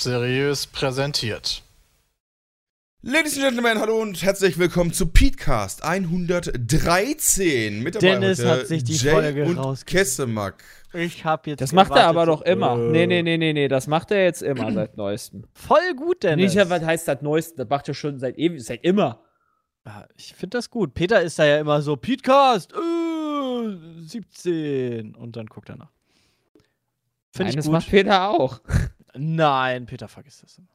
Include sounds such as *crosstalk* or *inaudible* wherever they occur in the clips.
Seriös präsentiert. Ladies and Gentlemen, hallo und herzlich willkommen zu Petecast 113. Mit dabei Dennis heute hat sich die Jay Folge und. Kessemark. Ich hab jetzt. Das macht er aber doch immer. äh, Nee, nee, nee, nee, nee, das macht er jetzt immer seit neuestem. Voll gut, Dennis. Nicht, was heißt das neuestem? Das macht er schon seit ewig, seit immer. Ja, ich finde das gut. Peter ist da ja immer so, Petecast, äh, 17. Und dann guckt er nach. Finde ich das gut. macht Peter auch. Nein, Peter vergisst das immer.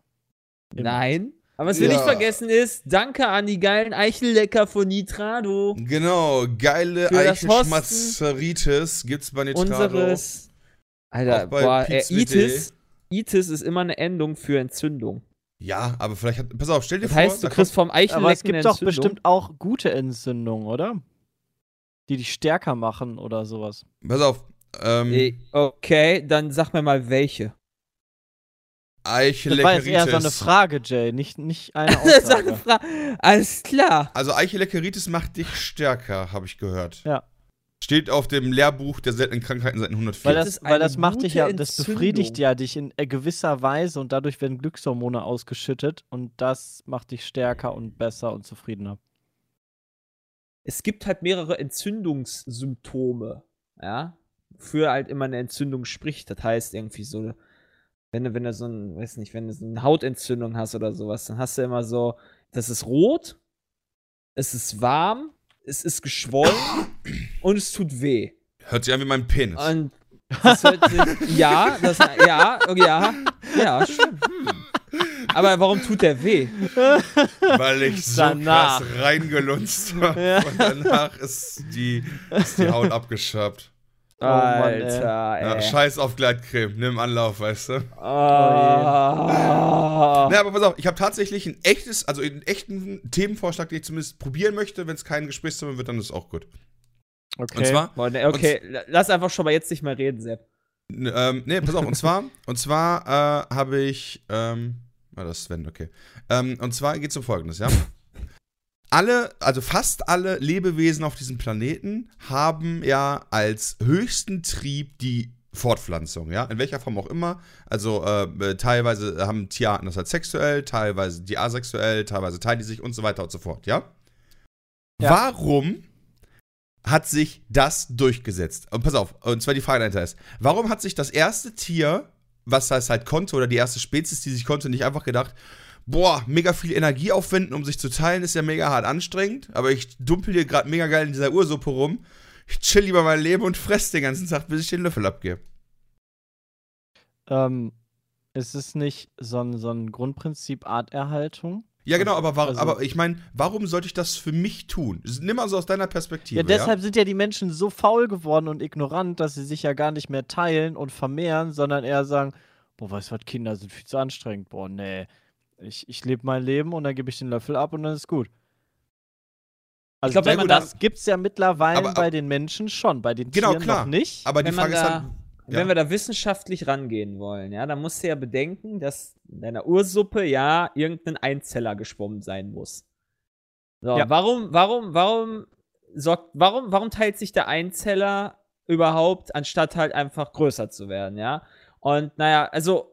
Immer. Nein. Aber was wir Ja. nicht vergessen ist, danke an die geilen Eichellecker von Nitrado. Genau, geile Eichenschmatzeritis gibt's bei Nitrado. Unseres. Alter, boah, äh, Itis. Itis ist immer eine Endung für Entzündung. Ja, aber vielleicht hat. Pass auf, stell dir Das vor. heißt, du kriegst vom Eichellecken Aber es gibt doch bestimmt auch gute Entzündungen, oder? Die dich stärker machen oder sowas. pass auf. Ähm, Äh, Okay, dann sag mir mal welche. Das war jetzt eher so eine Frage, Jay, nicht, nicht eine *laughs* Das ist Aussage. eine Fra- Alles klar. Also Eichelleckeritis macht dich stärker, habe ich gehört. Ja. Steht auf dem Lehrbuch der seltenen Krankheiten Seiten 104. Weil Das das, weil das macht dich ja, das befriedigt ja dich in äh, gewisser Weise und dadurch werden Glückshormone ausgeschüttet und das macht dich stärker und besser und zufriedener. es gibt halt mehrere Entzündungssymptome, ja, für halt immer eine Entzündung spricht. Das heißt irgendwie so, wenn du, wenn du so ein, weiß nicht, wenn du so eine Hautentzündung hast oder sowas, dann hast du immer so, das ist rot, es ist warm, es ist geschwollen *coughs* und es tut weh. Hört sich an wie mein Penis. Und das hört sich, ja, das, ja, ja, ja, stimmt. Aber warum tut der weh? Weil ich so Danach. krass reingelunzt habe. Ja. Und danach ist die, ist die Haut abgeschabt. Oh Mann, ey. Alter, ey. Ja, scheiß auf Gleitcreme, nimm Anlauf, weißt du. Ah. Na, aber pass auf, ich habe tatsächlich ein echtes, also einen echten Themenvorschlag, den ich zumindest probieren möchte. Wenn es kein Gesprächsthema wird, dann ist es auch gut. Okay. Und zwar, ne, okay, la- lass einfach schon mal jetzt nicht mehr reden, Sepp. ähm, nee, pass auf, und zwar, *laughs* und zwar äh, habe ich, ähm, ah, das ist Sven, okay. Ähm, und zwar geht es um Folgendes, ja. Alle, also fast alle Lebewesen auf diesem Planeten haben ja als höchsten Trieb die Fortpflanzung, ja, in welcher Form auch immer. Also äh, teilweise haben Tierarten das halt sexuell, teilweise die asexuell, teilweise teilen die sich und so weiter und so fort, ja. Ja. Warum hat sich das durchgesetzt? Und pass auf, und zwar die Frage dahinter ist, warum hat sich das erste Tier, was das halt konnte, oder die erste Spezies, die sich konnte, nicht einfach gedacht, boah, mega viel Energie aufwenden, um sich zu teilen, ist ja mega hart anstrengend, aber ich dumpel hier gerade mega geil in dieser Ursuppe rum. Ich chill lieber mein Leben und fress den ganzen Tag, bis ich den Löffel abgebe. Ähm, ist es nicht so ein, so ein Grundprinzip Arterhaltung? Ja, genau, aber, war, Also- aber ich meine, warum sollte ich das für mich tun? Nimm mal so aus deiner Perspektive. Ja, deshalb sind ja die Menschen so faul geworden und ignorant, dass sie sich ja gar nicht mehr teilen und vermehren, sondern eher sagen, boah, weißt du was, Kinder sind viel zu anstrengend. Boah, nee. Ich, ich lebe mein Leben und dann gebe ich den Löffel ab und dann ist gut. Also glaub, wenn das, man das gibt's ja mittlerweile Aber- bei den Menschen schon, bei den Genau, Tieren klar. noch nicht. Aber die Wenn Frage ist da- halt. Ja. Wenn wir da wissenschaftlich rangehen wollen, ja, dann musst du ja bedenken, dass in deiner Ursuppe ja irgendein Einzeller geschwommen sein muss. So, Ja. warum, warum, warum sorgt, warum, warum teilt sich der Einzeller überhaupt, anstatt halt einfach größer zu werden, ja? Und naja, also ich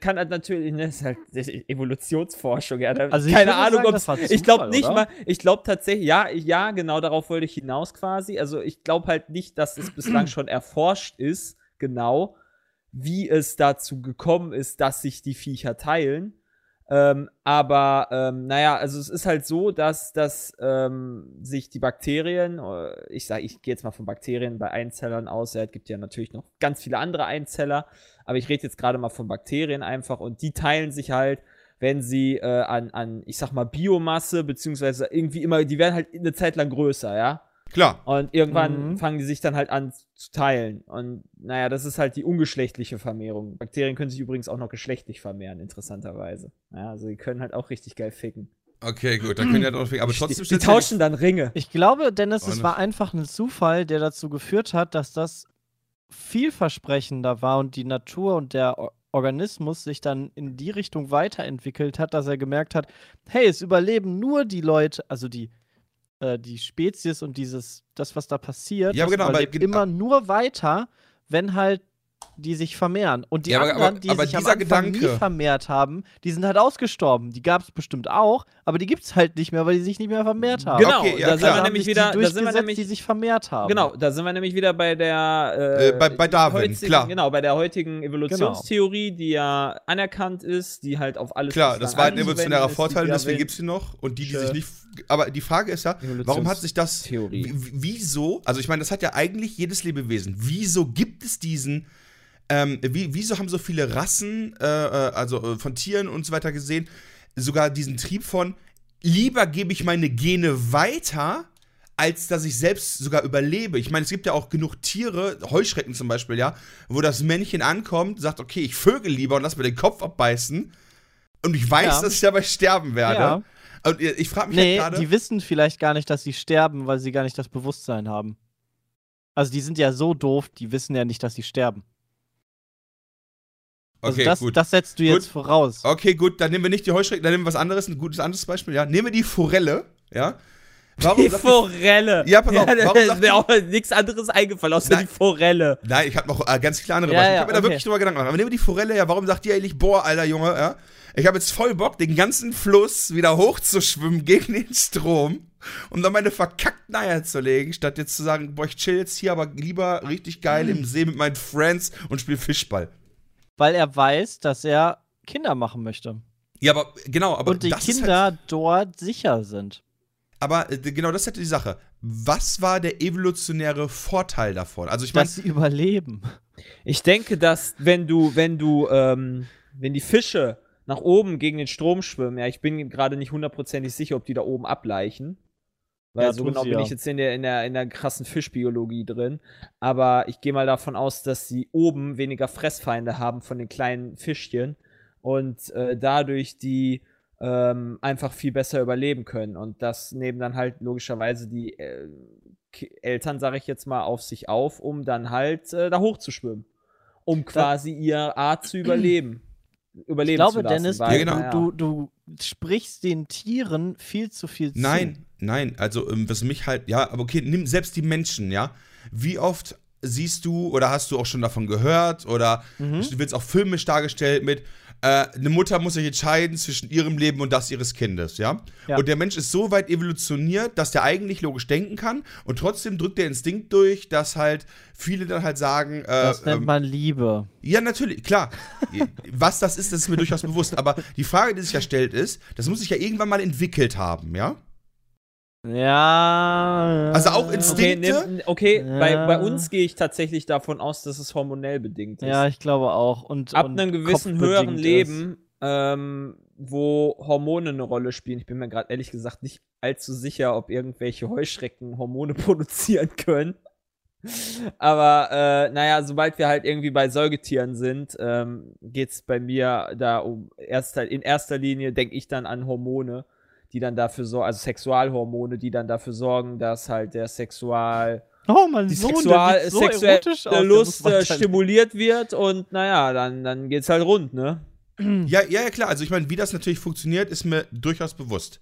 kann halt natürlich, ne, ist halt Evolutionsforschung, ja. Da, Also ich keine Ahnung, ob ich glaube nicht oder? mal, ich glaube tatsächlich, ja, ja, genau darauf wollte ich hinaus quasi. Also ich glaube halt nicht, dass es bislang *clears throat* schon erforscht ist, genau, wie es dazu gekommen ist, dass sich die Viecher teilen. Ähm, aber ähm, naja, also es ist halt so, dass, dass ähm, sich die Bakterien, äh, ich sage, ich gehe jetzt mal von Bakterien bei Einzellern aus, ja, es gibt ja natürlich noch ganz viele andere Einzeller, aber ich rede jetzt gerade mal von Bakterien einfach und die teilen sich halt, wenn sie äh, an, an, ich sag mal, Biomasse, beziehungsweise irgendwie immer, die werden halt eine Zeit lang größer, ja. Klar. Und irgendwann Mhm. fangen die sich dann halt an zu teilen. Und naja, das ist halt die ungeschlechtliche Vermehrung. Bakterien können sich übrigens auch noch geschlechtlich vermehren, interessanterweise. Ja, also die können halt auch richtig geil ficken. Okay, gut, dann können ja doch. Aber trotzdem die, die tauschen dann Ringe. Ich glaube, Dennis, es war einfach ein Zufall, der dazu geführt hat, dass das vielversprechender war und die Natur und der Organismus sich dann in die Richtung weiterentwickelt hat, dass er gemerkt hat, hey, es überleben nur die Leute, also die, äh, die Spezies und dieses, das, was da passiert, Ja, genau, aber immer nur weiter, wenn halt die sich vermehren. Und die Ja, aber- anderen, aber- die aber sich am dieser Anfang nie Gedanke- vermehrt haben, die sind halt ausgestorben. Die gab es bestimmt auch, aber die gibt es halt nicht mehr, weil die sich nicht mehr vermehrt haben. Genau, Okay, ja, da sind wir nämlich wieder, die da sind wir nämlich die sich vermehrt haben. Genau, da sind wir nämlich wieder bei der äh, Äh, bei- bei Darwin, heutigen, klar. Genau, bei der heutigen Evolutionstheorie, die ja anerkannt ist, die halt auf alles Klar, das war ein evolutionärer ist, Vorteil, die deswegen gibt es die noch. Und die, die sich nicht. Aber die Frage ist ja, warum hat sich das. Theorie. Wieso? Also, ich meine, das hat ja eigentlich jedes Lebewesen. Wieso gibt es diesen. Ähm, wie, wieso haben so viele Rassen, äh, äh, also äh, von Tieren und so weiter gesehen, sogar diesen Trieb von, lieber gebe ich meine Gene weiter, als dass ich selbst sogar überlebe. Ich meine, es gibt ja auch genug Tiere, Heuschrecken zum Beispiel, ja, wo das Männchen ankommt, sagt, okay, ich vögel lieber und lass mir den Kopf abbeißen. Und ich weiß, Ja. dass ich dabei sterben werde. Ja. Und ich frage mich Nee, halt gerade. die wissen vielleicht gar nicht, dass sie sterben, weil sie gar nicht das Bewusstsein haben. Also die sind ja so doof, die wissen ja nicht, dass sie sterben. Also Okay, das, gut. das setzt du jetzt Gut. voraus. Okay, gut, dann nehmen wir nicht die Heuschrecken, dann nehmen wir was anderes, ein gutes anderes Beispiel, ja. Nehmen wir die Forelle, ja. Warum Die Forelle. Ja, pass auf, warum da sagt ist mir auch nichts anderes eingefallen, außer Nein. die Forelle. Nein, ich habe noch äh, ganz viele andere Ja, Beispiele. ja, ich habe mir da okay. wirklich drüber Gedanken gemacht. Aber nehmen wir die Forelle, ja, warum sagt die eigentlich, boah, alter Junge, ja? Ich habe jetzt voll Bock, den ganzen Fluss wieder hochzuschwimmen gegen den Strom, um dann meine verkackten Eier zu legen, statt jetzt zu sagen, boah, ich chill jetzt hier, aber lieber richtig geil Hm. im See mit meinen Friends und spiel Fischball. Weil er weiß, dass er Kinder machen möchte. Ja, aber genau, aber und die das ist Kinder halt, dort sicher sind. aber äh, genau das ist halt die Sache. Was war der evolutionäre Vorteil davon? Also ich meine, dass sie überleben. Ich denke, dass wenn du, wenn du, ähm, wenn die Fische nach oben gegen den Strom schwimmen, ja, ich bin gerade nicht hundertprozentig sicher, ob die da oben ableichen. Weil Ja, so genau sie bin ja. ich jetzt in der, in, der, in der krassen Fischbiologie drin. Aber ich gehe mal davon aus, dass sie oben weniger Fressfeinde haben von den kleinen Fischchen und äh, dadurch die ähm, einfach viel besser überleben können. Und das nehmen dann halt logischerweise die äh, Eltern, sage ich jetzt mal, auf sich auf, um dann halt äh, da hochzuschwimmen. Um quasi ihre Art zu überleben. Überleben Ich glaube, zu lassen. Dennis, weil, Ja, genau. du, du sprichst den Tieren viel zu viel zu. Nein, nein, also ähm, was mich halt, ja, aber okay, nimm selbst die Menschen, ja. Wie oft siehst du oder hast du auch schon davon gehört oder Mhm. du wirst auch filmisch dargestellt mit, äh, eine Mutter muss sich entscheiden zwischen ihrem Leben und das ihres Kindes, ja? Ja. Und der Mensch ist so weit evolutioniert, dass der eigentlich logisch denken kann und trotzdem drückt der Instinkt durch, dass halt viele dann halt sagen, äh, Das nennt ähm, man Liebe. ja, natürlich, klar. Was das ist, das ist mir durchaus bewusst. Aber die Frage, die sich ja stellt, ist, das muss sich ja irgendwann mal entwickelt haben, ja? Ja. Also auch Okay, Instinkte? nimm, okay Ja. bei, bei uns gehe ich tatsächlich davon aus, dass es hormonell bedingt ist. Ja, ich glaube auch. Und, Ab und einem gewissen höheren ist. Leben, ähm, wo Hormone eine Rolle spielen. Ich bin mir gerade ehrlich gesagt nicht allzu sicher, ob irgendwelche Heuschrecken Hormone *laughs* produzieren können. Aber äh, naja, sobald wir halt irgendwie bei Säugetieren sind, ähm, geht es bei mir da um erster, in erster Linie, denke ich dann an Hormone, die dann dafür sorgen, also Sexualhormone, die dann dafür sorgen, dass halt der Sexual, Oh, mein die Sohn, Sexual, so sexuelle aus, Lust äh, stimuliert wird und naja, dann, dann geht's halt rund, ne? Ja, ja, ja, klar. Also ich meine, wie das natürlich funktioniert, ist mir durchaus bewusst.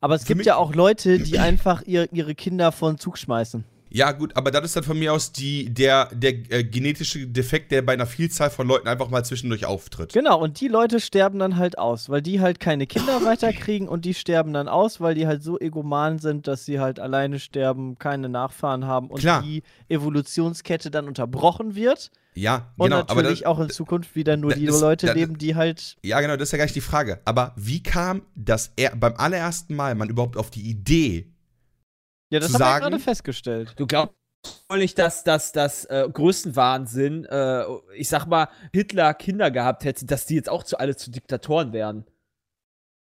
Aber es Für gibt ja auch Leute, *clears throat* die einfach ihr, ihre Kinder vor den Zug schmeißen. Ja, gut, aber das ist dann von mir aus die, der, der äh, genetische Defekt, der bei einer Vielzahl von Leuten einfach mal zwischendurch auftritt. Genau, und die Leute sterben dann halt aus, weil die halt keine Kinder *laughs* weiterkriegen und die sterben dann aus, weil die halt so egoman sind, dass sie halt alleine sterben, keine Nachfahren haben und Klar. die Evolutionskette dann unterbrochen wird. Ja, Und genau. Aber das, natürlich auch in Zukunft wieder nur das die ist- Leute das- leben, die halt. ja, genau, das ist ja gar nicht die Frage. Aber wie kam das er, beim allerersten Mal man überhaupt auf die Idee? Ja, das zu haben wir ja sagen- gerade festgestellt. Du glaubst wohl nicht, dass das das äh, Größenwahnsinn, äh, ich sag mal, Hitler Kinder gehabt hätte, dass die jetzt auch zu alle zu Diktatoren wären.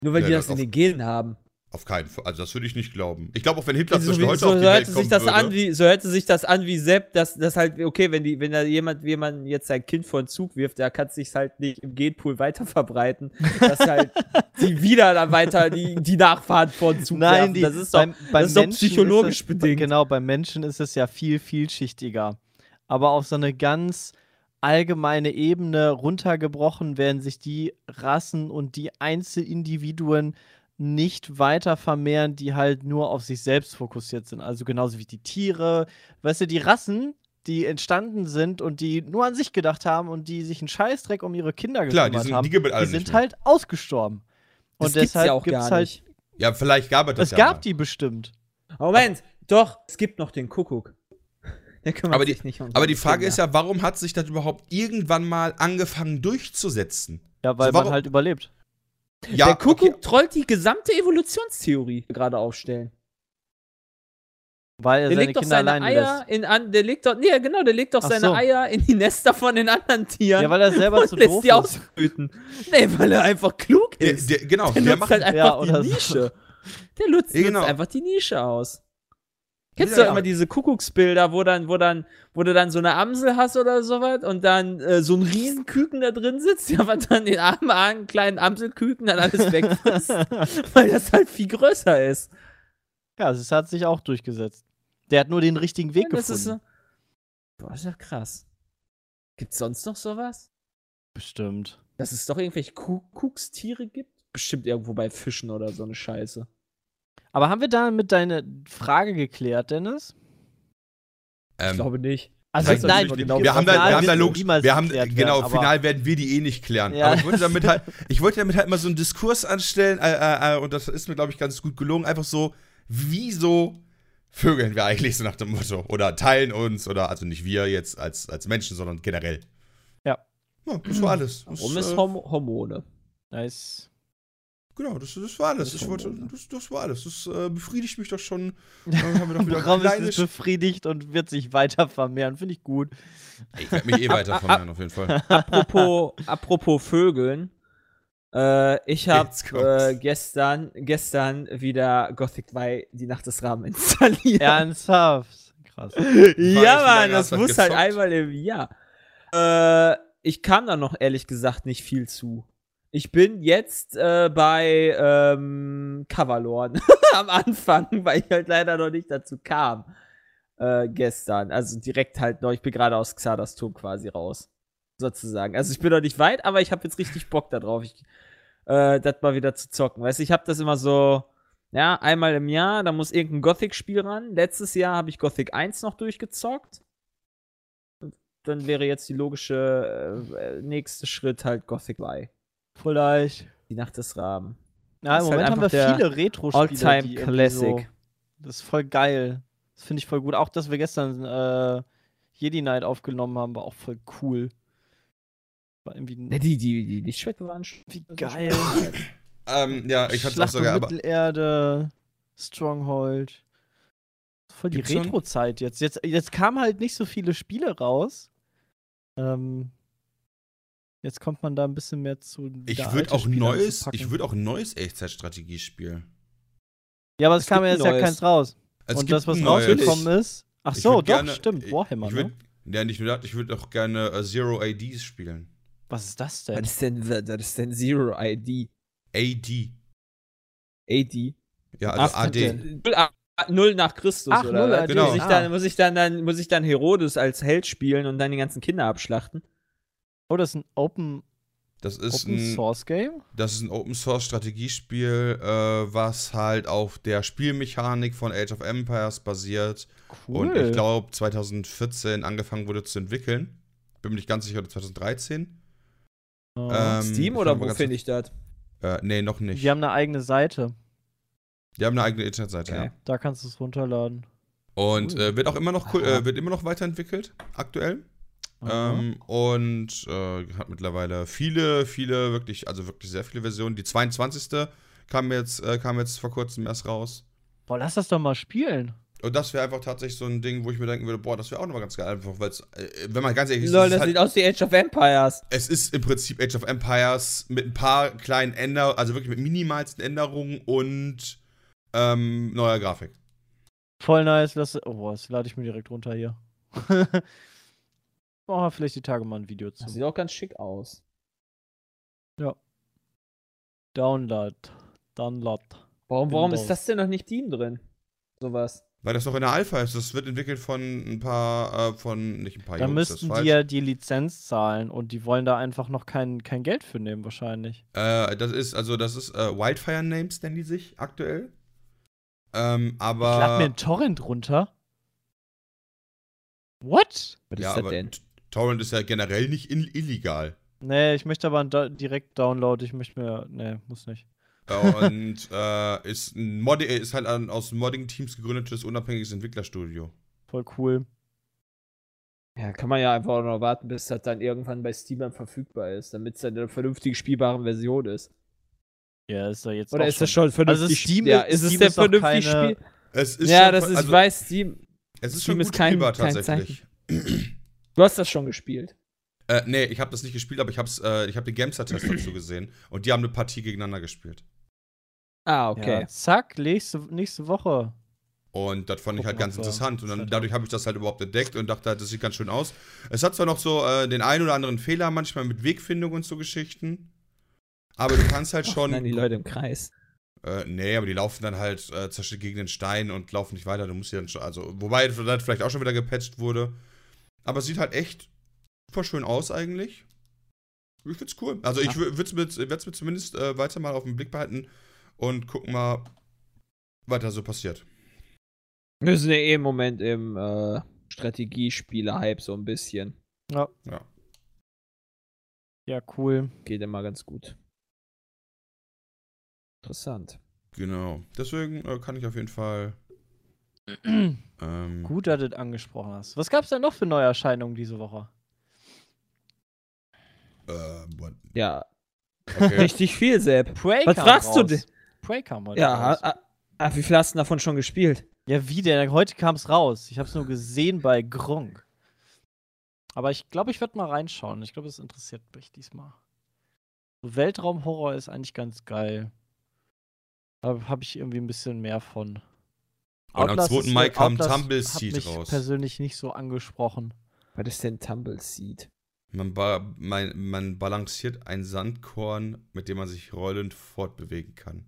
Nur weil Ja, die das das in den Genen haben. Auf keinen Fall. Also das würde ich nicht glauben. Ich glaube auch, wenn Hitler So, zwischen wie, heute so, auf die so Welt hörte kommen sich das würde, an wie, so hörte sich das an wie Sepp, dass das halt, okay, wenn die, wenn da jemand, wie man jetzt sein Kind vor den Zug wirft, der kann sich halt nicht im Genpool weiter verbreiten, dass halt *laughs* die wieder dann weiter die, die Nachfahren vor den Zug Nein, werfen. die, das ist doch, beim, beim das ist doch psychologisch ist es, bedingt. Genau, beim Menschen ist es ja viel vielschichtiger. Aber auf so eine ganz allgemeine Ebene runtergebrochen werden sich die Rassen und die Einzelindividuen nicht weiter vermehren, die halt nur auf sich selbst fokussiert sind. Also genauso wie die Tiere. Weißt du, die Rassen die entstanden sind und die nur an sich gedacht haben und die sich einen Scheißdreck um ihre Kinder Klar, gekümmert haben, die gibt es die nicht sind halt ausgestorben. Und Das gibt's deshalb ja auch gibt's gar halt. nicht. Ja, vielleicht gab es das Es ja gab mal. die bestimmt. Moment, doch, es gibt noch den Kuckuck. *laughs* Der kümmert Aber die- sich nicht um Aber die Frage Kinder. ist ja, warum hat sich das überhaupt irgendwann mal angefangen durchzusetzen? Ja, weil So, man halt überlebt. Ja, der Kuckuck okay. trollt die gesamte Evolutionstheorie gerade aufstellen. Weil er Der seine legt doch Kinder seine allein Eier lässt. in an, der legt doch, nee, genau, der legt doch Ach seine so. Eier in die Nester von den anderen Tieren. Ja, weil er selber und zu lässt doof die ist. ausbrüten. Nee, weil er einfach klug Der, ist. der, genau, Der, der macht halt einfach Ja, die oder so. Nische. Der nutzt, Ja, genau. nutzt einfach die Nische aus. Kennst Ja, du ja. immer diese Kuckucksbilder, wo dann, wo dann, wo du dann so eine Amsel hast oder sowas und dann äh, so ein Riesenküken da drin sitzt, *laughs* ja, was dann den armen, armen kleinen Amselküken dann alles wegfrisst, *laughs* weil das halt viel größer ist. Ja, es hat sich auch durchgesetzt. Der hat nur den richtigen Weg das gefunden. ist so, boah, das ist ja krass. Gibt's sonst noch sowas? Bestimmt. Dass es doch irgendwelche Kuckuckstiere gibt? Bestimmt irgendwo bei Fischen oder so eine Scheiße. Aber haben wir damit deine Frage geklärt, Dennis? Ich ähm, glaube nicht. Also nein, natürlich genau. wir haben da, wir haben da logisch, wir haben, genau, werden, aber- final werden wir die eh nicht klären. Ja. Aber ich wollte damit halt, *laughs* ich wollte damit halt mal so einen Diskurs anstellen, äh, äh, äh, und das ist mir, glaube ich, ganz gut gelungen. Einfach so, wieso vögeln wir eigentlich so nach dem Motto? Oder teilen uns, oder also nicht wir jetzt als, als Menschen, sondern generell. Ja. Ja, das war alles. Das, Warum ist äh, Horm Hormone? Nice. Genau, das, das war alles. Das Ich wollte, Hormone. das, das war alles. Das äh, befriedigt mich doch schon. *laughs* Dann haben wir doch wieder ein Bram ist befriedigt und wird sich weiter vermehren. Finde ich gut. Ich werde mich eh weiter *laughs* vermehren, auf jeden Fall. apropos, apropos Vögeln. Äh, ich habe äh, gestern, gestern wieder Gothic 2 die Nacht des Rahmen *laughs* installiert. Ernsthaft. Krass. ja, Mann, das muss halt einmal im Jahr. Äh, ich kam da noch ehrlich gesagt nicht viel zu. Ich bin jetzt äh, bei ähm, Coverlorn *laughs* am Anfang, weil ich halt leider noch nicht dazu kam. Äh, gestern. Also direkt halt noch, ich bin gerade aus Xardas Turm quasi raus. Sozusagen. Also ich bin noch nicht weit, aber ich habe jetzt richtig Bock darauf, äh, das mal wieder zu zocken. Weißt du, ich habe das immer so, ja, einmal im Jahr, da muss irgendein Gothic-Spiel ran. Letztes Jahr habe ich Gothic 1 noch durchgezockt. Und dann wäre jetzt die logische äh, nächste Schritt halt Gothic 2. Vielleicht. Die Nacht des Raben. Ja, im halt Moment haben wir viele Retro-Spiele. All-Time Classic. So, das ist voll geil. Das finde ich voll gut. Auch, dass wir gestern äh, Jedi Night aufgenommen haben, war auch voll cool. War irgendwie Ja, die, die, die Lichtschwerter waren schon. wie geil. *laughs* Ähm, ja, ich hatte auch sogar, aber. Mittelerde, Stronghold. Voll die? Retro-Zeit jetzt. jetzt. Jetzt kamen halt nicht so viele Spiele raus. Ähm, jetzt kommt man da ein bisschen mehr zu. Ich würde auch Spiele neues, ich würde auch ein neues Echtzeitstrategiespiel. Ja, aber es Es kam jetzt ja keins raus. Es Und das, was neues. rausgekommen ist. Ach so, doch, gerne- stimmt. Warhammer, ich ne? würd, Ja, nicht nur das, ich würde auch gerne äh, Zero ADs spielen. Was ist das Was denn? ist denn, was ist denn Zero ID? AD. AD? Ja, also Ach, AD. Null, ah, null nach Christus, Ach, oder? null was? Genau. Muss ich, dann, muss, ich dann, dann, muss ich dann Herodes als Held spielen und dann die ganzen Kinder abschlachten? Oh, das ist ein Open, Das ist Open ein, Source Game? das ist ein Open Source Strategiespiel, äh, was halt auf der Spielmechanik von Age of Empires basiert Cool. und ich glaube 2014 angefangen wurde zu entwickeln. Bin mir nicht ganz sicher, oder 2013. Ah. ähm, Steam oder wo finde ich das? Äh, nee, noch nicht. Die haben eine eigene Seite. Die haben eine eigene Internetseite, Okay. ja. Da kannst du es runterladen. Und Cool. äh, wird auch immer noch cool, äh, wird immer noch weiterentwickelt, aktuell. Ähm, und äh, hat mittlerweile viele, viele, wirklich, also wirklich sehr viele Versionen. Die 22. kam jetzt, äh, kam jetzt vor kurzem erst raus. Boah, lass das doch mal spielen. Und das wäre einfach tatsächlich so ein Ding, wo ich mir denken würde, boah, das wäre auch nochmal ganz geil, einfach, weil es, äh, wenn man ganz ehrlich ist, Lol, das halt, sieht aus wie Age of Empires. es ist im Prinzip Age of Empires mit ein paar kleinen Änderungen, also wirklich mit minimalsten Änderungen und ähm, neuer Grafik. Voll nice. Lass, oh, boah, das lade ich mir direkt runter hier. *laughs* Machen wir vielleicht die Tage mal ein Video zu. Das sieht auch ganz schick aus. Download. Download. Warum, warum Windows. ist das denn noch nicht Team drin? Sowas. Weil das noch in der Alpha ist. Das wird entwickelt von ein paar, äh, von, nicht ein paar Da Jungs, müssten die ja die Lizenz zahlen und die wollen da einfach noch kein, kein Geld für nehmen, wahrscheinlich. Äh, das ist, also das ist äh, Wildfire Names, nennen die sich aktuell. Ähm, Ich lade mir aber einen Torrent runter. What? Was ja, ist das aber denn? Torrent ist ja generell nicht in, illegal. Nee, ich möchte aber einen da direkt Download. Ich möchte mir. Nee, muss nicht. Und *laughs* äh, ist, ein Mod ist halt ein aus Modding-Teams gegründetes unabhängiges Entwicklerstudio. Voll cool. Ja, kann man ja einfach auch noch warten, bis das dann irgendwann bei Steam dann verfügbar ist, damit es dann in einer vernünftig spielbaren Version ist. Ja, ist da jetzt. Oder auch ist das schon. schon vernünftig? Steam- ja, ist es Steam der ist noch vernünftig keine- Spiel? Es ist Ja, schon, das ist, also, weiß, Steam. es ist Steam schon ist gut kein- spielbar kein tatsächlich. Du hast das schon gespielt. Äh, nee, ich habe das nicht gespielt, aber ich habe äh, ich hab den Gamester-Test dazu gesehen. Und die haben eine Partie gegeneinander gespielt. Ah, okay. Ja, zack, nächste, nächste Woche. Und das fand ich halt ganz interessant. Und dann, dadurch habe ich das halt überhaupt entdeckt und dachte halt, das sieht ganz schön aus. Es hat zwar noch so äh, den einen oder anderen Fehler manchmal mit Wegfindung und so Geschichten. Aber du kannst halt schon. Nein, die Leute im Kreis. Äh, nee, aber die laufen dann halt äh, gegen den Stein und laufen nicht weiter. Du musst ja dann schon. Also, wobei das vielleicht auch schon wieder gepatcht wurde. Aber es sieht halt echt super schön aus eigentlich. Ich find's cool. Also ich würde es mir, würd's mir zumindest äh, weiter mal auf den Blick behalten und gucken mal, was da so passiert. Wir sind ja eh im Moment im äh, Strategiespiele-Hype so ein bisschen. Ja. Ja. Ja, cool. Geht immer ganz gut. Interessant. Genau. Deswegen äh, kann ich auf jeden Fall. Ähm, Gut, dass du das angesprochen hast. Was gab's denn noch für Neuerscheinungen diese Woche? Äh, what? Ja, Okay. *laughs* richtig viel, Sepp. Prey Was kam fragst du raus. denn? Prey kam heute Ja, raus. ah, ah, wie viel hast du davon schon gespielt? Ja, wie denn? Heute kam's raus. Ich hab's nur gesehen bei Gronk. Aber ich glaube, ich werde mal reinschauen. Ich glaube, es interessiert mich diesmal. So Weltraumhorror ist eigentlich ganz geil. Da habe ich irgendwie ein bisschen mehr von. Und am 2. Mai kam Outlast Tumbleseed hat mich raus. persönlich nicht so angesprochen. Was ist denn Tumbleseed? Man, ba man, man balanciert ein Sandkorn, mit dem man sich rollend fortbewegen kann.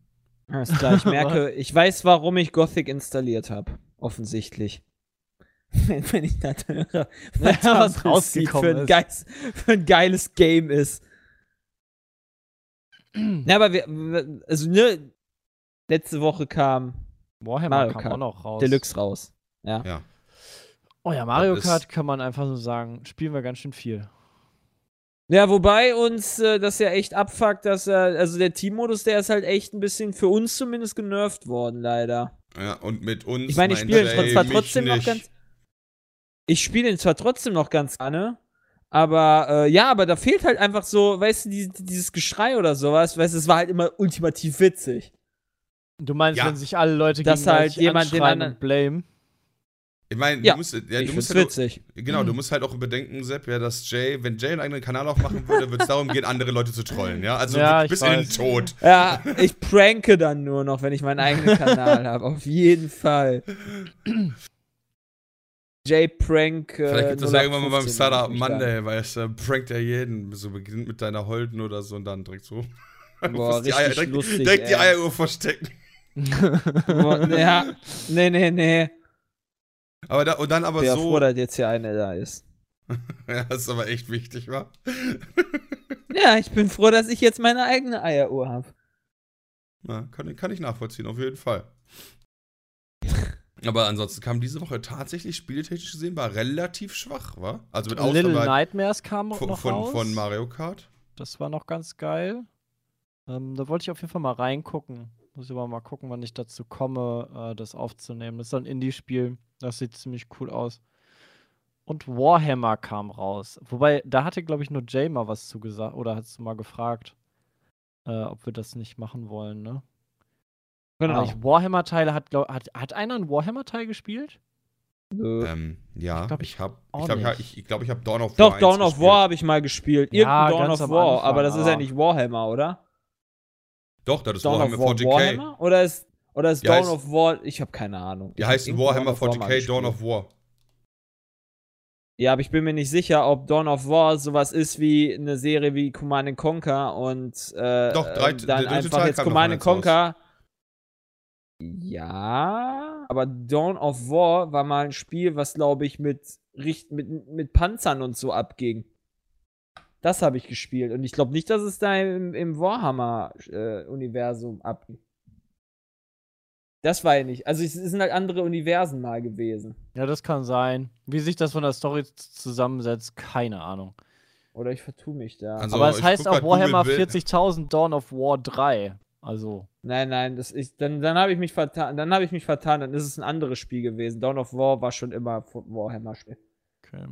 Alles klar, ich *laughs* merke, ich weiß, warum ich Gothic installiert habe. Offensichtlich. *laughs* Wenn, wenn ich das höre, was, *laughs* Ja, was rausgekommen für ein, ist. geiles, für ein geiles Game ist. *clears throat* Ja, aber wir, wir- also ne, letzte Woche kam Warhammer Mario kam Kart auch noch raus. Deluxe raus. Ja. Ja. Oh ja, Mario Kart kann man einfach nur sagen, spielen wir ganz schön viel. Ja, wobei uns äh, das ja echt abfuckt, dass er, also der Teammodus, der ist halt echt ein bisschen für uns zumindest genervt worden, leider. Ja, und mit uns. Ich meine, ich spiele ihn zwar trotzdem noch ganz. Ich spiele ihn zwar trotzdem noch ganz gerne, aber äh, ja, aber da fehlt halt einfach so, weißt du, die, dieses Geschrei oder sowas, weißt du, es war halt immer ultimativ witzig. Du meinst, Ja. wenn sich alle Leute Dass gegenseitig halt jemand den anderen- und blame? Ich meine, Ja, du musst, ja, ich du musst halt, witzig. Genau, du musst halt auch bedenken, Sepp, ja, dass Jay, wenn Jay einen eigenen Kanal aufmachen würde, würde es darum gehen, andere Leute zu trollen, ja? Also Ja, bis ich in den. Tod. Ja, ich pranke dann nur noch, wenn ich meinen eigenen Kanal habe. Auf jeden Fall. J-Prank. Äh, Vielleicht gibt es das ja irgendwann mal beim 0815 Startup. Monday, weißt du, prankt er jeden. So beginnt mit deiner Holden oder so und dann direkt so. Boah, *laughs* die richtig Eier, direkt, lustig, direkt die ey. Eieruhr verstecken. Ja, nee, nee, nee. Aber da, und dann aber Ich bin so. froh, dass jetzt hier eine da ist. *laughs* ja, das ist aber echt wichtig, wa? *laughs* Ja, ich bin froh, dass ich jetzt meine eigene Eieruhr habe. Ja, kann, kann ich nachvollziehen, auf jeden Fall. Aber ansonsten kam diese Woche tatsächlich spieltechnisch gesehen, war relativ schwach, wa? Also mit Little Ausnahme Nightmares kam von, noch von, raus. von Mario Kart. Das war noch ganz geil. Ähm, da wollte ich auf jeden Fall mal reingucken. Muss ich aber mal gucken, wann ich dazu komme, äh, das aufzunehmen. Das ist so ein Indie-Spiel. Das sieht ziemlich cool aus. Und Warhammer kam raus. Wobei, da hatte, glaube ich, nur Jay mal was zugesagt. Oder hast du mal gefragt, äh, ob wir das nicht machen wollen, ne? Genau. Ich, Warhammer-Teile hat, glaub, hat, hat einer einen Warhammer-Teil gespielt? Nö. Ähm, ja, Ich glaub, ich ich habe ich glaube, ich, nicht. ich, ich, glaub, ich habe Dawn of Doch, War Dawn 1 of gespielt. War habe ich mal gespielt. Ja, Irgendein Dawn ganz of am War, Anfang, aber das ist ja nicht Warhammer, oder? Doch, das ist Dawn Warhammer of War 40k. Warhammer? Oder ist, oder ist Die Dawn heißt- of War. Ich habe keine Ahnung. Die heißen Warhammer Dawn of War mal 40k Dawn of War. Ja, aber ich bin mir nicht sicher, ob Dawn of War sowas ist wie eine Serie wie Command and Conquer und äh, Doch, drei- äh, dann einfach Teil jetzt Command. Conquer. Ja, aber Dawn of War war mal ein Spiel, was glaube ich mit, mit mit Panzern und so abging. Das habe ich gespielt und ich glaube nicht, dass es da im, im Warhammer äh, Universum abging. Das war ja nicht. Also es sind halt andere Universen mal gewesen. Ja, das kann sein. Wie sich das von der Story zusammensetzt, keine Ahnung. Oder ich vertue mich da. Also, Aber es heißt auch Warhammer Google Bild. 40.000 Dawn of War 3. Also, Nein, nein, das ist, dann, dann habe ich mich vertan. Dann habe ich mich vertan. Dann ist es ein anderes Spiel gewesen. Dawn of War war schon immer Warhammer-Spiel. okay.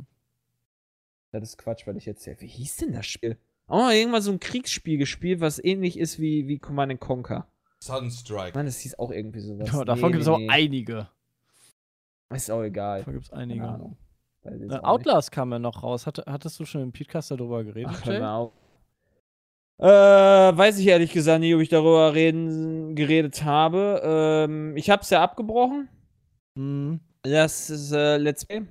Das ist Quatsch, weil ich jetzt. Wie hieß denn das Spiel? Oh, irgendwann so ein Kriegsspiel gespielt, was ähnlich ist wie, wie Command and Conquer. Sunstrike. Mann, das hieß auch irgendwie sowas. Ja, davon gibt es auch einige. Ist auch egal. Davon gibt es Keine einige. Ahnung. Weiß jetzt Äh, auch nicht. Outlast kam ja noch raus. Hatte, hattest du schon im Podcast darüber geredet? Ach, Jay? auf. Äh, weiß ich ehrlich gesagt nicht, ob ich darüber reden, geredet habe. Ähm, ich habe es ja abgebrochen. Mhm. Das ist äh, Let's Play.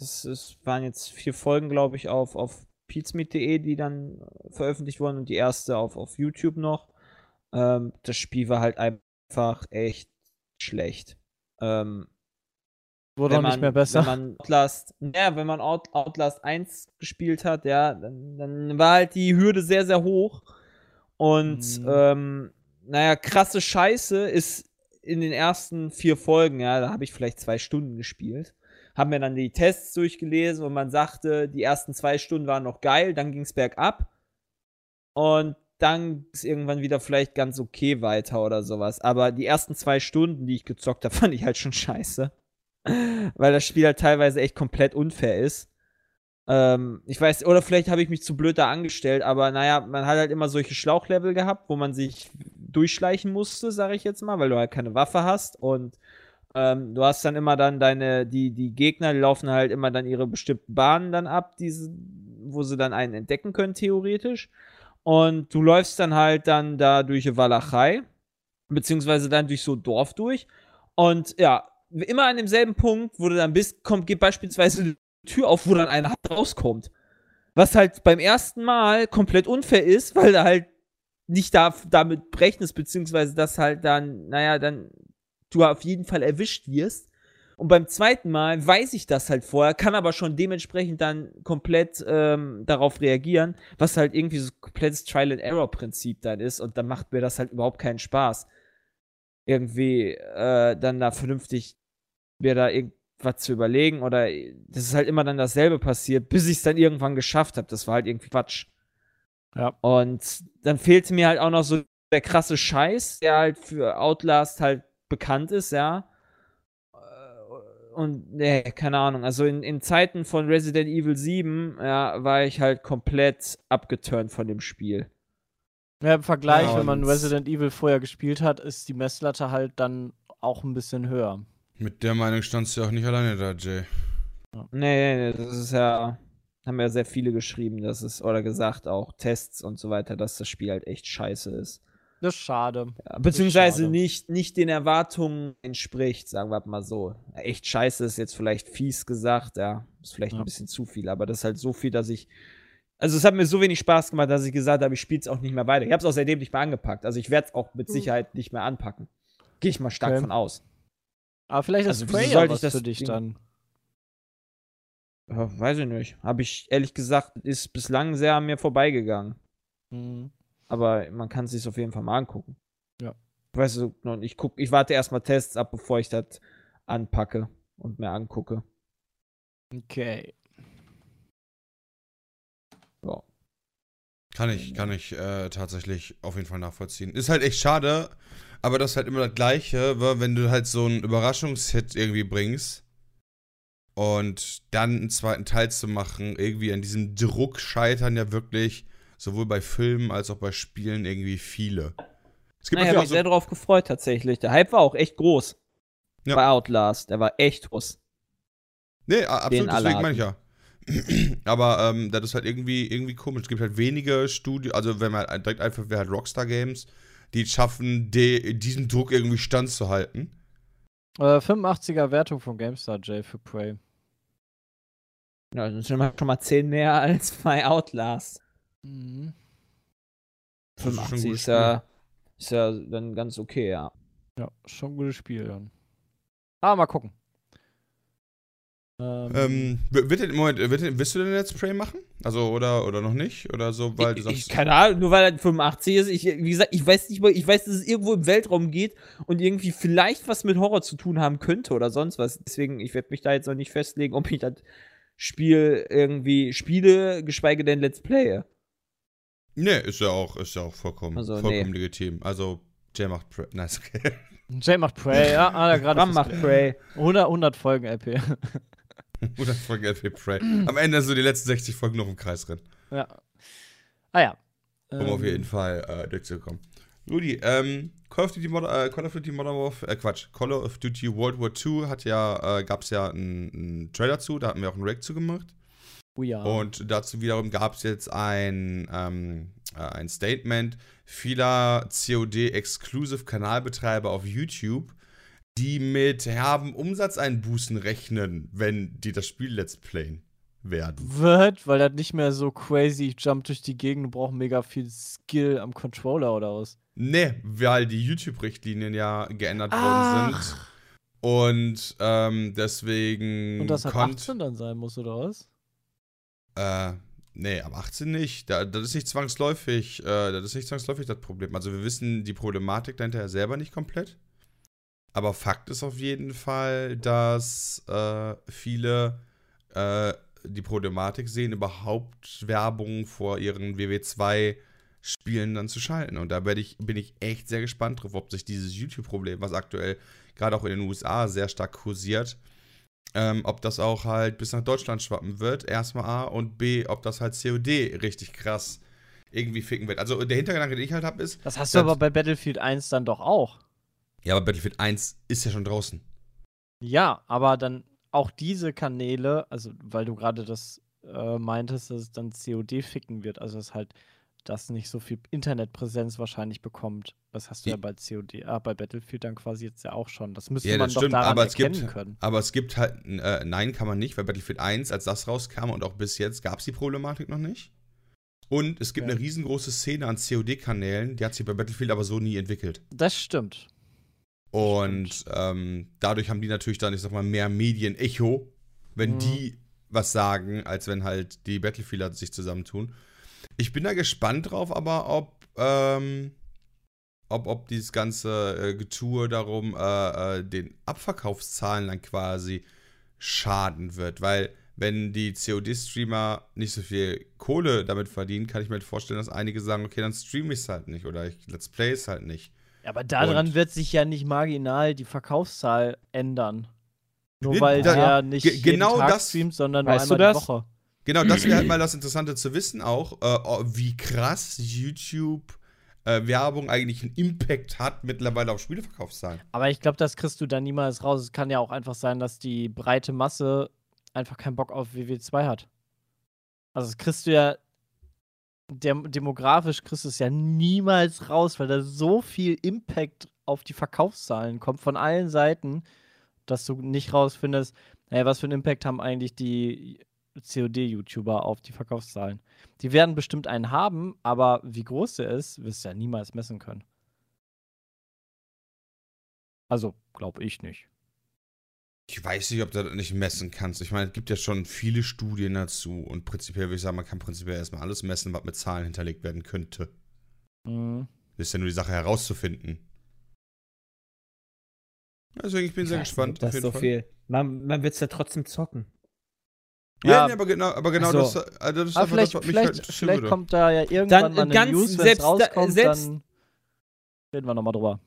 Das ist, waren jetzt vier Folgen, glaube ich, auf, auf peatsmeet.de, die dann veröffentlicht wurden und die erste auf, auf YouTube noch. Ähm, das Spiel war halt einfach echt schlecht. Ähm, Wurde auch nicht mehr besser. Wenn man Outlast, ja, wenn man Out, Outlast 1 gespielt hat, ja, dann, dann war halt die Hürde sehr, sehr hoch. Und, Mhm. ähm, naja, krasse Scheiße ist in den ersten vier Folgen, ja, da habe ich vielleicht zwei Stunden gespielt. Haben mir dann die Tests durchgelesen und man sagte, die ersten zwei Stunden waren noch geil, dann ging es bergab. Und dann ist irgendwann wieder vielleicht ganz okay weiter oder sowas. Aber die ersten zwei Stunden, die ich gezockt habe, *laughs* fand ich halt schon scheiße. Weil das Spiel halt teilweise echt komplett unfair ist. Ähm, ich weiß, oder vielleicht habe ich mich zu blöd da angestellt, aber naja, man hat halt immer solche Schlauchlevel gehabt, wo man sich durchschleichen musste, sage ich jetzt mal, weil du halt keine Waffe hast und ähm, du hast dann immer dann deine, die, die Gegner, laufen halt immer dann ihre bestimmten Bahnen dann ab, diese, wo sie dann einen entdecken können, theoretisch. Und du läufst dann halt dann da durch die Walachei, beziehungsweise dann durch so Dorf durch. Und ja, immer an demselben Punkt, wo du dann bist, kommt, geht beispielsweise eine Tür auf, wo dann einer rauskommt. Was halt beim ersten Mal komplett unfair ist, weil du halt nicht da, damit rechnest, beziehungsweise dass halt dann, naja, dann du auf jeden Fall erwischt wirst. Und beim zweiten Mal weiß ich das halt vorher, kann aber schon dementsprechend dann komplett ähm, darauf reagieren, was halt irgendwie so ein komplettes Trial-and-Error-Prinzip dann ist. Und dann macht mir das halt überhaupt keinen Spaß. Irgendwie äh, dann da vernünftig mir da irgendwas zu überlegen. Oder das ist halt immer dann dasselbe passiert, bis ich es dann irgendwann geschafft habe. Das war halt irgendwie Quatsch. Ja. Und dann fehlte mir halt auch noch so der krasse Scheiß, der halt für Outlast halt bekannt ist, ja. Äh, Und, nee, keine Ahnung. Also in, in Zeiten von Resident Evil 7, ja, war ich halt komplett abgeturnt von dem Spiel. Ja, im Vergleich, Ja, wenn man Resident Evil vorher gespielt hat, ist die Messlatte halt dann auch ein bisschen höher. Mit der Meinung standst du auch nicht alleine da, Jay. Nee, nee, das ist ja, haben ja sehr viele geschrieben, dass es, oder gesagt auch, Tests und so weiter, dass das Spiel halt echt scheiße ist. Das ist schade. Ja, beziehungsweise schade. nicht, nicht den Erwartungen entspricht, sagen wir mal so. Echt scheiße ist jetzt vielleicht fies gesagt, ja. Ist vielleicht Ja. ein bisschen zu viel, aber das ist halt so viel, dass ich. Also es hat mir so wenig Spaß gemacht, dass ich gesagt habe, ich spiele es auch nicht mehr weiter. Ich habe es auch seitdem nicht mehr angepackt. Also ich werde es auch mit Sicherheit nicht mehr anpacken. Gehe ich mal stark Okay. von aus. Aber vielleicht ist Also, sollte was für dich Ding- dann. Ja, weiß ich nicht. Habe ich ehrlich gesagt, ist bislang sehr an mir vorbeigegangen. Mhm. Aber man kann es sich auf jeden Fall mal angucken. Ja. Weißt du, und ich guck, ich warte erstmal Tests ab, bevor ich das anpacke und mir angucke. Okay. Ja. Kann ich, kann ich äh, tatsächlich auf jeden Fall nachvollziehen. Ist halt echt schade, aber das ist halt immer das Gleiche, wenn du halt so einen Überraschungshit irgendwie bringst und dann einen zweiten Teil zu machen, irgendwie an diesem Druck scheitern ja wirklich sowohl bei Filmen als auch bei Spielen irgendwie viele. Es gibt Na, ich habe natürlich auch mich so, sehr darauf gefreut, tatsächlich. Der Hype war auch echt groß. Ja. Bei Outlast. Der war echt groß. Nee, absolut, deswegen meine ich ja. *clears throat* Aber ähm, das ist halt irgendwie, irgendwie komisch. Es gibt halt wenige Studios, also wenn man halt direkt einfach, wer halt Rockstar Games, die schaffen, de, diesem Druck irgendwie standzuhalten. Äh, 85er Wertung von GameStar, Jay, für Prey. Ja, das sind schon mal 10 mehr *laughs* als bei Outlast. Mhm. Das ist schon ein 85 gutes ist ja, ist ja dann ganz okay, ja. Ja, schon ein gutes Spiel dann. Aber mal gucken. Ähm, Ähm, wird denn, Moment, wird denn, willst du denn Let's Play machen? Also, oder, oder noch nicht? Oder so, weil du ich, sagst. ich, keine Ahnung, nur weil er 85 ist. Ich, wie gesagt, ich weiß nicht mal, ich weiß, dass es irgendwo im Weltraum geht und irgendwie vielleicht was mit Horror zu tun haben könnte oder sonst was. Deswegen, ich werde mich da jetzt noch nicht festlegen, ob ich das Spiel irgendwie spiele, geschweige denn Let's Playe. Nee, ist ja auch, ist ja auch vollkommen, Also, vollkommen nee. legitim. Also, Jay macht. Pre *laughs* nice, okay. Jay macht Prey, ja, ah, gerade Ram macht Prey. 100, 100 Folgen LP. 100 *laughs* Folgen LP Prey. Am Ende so die letzten 60 Folgen noch im Kreis rennen. ja. Ah ja. Um auf Ähm, jeden Fall äh, durchzukommen. Rudi, ähm, Call of Duty Modern, äh, Call of Duty Modern Warfare, äh, Quatsch, Call of Duty World War II hat ja, äh, gab es ja einen, einen Trailer zu, da hatten wir auch einen React zu gemacht. Oh ja. Und dazu wiederum gab es jetzt ein, ähm, äh, ein Statement vieler COD-Exclusive-Kanalbetreiber auf YouTube, die mit herben Umsatzeinbußen rechnen, wenn die das Spiel Let's Playen werden. wird, weil das nicht mehr so crazy, ich jump durch die Gegend und brauche mega viel Skill am Controller oder was. Nee, weil die YouTube-Richtlinien ja geändert worden Ach. sind. Und ähm, deswegen Und das konnt- 18 dann sein muss, oder was? Äh, nee, ab 18 nicht. Da, das ist nicht zwangsläufig, äh, das ist nicht zwangsläufig das Problem. Also wir wissen die Problematik dahinter selber nicht komplett. Aber Fakt ist auf jeden Fall, dass äh, viele äh, die Problematik sehen, überhaupt Werbung vor ihren WW2-Spielen dann zu schalten. Und da ich, bin ich echt sehr gespannt drauf, ob sich dieses YouTube-Problem, was aktuell gerade auch in den USA sehr stark kursiert, ähm, ob das auch halt bis nach Deutschland schwappen wird, erstmal A, und B, ob das halt COD richtig krass irgendwie ficken wird. Also der Hintergedanke, den ich halt habe, ist, Das hast du aber bei Battlefield 1 dann doch auch. ja, aber Battlefield 1 ist ja schon draußen. Ja, aber dann auch diese Kanäle, also weil du gerade das äh, meintest, dass es dann COD ficken wird, also dass halt das nicht so viel Internetpräsenz wahrscheinlich bekommt. Das hast du ja, I- bei COD, ah, bei Battlefield dann quasi jetzt ja auch schon. Das müsste Ja, man das doch stimmt, daran aber es erkennen gibt- können. Aber es gibt halt, äh, nein, kann man nicht, weil Battlefield 1, als das rauskam und auch bis jetzt, gab es die Problematik noch nicht. Und es gibt Ja. eine riesengroße Szene an COD-Kanälen, die hat sich bei Battlefield aber so nie entwickelt. Das stimmt. Und ähm, dadurch haben die natürlich dann, ich sag mal, mehr Medienecho, wenn Mhm. die was sagen, als wenn halt die Battlefielder sich zusammentun. Ich bin da gespannt drauf, aber ob, ähm, ob, ob dieses ganze äh, Getue darum äh, äh, den Abverkaufszahlen dann quasi schaden wird, weil wenn die COD-Streamer nicht so viel Kohle damit verdienen, kann ich mir halt vorstellen, dass einige sagen, okay, dann streame ich es halt nicht oder ich Let's Play es halt nicht. Aber daran Und- wird sich ja nicht marginal die Verkaufszahl ändern. Nur Ja, weil da- der nicht ge- genau jeden Tag das- streamt, sondern nur einmal die? Woche. Genau, das wäre halt mal das Interessante zu wissen auch, äh, oh, wie krass YouTube äh, Werbung eigentlich einen Impact hat mittlerweile auf Spieleverkaufszahlen. Aber ich glaube, das kriegst du dann niemals raus. Es kann ja auch einfach sein, dass die breite Masse einfach keinen Bock auf WW2 hat. Also das kriegst du ja dem, demografisch kriegst du es ja niemals raus, weil da so viel Impact auf die Verkaufszahlen kommt von allen Seiten, dass du nicht rausfindest, hey, was für einen Impact haben eigentlich die COD-YouTuber auf die Verkaufszahlen. Die werden bestimmt einen haben, aber wie groß der ist, wirst du ja niemals messen können. Also, glaube ich nicht. Ich weiß nicht, ob du das nicht messen kannst. Ich meine, es gibt ja schon viele Studien dazu und prinzipiell würde ich sagen, man kann prinzipiell erstmal alles messen, was mit Zahlen hinterlegt werden könnte. Mhm. Das ist ja nur die Sache herauszufinden. Deswegen, ich bin sehr Ich weiß gespannt. nicht, Das auf so Fall. viel. Man, man wird es ja trotzdem zocken. Ja, Ja. nee, aber genau, aber genau so. das, äh, das ist Aber einfach vielleicht, das, was mich vielleicht, halt vielleicht würde. kommt da ja irgendwann Dann, mal eine ganz- News, selbst rauskommt, selbst- dann reden wir nochmal drüber.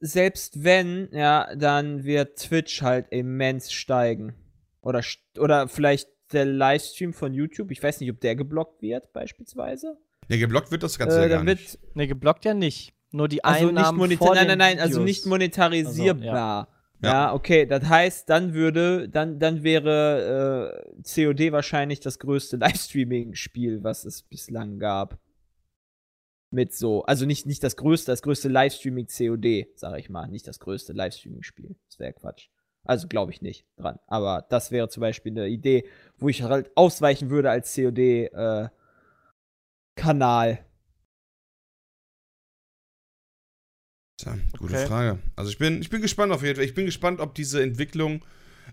Selbst wenn, ja, dann wird Twitch halt immens steigen. Oder, st- oder vielleicht der Livestream von YouTube. Ich weiß nicht, ob der geblockt wird, beispielsweise. Nee, geblockt wird das Ganze Äh, ja gar dann nicht. wird Ne, geblockt ja nicht. Nur die also nicht Einnahmen monetar vor nein, nein, nein, also nicht monetarisierbar. Ja. Ja. okay, das heißt, dann würde, dann, dann wäre äh, COD wahrscheinlich das größte *laughs* Livestreaming-Spiel, was es bislang gab. Mit so, also nicht, nicht das größte, das größte Livestreaming COD, sage ich mal, nicht das größte Livestreaming-Spiel. Das wäre Quatsch. Also glaube ich nicht dran. Aber das wäre zum Beispiel eine Idee, wo ich halt ausweichen würde als COD-Kanal. Tja, gute Okay. Frage. Also ich bin, ich bin gespannt auf jeden Fall. Ich bin gespannt, ob diese Entwicklung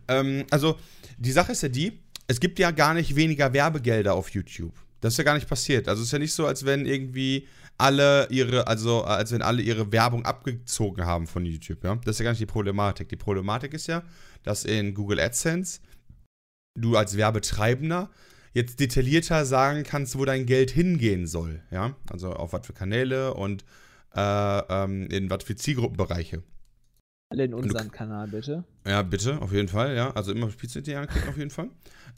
Ähm, also, die Sache ist ja die, es gibt ja gar nicht weniger Werbegelder auf YouTube. Das ist ja gar nicht passiert. Also es ist ja nicht so, als wenn irgendwie alle ihre, also als wenn alle ihre Werbung abgezogen haben von YouTube, ja. Das ist ja gar nicht die Problematik. Die Problematik ist ja, dass in Google AdSense du als Werbetreibender jetzt detaillierter sagen kannst, wo dein Geld hingehen soll, ja. Also auf was für Kanäle und äh, ähm, in was für Zielgruppenbereiche. Alle in unseren Kanal, bitte. Ja, bitte, auf jeden Fall, ja. Also immer Pizza.de anklicken, auf jeden Fall.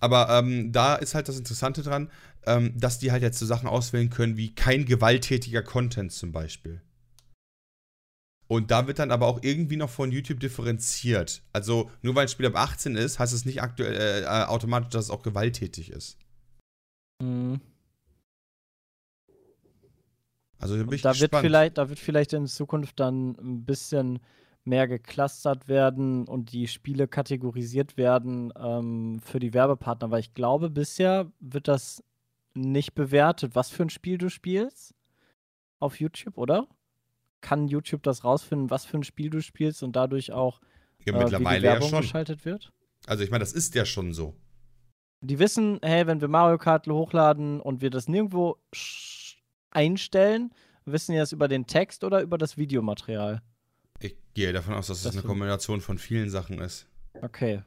Aber ähm, da ist halt das Interessante dran, ähm, dass die halt jetzt so Sachen auswählen können wie kein gewalttätiger Content zum Beispiel. Und da wird dann aber auch irgendwie noch von YouTube differenziert. Also nur weil ein Spiel ab 18 ist, heißt es nicht aktuell äh, äh, automatisch, dass es auch gewalttätig ist. Mhm. Also da da wird gespannt. vielleicht, da wird vielleicht in Zukunft dann ein bisschen mehr geclustert werden und die Spiele kategorisiert werden ähm, für die Werbepartner, weil ich glaube, bisher wird das nicht bewertet, was für ein Spiel du spielst auf YouTube, oder? Kann YouTube das rausfinden, was für ein Spiel du spielst und dadurch auch ja, äh, wie die mittlerweile ja Werbung schon. geschaltet wird? Also ich meine, das ist ja schon so. Die wissen, hey, wenn wir Mario Kart hochladen und wir das nirgendwo sch- einstellen, wissen die das über den Text oder über das Videomaterial? Ich gehe davon aus, dass es Das eine. Kombination von vielen Sachen ist. Okay.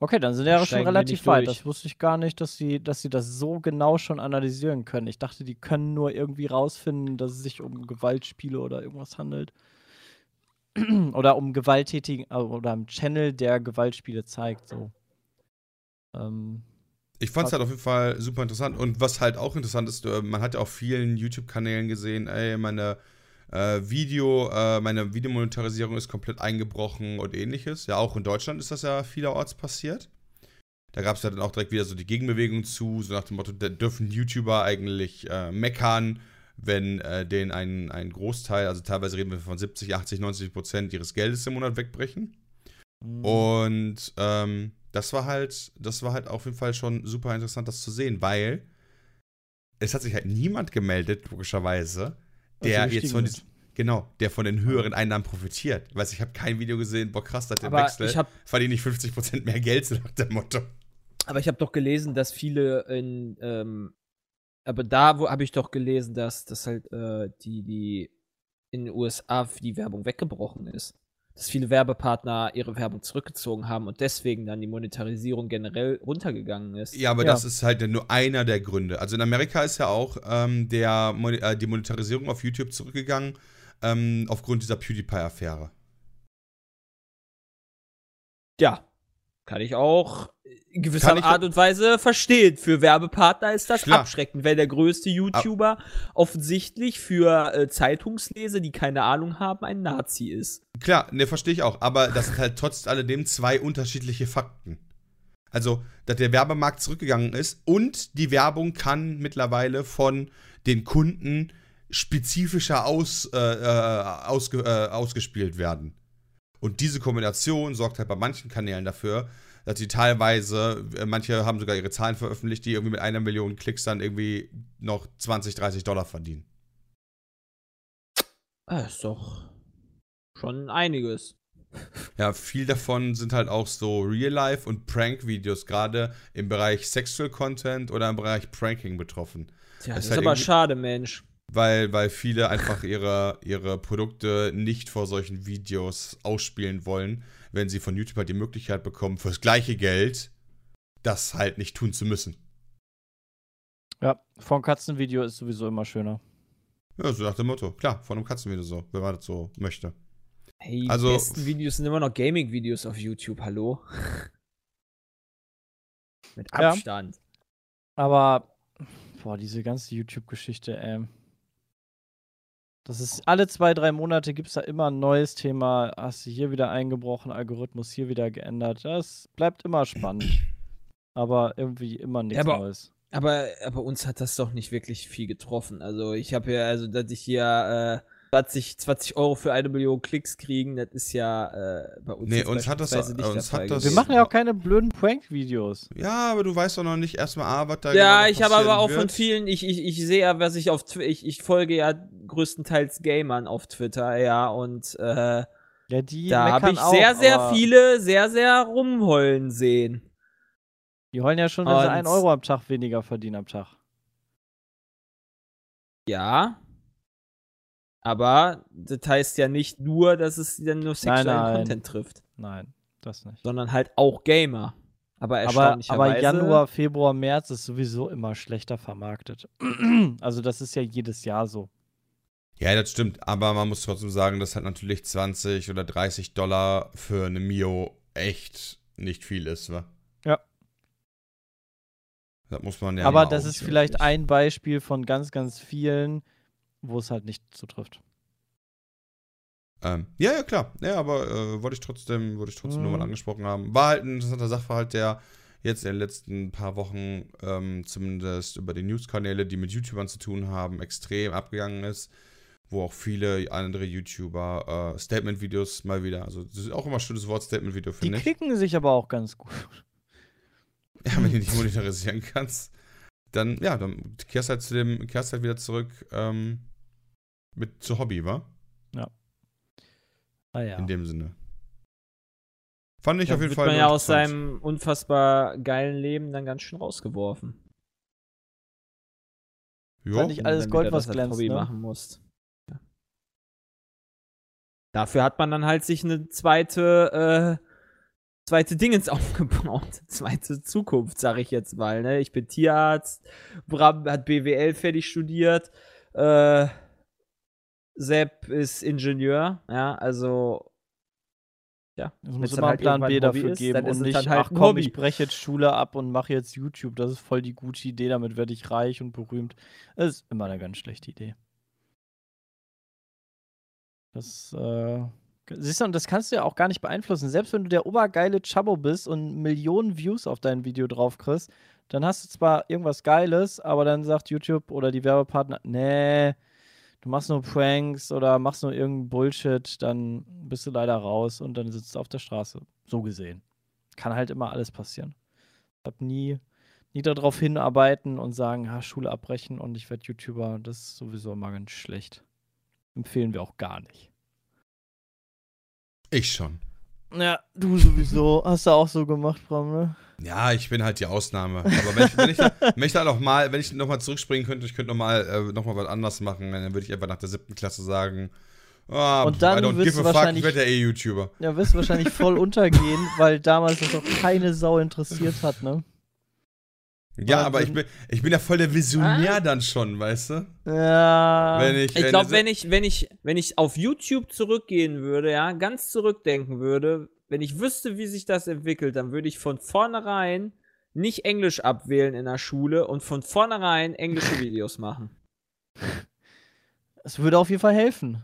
Okay, dann sind die ja schon wir relativ weit. Das wusste ich gar nicht, dass sie, dass sie das so genau schon analysieren können. Ich dachte, die können nur irgendwie rausfinden, dass es sich um Gewaltspiele oder irgendwas handelt. *clears throat* oder um gewalttätigen, äh, oder einen Channel, der Gewaltspiele zeigt. So. Ähm, Ich fand es halt auf jeden Fall super interessant. Und was halt auch interessant ist, äh, man hat ja auf vielen YouTube-Kanälen gesehen, ey, meine äh, Video, äh, meine Videomonetarisierung ist komplett eingebrochen und ähnliches. Ja, auch in Deutschland ist das ja vielerorts passiert. Da gab es ja dann auch direkt wieder so die Gegenbewegung zu, so nach dem Motto, da dürfen YouTuber eigentlich äh, meckern, wenn äh, denen ein, ein Großteil, also teilweise reden wir von 70, 80, 90 Prozent ihres Geldes im Monat wegbrechen. Mhm. Und ähm, das war halt, das war halt auf jeden Fall schon super interessant, das zu sehen, weil es hat sich halt niemand gemeldet, logischerweise, der die jetzt von diesen, genau, der von den höheren Einnahmen profitiert. Weißt ich habe kein Video gesehen, boah krass, seit dem Wechsel ich habe verdiene ich 50% mehr Geld, so nach dem Motto. aber ich habe doch gelesen, dass viele in ähm, aber da wo habe ich doch gelesen, dass dass halt äh, die die in den USA für die Werbung weggebrochen ist. Dass viele Werbepartner ihre Werbung zurückgezogen haben und deswegen dann die Monetarisierung generell runtergegangen ist. Ja, aber Ja. das ist halt nur einer der Gründe. Also in Amerika ist ja auch ähm, der, äh, die Monetarisierung auf YouTube zurückgegangen, ähm, aufgrund dieser PewDiePie-Affäre. Ja, kann ich auch in gewisser Art und Weise verstehen. Für Werbepartner ist das Klar. abschreckend, wenn der größte YouTuber offensichtlich für äh, Zeitungsleser, die keine Ahnung haben, ein Nazi ist. Klar, ne, verstehe ich auch, aber das sind halt trotz alledem zwei unterschiedliche Fakten. Also, dass der Werbemarkt zurückgegangen ist und die Werbung kann mittlerweile von den Kunden spezifischer aus, äh, äh, ausge, äh, ausgespielt werden. Und diese Kombination sorgt halt bei manchen Kanälen dafür, dass sie teilweise, äh, manche haben sogar ihre Zahlen veröffentlicht, die irgendwie mit einer Million Klicks dann irgendwie noch 20, 30 Dollar verdienen. Ah, ist doch schon einiges. Ja, viel davon sind halt auch so Real-Life- und Prank-Videos, gerade im Bereich Sexual Content oder im Bereich Pranking betroffen. Tja, Das das ist halt aber schade, Mensch. Weil, weil viele einfach ihre, ihre Produkte nicht vor solchen Videos ausspielen wollen, wenn sie von YouTube halt die Möglichkeit bekommen, fürs gleiche Geld das halt nicht tun zu müssen. ja, von Katzenvideo ist sowieso immer schöner. Ja, so nach dem Motto. Klar, von einem Katzenvideo so, wenn man das so möchte. Hey, Also- die besten Videos sind immer noch Gaming-Videos auf YouTube, hallo? *laughs* Mit Ja. Abstand. Aber, boah, diese ganze YouTube-Geschichte, ey. Das ist alle zwei, drei Monate gibt es da immer ein neues Thema. Hast du hier wieder eingebrochen, Algorithmus hier wieder geändert. Das bleibt immer spannend. *clears throat* Aber irgendwie immer nichts aber- Neues. Aber, aber uns hat das doch nicht wirklich viel getroffen. Also ich habe ja, also dass ich hier äh, 20, 20 Euro für eine Million Klicks kriegen, das ist ja äh, bei uns Nee, uns hat das- nicht uns hat das- Wir machen ja auch keine blöden Prank-Videos. Ja, aber du weißt doch noch nicht erstmal, ah, was da Ja, genau ich habe aber auch von wird. vielen, ich, ich, ich sehe ja, was ich auf Twitter, ich, ich folge ja größtenteils Gamern auf Twitter, ja, und äh, Ja, die Da habe ich auch, sehr, sehr aber viele sehr, sehr rumheulen sehen. Die heulen ja schon, wenn sie 1 Euro am Tag weniger verdienen am Tag. Ja. Aber das heißt ja nicht nur, dass es dann nur sexuellen nein. Content trifft, Nein, das nicht. sondern halt auch Gamer. Aber Aber, erstaunlicherweise. aber Januar, Februar, März ist sowieso immer schlechter vermarktet. *clears throat* also das ist ja jedes Jahr so. Ja, das stimmt, aber man muss trotzdem sagen, dass halt natürlich 20 oder 30 Dollar für eine Mio echt nicht viel ist, wa? Ja. Das muss man ja aber das ist vielleicht ein Beispiel von ganz, ganz vielen, wo es halt nicht zutrifft. Ähm, ja, ja, klar. Ja, aber äh, wollte ich trotzdem, wollte ich trotzdem nur Mhm. mal angesprochen haben. War halt ein interessanter Sachverhalt, der jetzt in den letzten paar Wochen ähm, zumindest über die Newskanäle, die mit YouTubern zu tun haben, extrem abgegangen ist. Wo auch viele andere YouTuber äh, Statement-Videos mal wieder, also das ist auch immer ein schönes Wort, Statement-Video, Die finde ich. klicken sich aber auch ganz gut. *laughs* Ja, wenn du nicht *laughs* monetarisieren kannst, dann, ja, dann kehrst halt zu dem, kehrst halt wieder zurück ähm, mit zu Hobby, wa? Ah ja. In dem Sinne. Fand ich da auf jeden wird Fall. man ja aus seinem unfassbar geilen Leben dann ganz schön rausgeworfen. Jo. Weil nicht alles du Gold, was glänzt, Hobby ne? machen musst. Ja. Dafür hat man dann halt sich eine zweite, äh, zweite Dingens *laughs* aufgebaut. Zweite Zukunft, sag ich jetzt mal. Ne? Ich bin Tierarzt, Bram hat BWL fertig studiert, äh, Sepp ist Ingenieur, ja, also ja, Es muss immer einen halt Plan B dafür ist, geben und nicht, halt ach komm, Hobby. ich breche jetzt Schule ab und mache jetzt YouTube. Das ist voll die gute Idee, damit werde ich reich und berühmt. Das ist immer eine ganz schlechte Idee. Das, äh, siehst du, und das kannst du ja auch gar nicht beeinflussen. Selbst wenn du der obergeile Chabo bist und Millionen Views auf dein Video drauf kriegst, dann hast du zwar irgendwas Geiles, aber dann sagt YouTube oder die Werbepartner, nee, du machst nur Pranks oder machst nur irgendeinen Bullshit, dann bist du leider raus und dann sitzt du auf der Straße. So gesehen. Kann halt immer alles passieren. Ich hab nie, nie darauf hinarbeiten und sagen, ha, Schule abbrechen und ich werde YouTuber. Das ist sowieso immer ganz schlecht. Empfehlen wir auch gar nicht. Ich schon. Ja, du sowieso. Hast du auch so gemacht, Bram, ne? Ja, ich bin halt die Ausnahme. Aber wenn ich, wenn ich, da, wenn ich da noch mal, wenn ich noch mal zurückspringen könnte, ich könnte noch mal, äh, noch mal was anderes machen, dann würde ich einfach nach der siebten Klasse sagen, ah, Und dann I don't wirst give du a fuck, ich werde ja eh YouTuber. Ja, wirst wahrscheinlich voll untergehen, weil damals das auch keine Sau interessiert hat, ne? Ja, aber ich bin, ich bin ja voll der Visionär dann schon, weißt du? Ja. Wenn ich, Ich glaube, wenn ich, wenn ich, wenn ich auf YouTube zurückgehen würde, ja, ganz zurückdenken würde, wenn ich wüsste, wie sich das entwickelt, dann würde ich von vornherein nicht Englisch abwählen in der Schule und von vornherein englische Videos machen. Es würde auf jeden Fall helfen.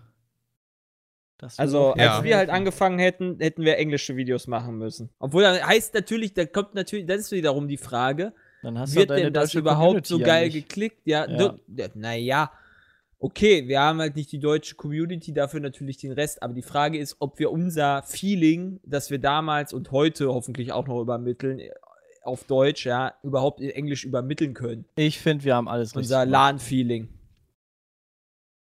Das Also, Ja. als wir halt angefangen hätten, hätten wir englische Videos machen müssen. Obwohl, da heißt natürlich, da kommt natürlich, das ist wiederum die Frage, wird deine denn das überhaupt so Community ja geil nicht. geklickt? Ja, Ja. ja, naja. Okay, wir haben halt nicht die deutsche Community, dafür natürlich den Rest. Aber die Frage ist, ob wir unser Feeling, das wir damals und heute hoffentlich auch noch übermitteln, äh, auf Deutsch, ja, überhaupt in Englisch übermitteln können. Ich finde, wir haben alles richtig Unser. LAN-Feeling.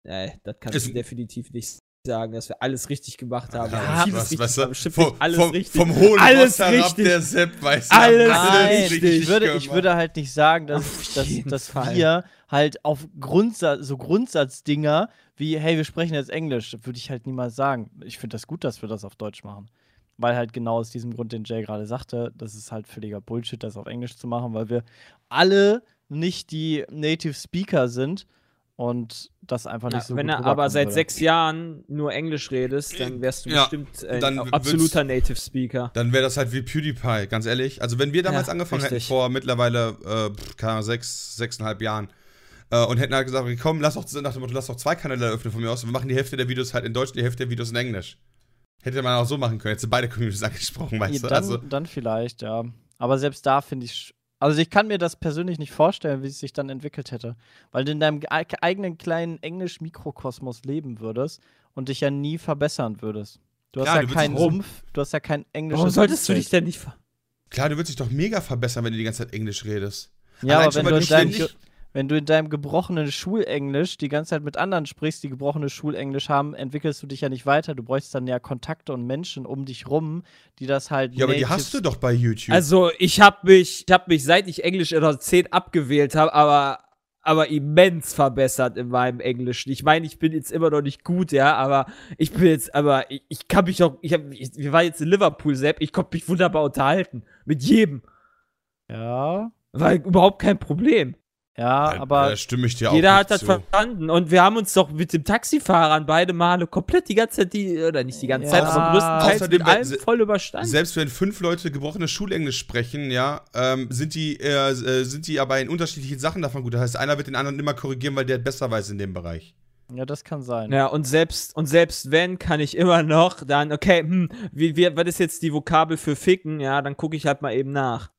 Nee, das kannst du definitiv nicht sagen, dass wir alles richtig gemacht haben. Ja, was- vieles was- richtig was- gemacht, bestimmt vom, alles vom, richtig. Vom hohen Alles herab, richtig. der Sepp, weißt du? Alles Nein, richtig ich würde, ich würde halt nicht sagen, dass, dass, dass Fall. wir halt auf Grundsatz, so Grundsatzdinger wie, hey, wir sprechen jetzt Englisch, würde ich halt niemals sagen. Ich finde das gut, dass wir das auf Deutsch machen. Weil halt genau aus diesem Grund, den Jay gerade sagte, das ist halt völliger Bullshit, das auf Englisch zu machen, weil wir alle nicht die Native Speaker sind und das einfach Ja, nicht so wenn gut du aber seit würde. sechs Jahren nur Englisch redest, dann wärst du Ja, bestimmt dann ein absoluter Native Speaker. Dann wäre das halt wie PewDiePie, ganz ehrlich. Also wenn wir damals Ja, angefangen richtig. hätten, vor mittlerweile, äh, keine Ahnung, sechs, sechseinhalb Jahren, äh, und hätten halt gesagt, okay, komm, lass doch, nach dem Motto, lass doch zwei Kanäle eröffnen von mir aus und wir machen die Hälfte der Videos halt in Deutsch, die Hälfte der Videos in Englisch. Hätte man auch so machen können, hätte beide Communities *laughs* angesprochen, weißt Ja, du? dann, Also, dann vielleicht, ja. Aber selbst da finde ich. Also ich kann mir das persönlich nicht vorstellen, wie es sich dann entwickelt hätte. Weil du in deinem ge- eigenen kleinen Englisch-Mikrokosmos leben würdest und dich ja nie verbessern würdest. Du hast Klar, ja du keinen rum- Sumpf, du hast ja kein englisches Warum solltest du dich denn nicht ver klar, du würdest dich doch mega verbessern, wenn du die ganze Zeit Englisch redest. Ja, Allein aber schon, wenn weil du, du in deinem, ständig- wenn du in deinem gebrochenen Schulenglisch die ganze Zeit mit anderen sprichst, die gebrochenes Schulenglisch haben, entwickelst du dich ja nicht weiter. Du bräuchst dann ja Kontakte und Menschen um dich rum, die das halt. Ja, aber die hast du doch bei YouTube. Also, ich habe mich, ich habe mich, seit ich Englisch in der 10 abgewählt habe, aber, aber immens verbessert in meinem Englisch. Ich meine, ich bin jetzt immer noch nicht gut, ja, aber ich bin jetzt, aber ich, ich kann mich doch, ich hab, ich, wir waren jetzt in Liverpool, Sepp, ich konnte mich wunderbar unterhalten. Mit jedem. Ja, War überhaupt kein Problem. Ja, Da- aber da stimme ich dir auch Jeder hat das zu. verstanden. Und wir haben uns doch mit dem Taxifahrern beide Male komplett die ganze Zeit, die, oder nicht die ganze Ja. Zeit, aber größtenteils Außerdem, mit allem se- voll überstanden. Selbst wenn fünf Leute gebrochenes Schulenglisch sprechen, ja, ähm, sind die, äh, äh, sind die aber in unterschiedlichen Sachen davon gut. Das heißt, einer wird den anderen immer korrigieren, weil der besser weiß in dem Bereich. ja, das kann sein. Ja, und selbst, und selbst wenn, kann ich immer noch dann, okay, hm, wie, wie, was ist jetzt die Vokabel für ficken? Ja, dann gucke ich halt mal eben nach.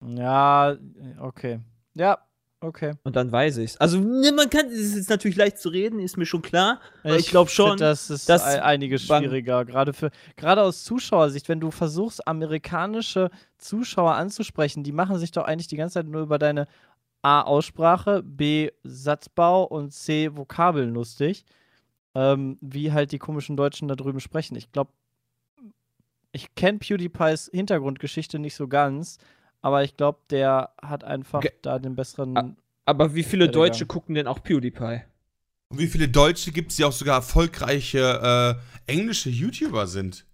Ja, okay. Ja, okay. Und dann weiß ich's. Also, ne, man kann, es ist jetzt natürlich leicht zu reden, ist mir schon klar. Aber ich glaub schon, find, das ist dass ei- einiges schwieriger, gerade für gerade aus Zuschauersicht, wenn du versuchst amerikanische Zuschauer anzusprechen, die machen sich doch eigentlich die ganze Zeit nur über deine A Aussprache, B Satzbau und C Vokabeln lustig, ähm, wie halt die komischen Deutschen da drüben sprechen. Ich glaube, ich kenne PewDiePies Hintergrundgeschichte nicht so ganz, aber ich glaube, der hat einfach Ge- da den besseren. Aber wie viele Digga. Deutsche gucken denn auch PewDiePie? Und wie viele Deutsche gibt es, die auch sogar erfolgreiche äh, englische YouTuber sind?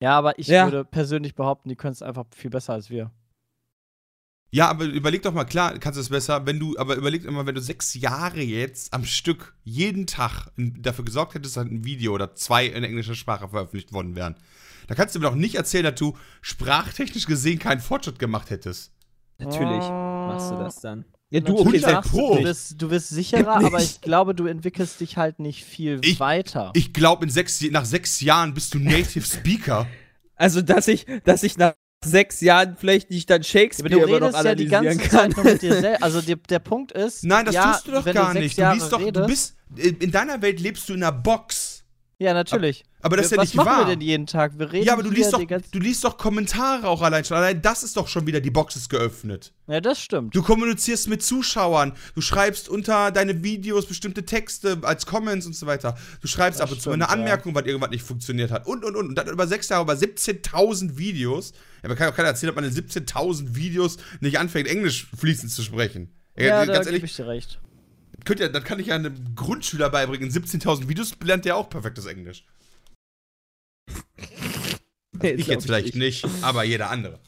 ja, aber ich Ja. würde persönlich behaupten, die können es einfach viel besser als wir. Ja, aber überleg doch mal, klar, kannst du es besser, wenn du, aber überleg immer, wenn du sechs Jahre jetzt am Stück jeden Tag dafür gesorgt hättest, dass ein Video oder zwei in englischer Sprache veröffentlicht worden wären. Da kannst du mir doch nicht erzählen, dass du sprachtechnisch gesehen keinen Fortschritt gemacht hättest. Natürlich Ah. machst du das dann. Ja, du, okay, Sepp, du, bist, du bist sicherer, aber ich glaube, du entwickelst dich halt nicht viel Ich- weiter. Ich glaube, sechs, nach sechs Jahren bist du Native Speaker. Also, dass ich, dass ich nach sechs Jahren vielleicht nicht dann aber Shakespeare du immer noch redest ja die ganze kann. Zeit nur mit dir *laughs* selbst. Also der, der Punkt ist. Nein, das ja, tust du doch gar sechs nicht. Du doch, du bist, in deiner Welt lebst du in einer Box. Ja, natürlich. Aber das ist ja Was nicht machen wahr. wir denn jeden Tag? Wir reden ja, aber du liest, doch, du liest doch Kommentare auch allein schon. Allein das ist doch schon wieder, die Box ist geöffnet. Ja, das stimmt. Du kommunizierst mit Zuschauern. Du schreibst unter deine Videos bestimmte Texte als Comments und so weiter. Du schreibst Das ab und zu mal eine Anmerkung, weil irgendwas nicht funktioniert hat. Und, und, und. Und dann über sechs Jahre, über 17.000 Videos. Ja, man kann auch keiner erzählen, dass man in 17.000 Videos nicht anfängt, Englisch fließend zu sprechen. Ja, da ganz gebe ehrlich, ich dir recht. Könnt ihr, das kann ich ja einem Grundschüler beibringen. In 17.000 Videos lernt der auch perfektes Englisch. Nee, *laughs* Ich jetzt vielleicht nicht, aber jeder andere.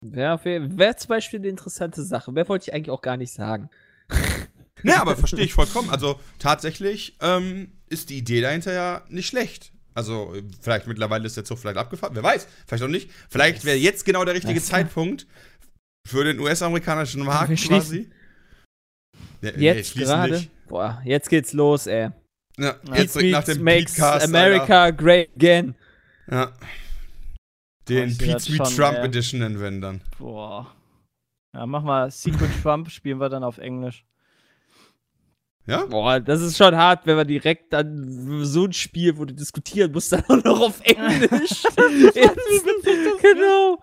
Wäre wär zum Beispiel eine interessante Sache. Wer wollte ich eigentlich auch gar nicht sagen. *laughs* Ne, aber verstehe ich vollkommen. Also tatsächlich ähm, ist die Idee dahinter ja nicht schlecht. Also vielleicht mittlerweile ist der Zug vielleicht abgefahren, wer weiß, vielleicht auch nicht. Vielleicht wäre jetzt genau der richtige Zeitpunkt für den US-amerikanischen Markt quasi. Nee, Jetzt schließen gerade. Boah, jetzt geht's los, ey. Ja, jetzt direkt nach dem makes Petecast, America great again. Alter. Ja. Den das Pete schon, Trump ey. Edition nennen wir dann. Boah. Ja, mach mal Secret Trump, spielen wir dann auf Englisch. Ja? Boah, das ist schon hart, wenn man direkt dann so ein Spiel, wo du diskutieren musst, *laughs* dann auch noch auf Englisch. *laughs* genau.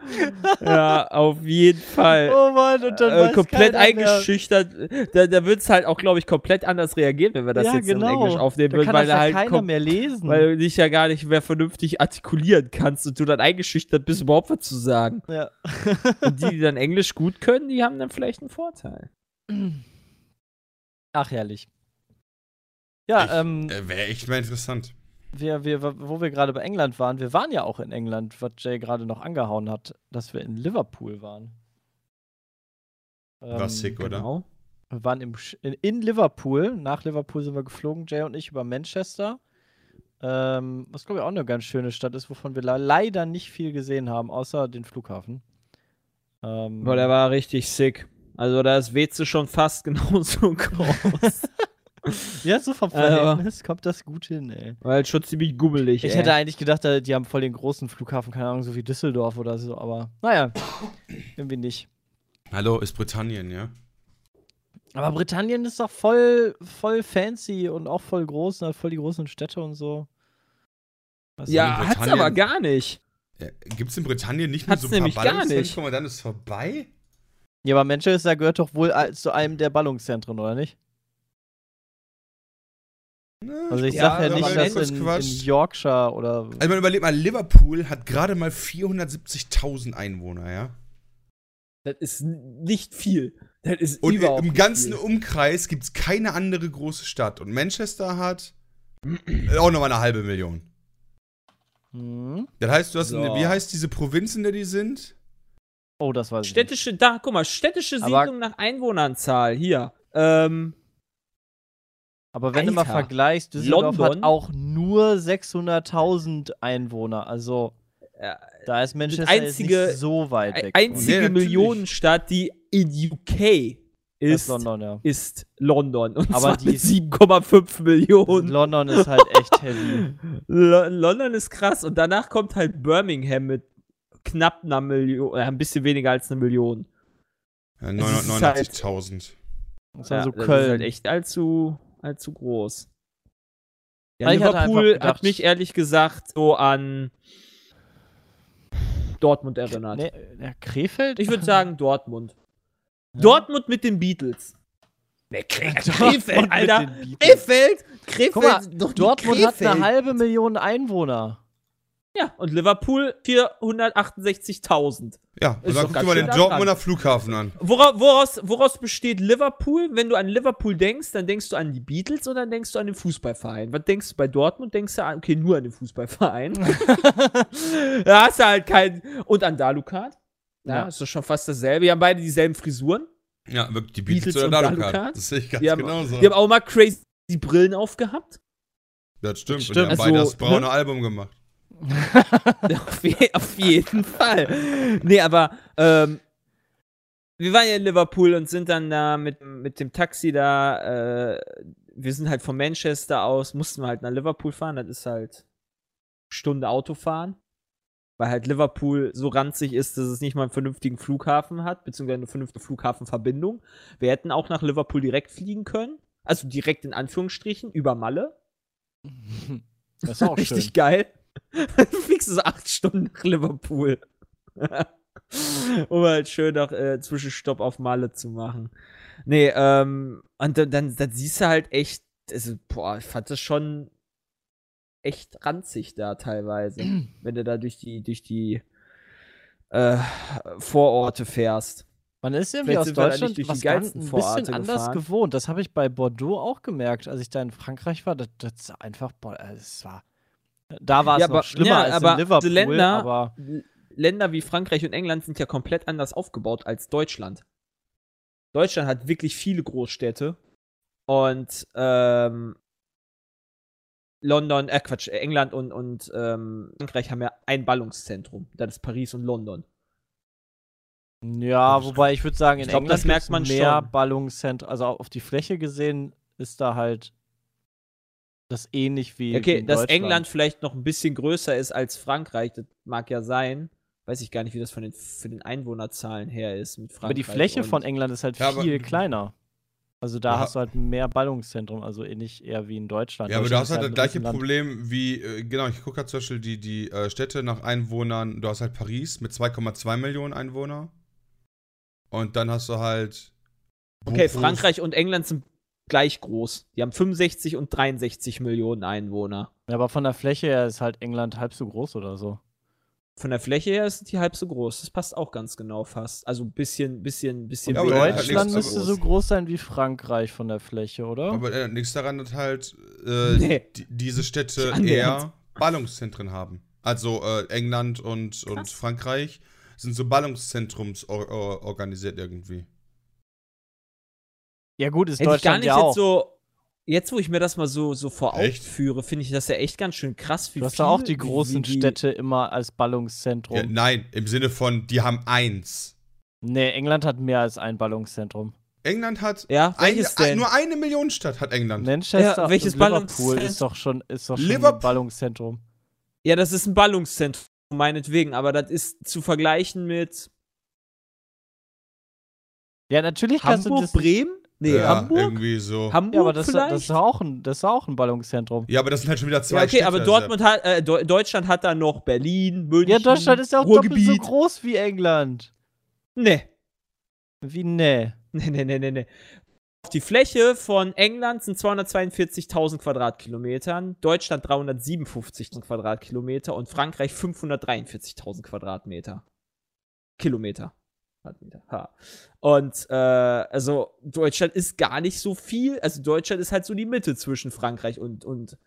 Ja, auf jeden Fall. Oh Mann, und dann äh, komplett mehr. eingeschüchtert. Da, da wird es halt auch, glaube ich, komplett anders reagieren, wenn wir das ja, jetzt genau. in Englisch aufnehmen da würden, weil das ja halt keiner mehr lesen. weil du dich ja gar nicht mehr vernünftig artikulieren kannst und du dann eingeschüchtert bist, überhaupt was zu sagen. ja. Und die, die dann Englisch gut können, die haben dann vielleicht einen Vorteil. Ach, herrlich. Ja, ähm, Äh, Wäre echt mal interessant. wir, wir, wo wir gerade bei England waren, wir waren ja auch in England, was Jay gerade noch angehauen hat, dass wir in Liverpool waren. War sick, oder? Genau. Wir waren im, in, in Liverpool. Nach Liverpool sind wir geflogen, Jay und ich, über Manchester. Ähm, was, glaube ich, auch eine ganz schöne Stadt ist, wovon wir le- leider nicht viel gesehen haben, außer den Flughafen. Ähm, Boah, der war richtig sick. Also da ist Weze schon fast *laughs* genauso groß. *laughs* ja, so vom Aber- Verhältnis kommt das gut hin, ey. Weil schon ziemlich gummelig, Ich ey. hätte eigentlich gedacht, da- die haben voll den großen Flughafen, keine Ahnung, so wie Düsseldorf oder so, aber naja, *coughs* irgendwie nicht. Hallo, ist Britannien, ja? Aber Britannien ist doch voll, voll fancy und auch voll groß, und hat voll die großen Städte und so. Weiß ja, hat's aber gar nicht. Ja, Gibt es in Britannien nicht nur Hat's so ein paar Ballungszentren nicht. und dann ist vorbei? Ja, aber Manchester gehört doch wohl zu einem der Ballungszentren, oder nicht? Na, Also ich Ja, sag ja aber nicht, man dass in, in. Yorkshire oder Also man überlegt mal, Liverpool hat gerade mal 470.000 Einwohner, ja? Das ist nicht viel. Das ist Und überhaupt im ganzen viel. Umkreis gibt es keine andere große Stadt. Und Manchester hat äh, auch nochmal eine halbe Million. Hm? Das heißt, du hast, So. eine, wie heißt diese Provinz, in der die sind? Oh, das weiß ich nicht. Städtische, da, guck mal, städtische Aber- Siedlung nach Einwohnernzahl. Hier. Ähm, Aber wenn du mal Alter. vergleichst, Düsseldorf London? hat auch nur 600.000 Einwohner. Also Ja, da ist Manchester einzige- jetzt nicht so weit weg. einzige Nee, natürlich. Millionenstadt, die in UK ist, ist London, ja. ist London. Und Aber zwar die mit ist- 7,5 Millionen. London ist halt echt heavy. *laughs* Lo- London ist krass. Und danach kommt halt Birmingham mit knapp einer Million, äh, ein bisschen weniger als eine Million. Ja, Es ist halt- 989.000. Das ist Ja, dann so das ist Köln. halt echt allzu, allzu groß. Ja, Liverpool gedacht- hat mich ehrlich gesagt so an Dortmund erinnert. Ja, Krefeld? Ich würde sagen Dortmund. Ja. Dortmund mit den Beatles. Nee, Kre *laughs* Krefeld, Alter. Krefeld? Krefeld? Guck mal, Dortmund hat Krefeld. eine halbe Million Einwohner. Ja, und Liverpool 468.000. Ja, und dann doch guck dir mal den Dortmunder Flughafen an. Woraus, woraus, woraus besteht Liverpool? Wenn du an Liverpool denkst, dann denkst du an die Beatles oder dann denkst du an den Fußballverein? Was denkst du bei Dortmund? Denkst du an, okay, nur an den Fußballverein. *laughs* *laughs* da hast du halt keinen. Und an Dalukat? Ja, Ja. ist doch schon fast dasselbe. Die haben beide dieselben Frisuren. Ja, wirklich, die Beatles, Beatles oder und Dalukat. Dalukat? Das sehe ich ganz Die haben, genauso. die haben auch mal crazy Brillen aufgehabt. das stimmt. Stimmt. Und die haben beide Also, das braune ne? Album gemacht. *laughs* auf, je, auf jeden Fall. Nee, aber ähm, wir waren ja in Liverpool und sind dann da mit, mit dem Taxi da. Äh, wir sind halt von Manchester aus, mussten wir halt nach Liverpool fahren. Das ist halt Stunde Autofahren. Weil halt Liverpool so ranzig ist, dass es nicht mal einen vernünftigen Flughafen hat, beziehungsweise eine vernünftige Flughafenverbindung. Wir hätten auch nach Liverpool direkt fliegen können. Also direkt in Anführungsstrichen, über Malle. Das ist auch *laughs* Richtig schön. geil. *laughs* du fliegst so acht Stunden nach Liverpool. *laughs* um halt schön noch äh, Zwischenstopp auf Malle zu machen. Nee, ähm, und dann, dann, dann siehst du halt echt, also, boah, ich fand das schon echt ranzig da teilweise, *clears throat* wenn du da durch die, durch die äh, Vororte fährst. Man ist irgendwie Vielleicht aus Deutschland durch die was ganz, geilsten ein Vororte bisschen anders gefahren. gewohnt. Das habe ich bei Bordeaux auch gemerkt, als ich da in Frankreich war. Das, das ist einfach, boah, es war. Da war es Ja, noch aber- schlimmer ja, als aber in Liverpool, Länder- aber Länder wie Frankreich und England sind ja komplett anders aufgebaut als Deutschland. Deutschland hat wirklich viele Großstädte und ähm, London, äh Quatsch, England und, und ähm, Frankreich haben ja ein Ballungszentrum. Das ist Paris und London. ja, wobei ich würde sagen, in Ich glaub, England das merkt man mehr schon. Ballungszentren, also auf die Fläche gesehen ist da halt das ähnlich wie, wie Okay, in dass. England vielleicht noch ein bisschen größer ist als Frankreich, das mag ja sein. Weiß ich gar nicht, wie das von den, für den Einwohnerzahlen her ist mit Frankreich. Aber die Fläche von England ist halt Ja, aber- viel kleiner. Also da Ja. hast du halt mehr Ballungszentrum, also ähnlich eher wie in Deutschland. Ja, aber du hast halt das gleiche Riesenland. Problem wie, äh, genau, ich gucke gerade zum Beispiel die, die äh, Städte nach Einwohnern. Du hast halt Paris mit 2,2 Millionen Einwohner. Und dann hast du halt. Okay, Frankreich und England sind gleich groß. Die haben 65 und 63 Millionen Einwohner. Ja, aber von der Fläche her ist halt England halb so groß oder so. Von der Fläche her ist die halb so groß. Das passt auch ganz genau fast. Also ein bisschen, bisschen, bisschen Ja, hat Deutschland müsste so groß sein wie Frankreich von der Fläche, oder? Aber äh, nichts daran, dass halt äh, *laughs* Nee. die, diese Städte eher Ballungszentren haben. Also äh, England und, und. Frankreich sind so Ballungszentrums or, or, organisiert irgendwie. Ja gut, ist Hätte ich gar Deutschland nicht ja auch. jetzt so. Jetzt, wo ich mir das mal so, so vor Augen führe, finde ich das ja echt ganz schön krass, wie du hast ja auch die großen die- Städte immer als Ballungszentrum. Ja, nein, im Sinne von, die haben eins. nee, England hat mehr als ein Ballungszentrum. England hat Ja, ein, welches ein, denn? nur eine Million Stadt hat England. Manchester Ja, welches Liverpool Ballungszentrum? ist doch schon, ist doch schon Liverpool- ein Ballungszentrum. Ja, das ist ein Ballungszentrum, meinetwegen, aber das ist zu vergleichen mit Ja, natürlich kannst du Hamburg, das Bremen. Nee, ja, Hamburg? irgendwie so. Hamburg Ja, aber das, vielleicht? das, ist auch ein, das ist auch ein Ballungszentrum. ja, aber das sind halt schon wieder zwei ja, okay, Städte, aber also- Dortmund hat, äh, Deu- Deutschland hat da noch Berlin, München, Ja, Deutschland ist ja auch doppelt so Ruhrgebiet. groß wie England. Nee. Wie nee. *laughs* Nee, nee, nee, nee, nee. Die Fläche von England sind 242.000 Quadratkilometern, Deutschland 357.000 Quadratkilometer und Frankreich 543.000 Quadratmeter. Kilometer. Quadratmeter. Ha. Und äh, also Deutschland ist gar nicht so viel. Also Deutschland ist halt so die Mitte zwischen Frankreich und, und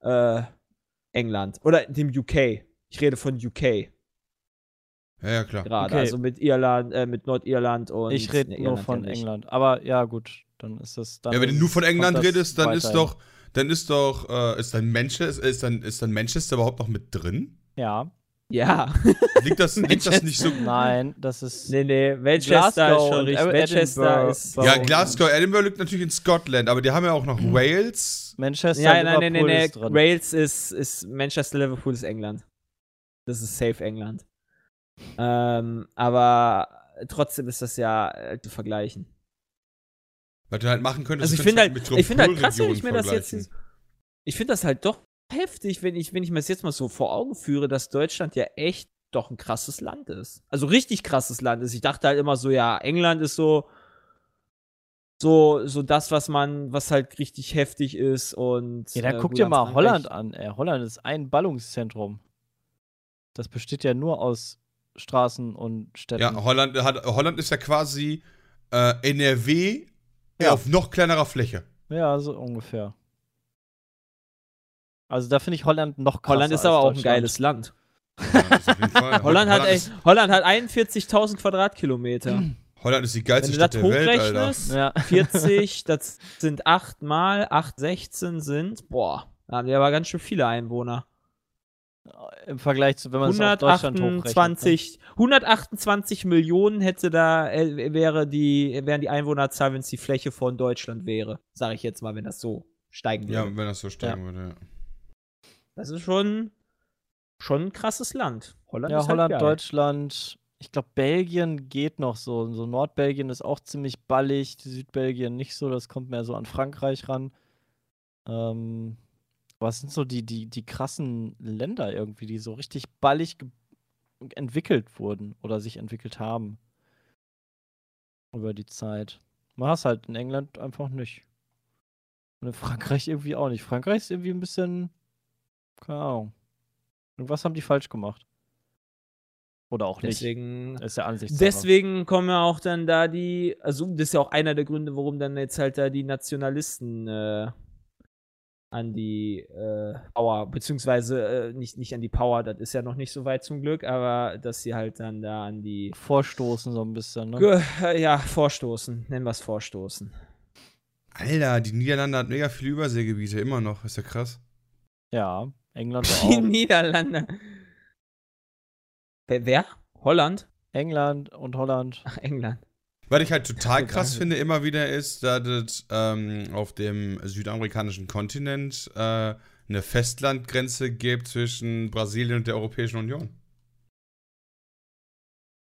äh, England. Oder dem UK. Ich rede von UK Ja, ja, klar. gerade. Okay. Also mit Irland, äh, mit Nordirland und. ich rede Nee, nur Irland von. England. Aber ja, gut, dann ist das. Dann Ja, wenn du nur von England redest, dann ist doch, dann ist doch, äh, ist dann Manchester, ist dann, ist dann Manchester überhaupt noch mit drin? Ja. Ja. *laughs* Liegt das, liegt das nicht so? Nein, das ist. Nee, nee, Manchester Glasgow ist schon richtig. Manchester ist. Ja, Glasgow, Edinburgh liegt natürlich in Scotland, aber die haben ja auch noch Wales. Manchester, Ja, nein, nee, nee, Liverpool nee. ist drin. Wales ist, ist Manchester, Liverpool ist England. Das ist safe England. Ähm, aber trotzdem ist das ja äh, zu vergleichen. Was du halt machen könntest, Also ich du finde könntest halt, ich finde halt krass, wenn ich mir das jetzt. vergleichen. Ich finde das halt doch heftig, wenn ich, wenn ich mir das jetzt mal so vor Augen führe, dass Deutschland ja echt doch ein krasses Land ist. Also richtig krasses Land ist. Ich dachte halt immer so, ja, England ist so. So, so das, was man, was halt richtig heftig ist und. Ja, dann äh, guck dir mal Frankreich- Holland an. Ey, Holland ist ein Ballungszentrum. Das besteht ja nur aus Straßen und Städten. Ja, Holland, hat, Holland ist ja quasi äh, NRW Ja. auf noch kleinerer Fläche. Ja, so ungefähr. Also da finde ich Holland noch krasser Holland ist als aber auch ein geiles Land. *laughs* Holland, hat, ey, Holland hat 41.000 Quadratkilometer. *clears throat* Holland ist die Wenn geilste du Stadt das der Welt, Alter. hochrechnest, Ja. *laughs* 40, das sind 8 mal, 8, 16 sind, boah, da haben wir aber ganz schön viele Einwohner. Im Vergleich zu, wenn man es auf Deutschland hochrechnet. ne? 128, 128 Millionen hätte da, äh, wäre die, wären die Einwohnerzahl, wenn es die Fläche von Deutschland wäre. Sage ich jetzt mal, wenn das so steigen Ja, würde. wenn das so steigen würde, ja. Das ist schon, schon ein krasses Land. Holland Ja, ist Holland, halt geil. Deutschland. Ich glaube, Belgien geht noch so. So Nordbelgien ist auch ziemlich ballig, Südbelgien nicht so. Das kommt mehr so an Frankreich ran. Ähm, was sind so die, die, die krassen Länder irgendwie, die so richtig ballig entwickelt wurden oder sich entwickelt haben? Über die Zeit. Man hast halt in England einfach nicht. Und in Frankreich irgendwie auch nicht. Frankreich ist irgendwie ein bisschen. Keine Ahnung. Irgendwas haben die falsch gemacht. Oder auch nicht. Deswegen Ist ja Ansichtssache. Deswegen kommen ja auch dann da die, also das ist ja auch einer der Gründe, warum dann jetzt halt da die Nationalisten äh, an die äh, Power, beziehungsweise äh, nicht, nicht an die Power, das ist ja noch nicht so weit zum Glück, aber dass sie halt dann da an die, Vorstoßen so ein bisschen, ne? Äh, ja, vorstoßen, nennen wir es vorstoßen. Alter, die Niederlande hat mega viele Überseegebiete, immer noch. Ist ja krass. Ja, England Die auch. Niederlande. Wer? wer? Holland? England und Holland. Ach, England. Was ich halt total Ja, *laughs* krass finde immer wieder ist, dass es ähm, auf dem südamerikanischen Kontinent äh, eine Festlandgrenze gibt zwischen Brasilien und der Europäischen Union.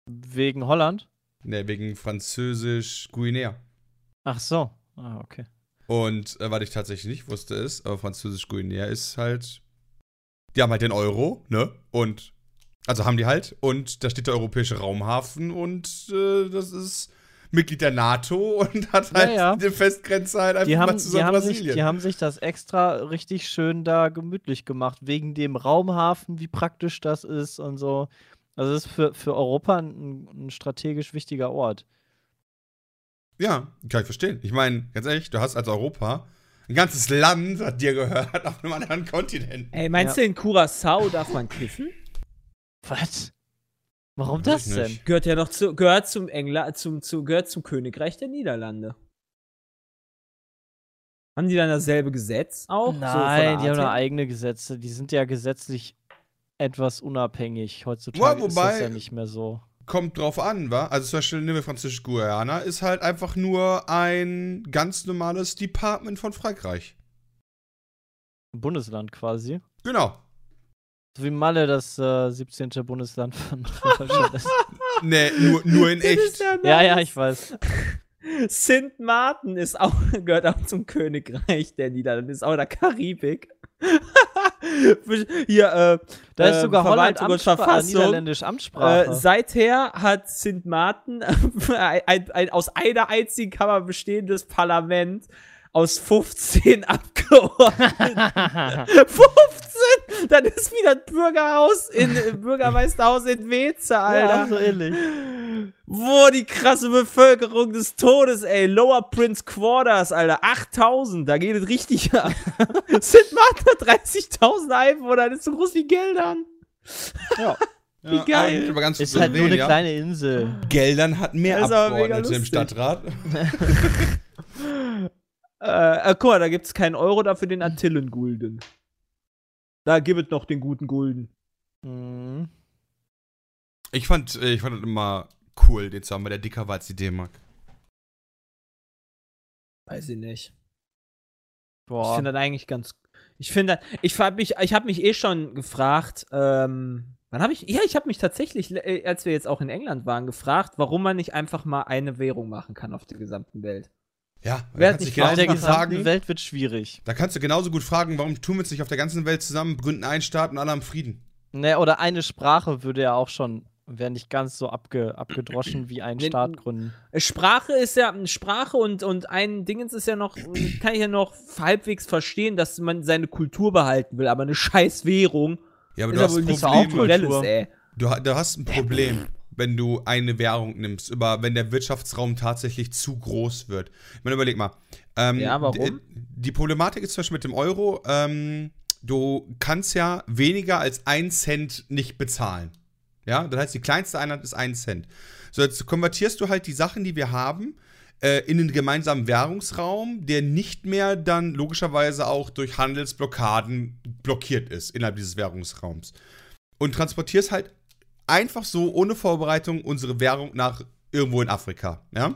Wegen Holland? Ne, wegen Französisch-Guinea. Ach so. Ah, okay. Und äh, was ich tatsächlich nicht wusste ist, aber Französisch-Guinea ist halt. Die haben halt den Euro, ne? Und. Also haben die halt. Und da steht der Europäische Raumhafen und äh, das ist Mitglied der NATO *laughs* und hat Ja, halt ja. eine Festgrenze halt einfach Die mal haben, zusammen die, haben sich, Brasilien. die haben sich das extra richtig schön da gemütlich gemacht, wegen dem Raumhafen, wie praktisch das ist und so. Also das ist für, für Europa ein, ein strategisch wichtiger Ort. Ja, kann ich verstehen. Ich meine, ganz ehrlich, du hast als Europa ein ganzes Land, das dir gehört, *laughs* auf einem anderen Kontinent. Ey, meinst Ja. du in Curacao darf man kiffen? Was? Warum das denn? nicht. Gehört ja noch zu, gehört zum England, zum, zu, gehört zum Königreich der Niederlande. Haben die dann dasselbe Gesetz auch? So Nein, die haben her? eigene Gesetze. Die sind ja gesetzlich etwas unabhängig. Heutzutage Ja, ist das wobei- ja nicht mehr so. Kommt drauf an, wa? Also zum Beispiel nehmen wir Französisch-Guayana, ist halt einfach nur ein ganz normales Department von Frankreich. Ein Bundesland quasi. Genau. So wie Malle das äh, 17. Bundesland von *laughs* Deutschland ist. Nee, nur, nur in *laughs* echt. ja Ja, ja, ich weiß. Sint Maarten ist auch, *laughs* gehört auch zum Königreich der Niederlande, ist auch in der Karibik. *laughs* Hier, äh, Da ist sogar Holland Verwaltung und Amtssprache, Verfassung. Niederländisch Amtssprache. Äh, seither hat Sint Maarten *laughs* ein, ein, ein aus einer einzigen Kammer bestehendes Parlament aus 15 *laughs* Abgeordneten. *laughs* 15! Dann ist wieder ein Bürgerhaus in Bürgermeisterhaus in Weze, Alter. ja, so ähnlich. Wo die krasse Bevölkerung des Todes, ey. Lower Prince Quarters, Alter. 8000, da geht es richtig ab. St. Martin hat 30.000 Einwohner, das ist so groß wie Geldern. Ja. *laughs* Wie geil. aber ganz Ist halt nur eine ja. kleine Insel. Geldern hat mehr Abgeordnete im. Stadtrat. Äh, äh, guck mal, da gibt's keinen Euro, dafür den Antillengulden. Da gibt es noch den guten Gulden. Mhm. Ich fand, ich fand das immer cool, den zu haben, weil der dicker war als die D-Mark. Weiß ich nicht. Ich Boah. finde das eigentlich ganz. Ich finde, ich habe mich, ich habe mich eh schon gefragt. Ähm, wann habe ich? Ja, ich habe mich tatsächlich, äh, als wir jetzt auch in England waren, gefragt, warum man nicht einfach mal eine Währung machen kann auf der gesamten Welt. Ja, Wer da hat kannst, sich genauso der gut gesamten fragen, Welt wird schwierig. da kannst du genauso gut fragen, warum tun wir uns nicht auf der ganzen Welt zusammen, gründen einen Staat und alle haben Frieden. Ne, oder eine Sprache würde ja auch schon, wäre nicht ganz so abge, abgedroschen wie ein Staat gründen. Sprache ist ja, Sprache und, und ein Dingens ist ja noch, *clears throat* kann ich ja noch halbwegs verstehen, dass man seine Kultur behalten will, aber eine scheiß Währung Ja, aber ist du ja hast wohl ein nicht so Problem. Kulturelles, kulturelles, ey. Du, du hast ein Problem, wenn du eine Währung nimmst, über, wenn der Wirtschaftsraum tatsächlich zu groß wird. Ich meine, überleg mal. Ähm, Ja, warum? Die Problematik ist zum Beispiel mit dem Euro, ähm, du kannst ja weniger als ein Cent nicht bezahlen. Ja, das heißt, die kleinste Einheit ist ein Cent. So, jetzt konvertierst du halt die Sachen, die wir haben, äh, in den gemeinsamen Währungsraum, der nicht mehr dann logischerweise auch durch Handelsblockaden blockiert ist innerhalb dieses Währungsraums. Und transportierst halt einfach so ohne Vorbereitung unsere Währung nach irgendwo in Afrika. Ja?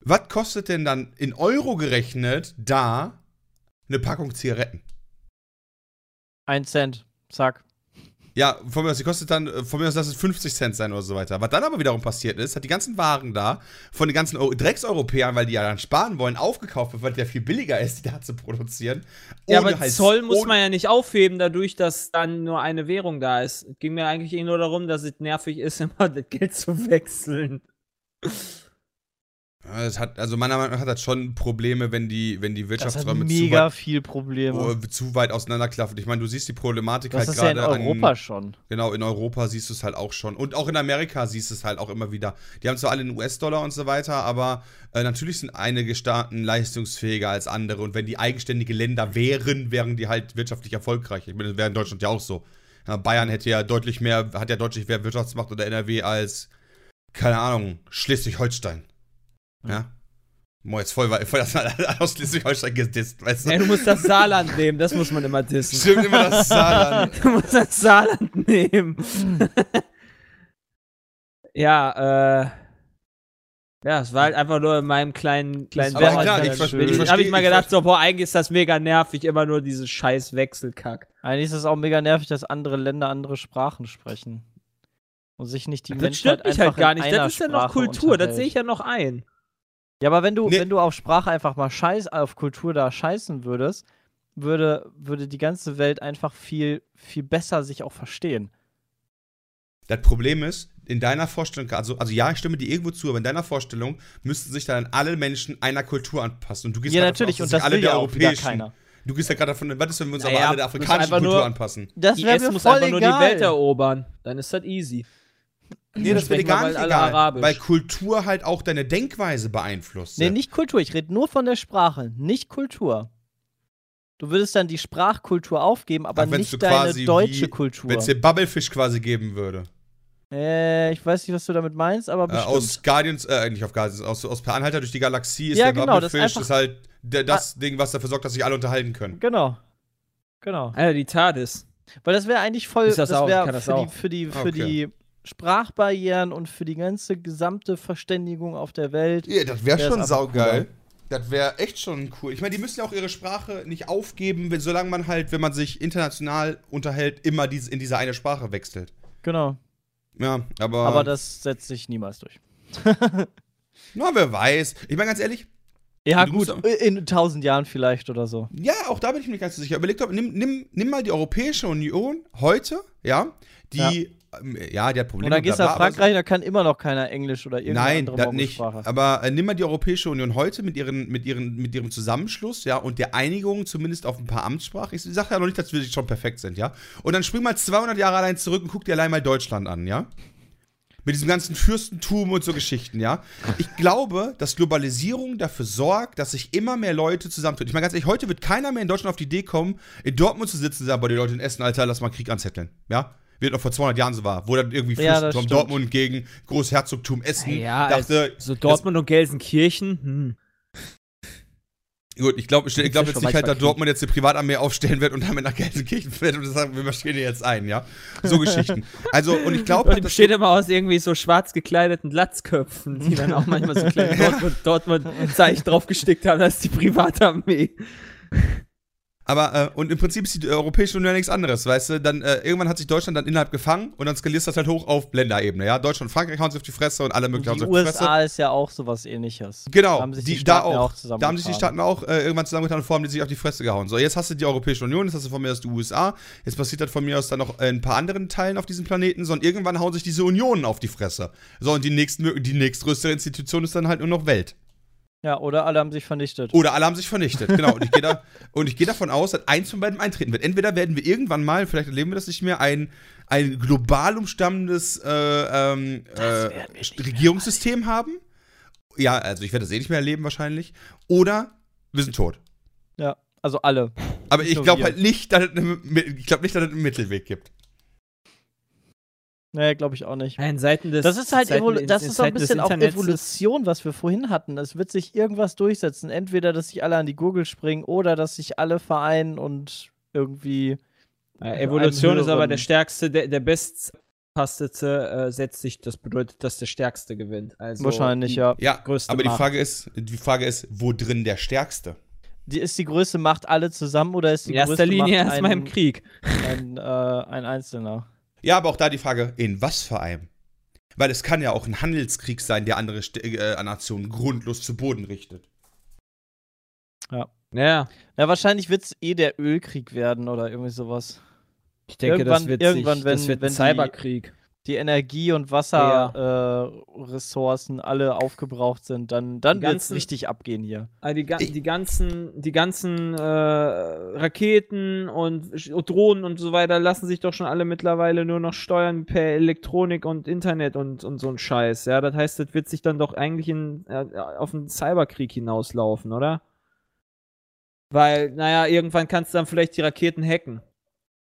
Was kostet denn dann in Euro gerechnet da eine Packung Zigaretten? Ein Cent, zack. Ja, von mir aus, die kostet dann, äh, von mir aus, lass es 50 Cent sein oder so weiter. Was dann aber wiederum passiert ist, hat die ganzen Waren da von den ganzen Eu- Dreckseuropäern, weil die ja dann sparen wollen, aufgekauft wird, weil der viel billiger ist, die da zu produzieren. Ja, aber halt- Zoll muss man ja nicht aufheben, dadurch, dass dann nur eine Währung da ist. Ging mir eigentlich eh nur darum, dass es nervig ist, *laughs* immer das Geld zu wechseln. Ja, Es hat, also meiner Meinung nach hat das schon Probleme, wenn die, wenn die Das hat Wirtschaftsräume zu mega weit, viel Probleme. oh, zu weit auseinanderklaffen. Ich meine, du siehst die Problematik das halt ist ja in gerade an. Europa schon. Genau, in Europa siehst du es halt auch schon. Und auch in Amerika siehst du es halt auch immer wieder. Die haben zwar alle einen US-Dollar und so weiter, aber äh, natürlich sind einige Staaten leistungsfähiger als andere. Und wenn die eigenständige Länder wären, wären die halt wirtschaftlich erfolgreich. Ich meine, das wäre in Deutschland ja auch so. Ja, Bayern hätte ja deutlich mehr, hat ja deutlich mehr Wirtschaftsmacht oder NRW als, keine Ahnung, Schleswig-Holstein. Ja. Boah, jetzt voll, voll das *laughs* aus Schleswig-Holstein gedisst, weißt du? Ja, du musst das Saarland nehmen, das muss man immer dissen. Stimmt immer das Saarland. *laughs* Du musst das Saarland nehmen. ja, äh. Ja, es war halt einfach nur in meinem kleinen, kleinen Das war Aber halt klar, ich, ver schön. ich Da verstehe. habe ich mal ich gedacht, so, boah, eigentlich ist das mega nervig, immer nur dieses scheiß Wechselkack. Eigentlich ist es auch mega nervig, dass andere Länder andere Sprachen sprechen. Und sich nicht die das Menschen stört mich halt gar nicht. Das ist ja noch Kultur, das sehe ich ja noch ein. Ja, aber wenn du, Nee. wenn du auf Sprache einfach mal scheiß, auf Kultur da scheißen würdest, würde, würde die ganze Welt einfach viel, viel besser sich auch verstehen. Das Problem ist, in deiner Vorstellung, also, also ja, ich stimme dir irgendwo zu, aber in deiner Vorstellung müssten sich dann alle Menschen einer Kultur anpassen. Und du gehst Ja, natürlich, aus, und das alle will der ja europäischen. keiner. Du gehst ja gerade davon, was ist, wenn wir uns Naja, aber alle der afrikanischen Kultur nur- anpassen? Das wäre mir muss voll einfach nur die egal. Welt erobern. Dann ist das easy. Nee, das wäre gar nicht egal, Arabisch. weil Kultur halt auch deine Denkweise beeinflusst. Nee, nicht Kultur. Ich rede nur von der Sprache, nicht Kultur. Du würdest dann die Sprachkultur aufgeben, aber Ach, nicht deine quasi deutsche wie- Kultur. Wenn es dir Bubblefish quasi geben würde. Äh, ich weiß nicht, was du damit meinst, aber Äh, bestimmt. aus Guardians, äh, nicht auf Guardians, aus, aus Per Anhalter durch die Galaxie ist Ja, der genau, das Bubblefish einfach- ist halt der, das Ding, was dafür sorgt, dass sich alle unterhalten können. genau. Genau. Alter, die TARDIS. Weil das wäre eigentlich voll, Ist das das wäre das für, für, die, für Okay. die Sprachbarrieren und für die ganze gesamte Verständigung auf der Welt. Ja, das wäre Wär schon saugeil. Das wäre echt schon cool. Ich meine, die müssen ja auch ihre Sprache nicht aufgeben, wenn, solange man halt, wenn man sich international unterhält, immer diese, in diese eine Sprache wechselt. Genau. Ja, aber. Aber das setzt sich niemals durch. *laughs* Na, wer weiß. Ich meine ganz ehrlich, Ja, gut, in tausend Jahren vielleicht oder so. ja, auch da bin ich mir nicht ganz so sicher. Überleg doch, nimm, nimm, nimm mal die Europäische Union heute, ja, die, ja, ja die hat Probleme. Und dann gehst du nach aber so- Frankreich, da kann immer noch keiner Englisch oder irgendeine Nein, andere das nicht. Aber äh, nimm mal die Europäische Union heute mit, ihren, mit, ihren, mit ihrem Zusammenschluss, ja, und der Einigung zumindest auf ein paar Amtssprachen. Ich sage ja noch nicht, dass wir schon perfekt sind, ja. Und dann spring mal 200 Jahre allein zurück und guck dir allein mal Deutschland an, ja. Mit diesem ganzen Fürstentum und so Geschichten, ja. Ich glaube, dass Globalisierung dafür sorgt, dass sich immer mehr Leute zusammentun. Ich meine ganz ehrlich, heute wird keiner mehr in Deutschland auf die Idee kommen, in Dortmund zu sitzen und sagen, boah, die Leute in Essen, Alter, lass mal Krieg anzetteln, ja. Wie das noch vor 200 Jahren so war, wo dann irgendwie Ja, Fürstentum stimmt. Dortmund gegen Großherzogtum Essen Ja, dachte, So Dortmund und Gelsenkirchen, hm. Gut, ich glaube ich glaub jetzt nicht halt, dass Dortmund jetzt eine Privatarmee aufstellen wird und damit nach Gelsenkirchen fährt und sagen, wir marschieren hier jetzt ein, ja? So *laughs* Geschichten. Also, und ich glaube Und halt, besteht immer aus irgendwie so schwarz gekleideten Glatzköpfen, die dann auch manchmal so kleine *laughs* Dortmund, Dortmund-Zeichen draufgestickt haben, das ist die Privatarmee. Aber, äh, und im Prinzip ist die Europäische Union ja nichts anderes, weißt du? Dann, äh, irgendwann hat sich Deutschland dann innerhalb gefangen und dann skalierst du das halt hoch auf Länderebene, ja? Deutschland und Frankreich hauen sich auf die Fresse und alle möglichen hauen die sich auf die Fresse. USA ist ja auch sowas ähnliches. Genau, Da haben sich die, die, Staaten auch. zusammengetan. da haben sich die Staaten auch äh, irgendwann zusammengetan und vor allem die sich auf die Fresse gehauen. So, jetzt hast du die Europäische Union, jetzt hast du von mir aus die USA, jetzt passiert das von mir aus dann noch in ein paar anderen Teilen auf diesem Planeten, so und irgendwann hauen sich diese Unionen auf die Fresse. So, und die, nächstmö- die nächstgrößere Institution ist dann halt nur noch Welt. Ja, oder alle haben sich vernichtet. Oder alle haben sich vernichtet, genau. Und ich gehe da, *laughs* und ich gehe davon aus, dass eins von beiden eintreten wird. Entweder werden wir irgendwann mal, vielleicht erleben wir das nicht mehr, ein, ein global umstammendes äh, ähm, äh, Regierungssystem haben. Ja, also ich werde das eh nicht mehr erleben wahrscheinlich. Oder wir sind tot. Ja, also alle. Aber Nicht ich glaube halt nicht, dass es eine, ich glaube nicht, dass es einen Mittelweg gibt. Nee, glaube ich auch nicht. In Seiten des Das ist halt in- das ist so ein bisschen auch Evolution, was wir vorhin hatten. Es wird sich irgendwas durchsetzen. Entweder, dass sich alle an die Gurgel springen oder dass sich alle vereinen und irgendwie. Ja, Evolution einem ist aber der stärkste, der, der bestpastete äh, setzt sich, das bedeutet, dass der stärkste gewinnt. Also wahrscheinlich, die, ja. Ja, Größte aber die Macht. Frage ist, die Frage ist, wo drin der Stärkste? Die, ist die größte Macht alle zusammen oder ist die In erster größte Linie Macht erstmal im Krieg. ein, äh, ein Einzelner? Ja, aber auch da die Frage, in was für einem? Weil es kann ja auch ein Handelskrieg sein, der andere St äh, Nationen grundlos zu Boden richtet. Ja, Ja, wahrscheinlich wird es eh der Ölkrieg werden oder irgendwie sowas. ich denke, das Irgendwann- wird, irgendwann, sich, wenn- das wird wenn ein die- Cyberkrieg. Die Energie- und Wasserressourcen alle aufgebraucht sind, dann, dann wird es richtig abgehen hier. Also die, ga Ich- die ganzen, die ganzen äh, Raketen und Sch- Drohnen und so weiter lassen sich doch schon alle mittlerweile nur noch steuern per Elektronik und Internet und, und so ein Scheiß. Ja, das heißt, das wird sich dann doch eigentlich in, äh, auf einen Cyberkrieg hinauslaufen, oder? Weil, naja, irgendwann kannst du dann vielleicht die Raketen hacken.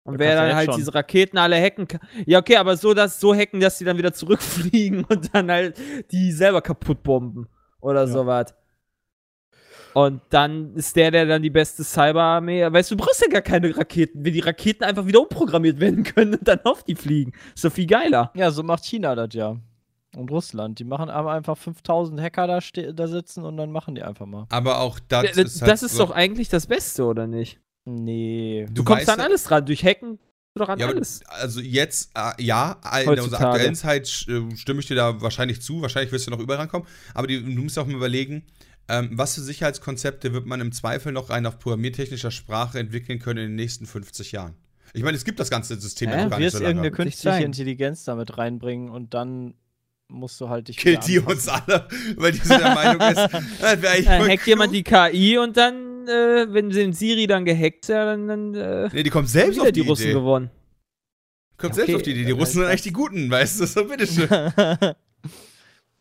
Und Ja, wer dann halt schon. diese Raketen alle hacken kann. Ja, okay, aber so, dass so hacken, dass die dann wieder zurückfliegen *laughs* und dann halt die selber kaputt bomben. Oder Ja. sowas. Und dann ist der, der dann die beste Cyberarmee. Weißt du, du brauchst ja gar keine Raketen, wenn die Raketen einfach wieder umprogrammiert werden können und dann auf die fliegen. Ist doch viel geiler. Ja, so macht China das ja. Und Russland. Die machen aber einfach 5000 Hacker da, da sitzen und dann machen die einfach mal. Aber auch das Das, ist halt so- doch eigentlich das Beste, oder nicht? Nee. Du, kommst weißt an alles dran. Durch Hacken du doch an Ja, alles. also jetzt, äh, ja, in unserer Heutzutage. aktuellen Zeit äh, stimme ich dir da wahrscheinlich zu. Wahrscheinlich wirst du noch überall rankommen. Aber die, du musst auch mal überlegen, ähm, was für Sicherheitskonzepte wird man im Zweifel noch rein auf programmiertechnischer Sprache entwickeln können in den nächsten 50 Jahren? Ich meine, es gibt das ganze System Ja, ja, noch Du gar nicht so lange. irgendeine künstliche. Intelligenz damit reinbringen und dann musst du halt dich Killt die uns alle, weil die so der Meinung ist, *laughs* das wäre eigentlich hackt jemand klug. die KI und dann, äh, wenn den Siri dann gehackt, ja, dann, dann äh, Nee, die kommt selbst wieder auf die, die Russen Idee. gewonnen. Kommt Ja, selbst okay, auf die Idee. Die dann Russen sind heißt eigentlich die Guten, weißt du? So, bitteschön. *laughs*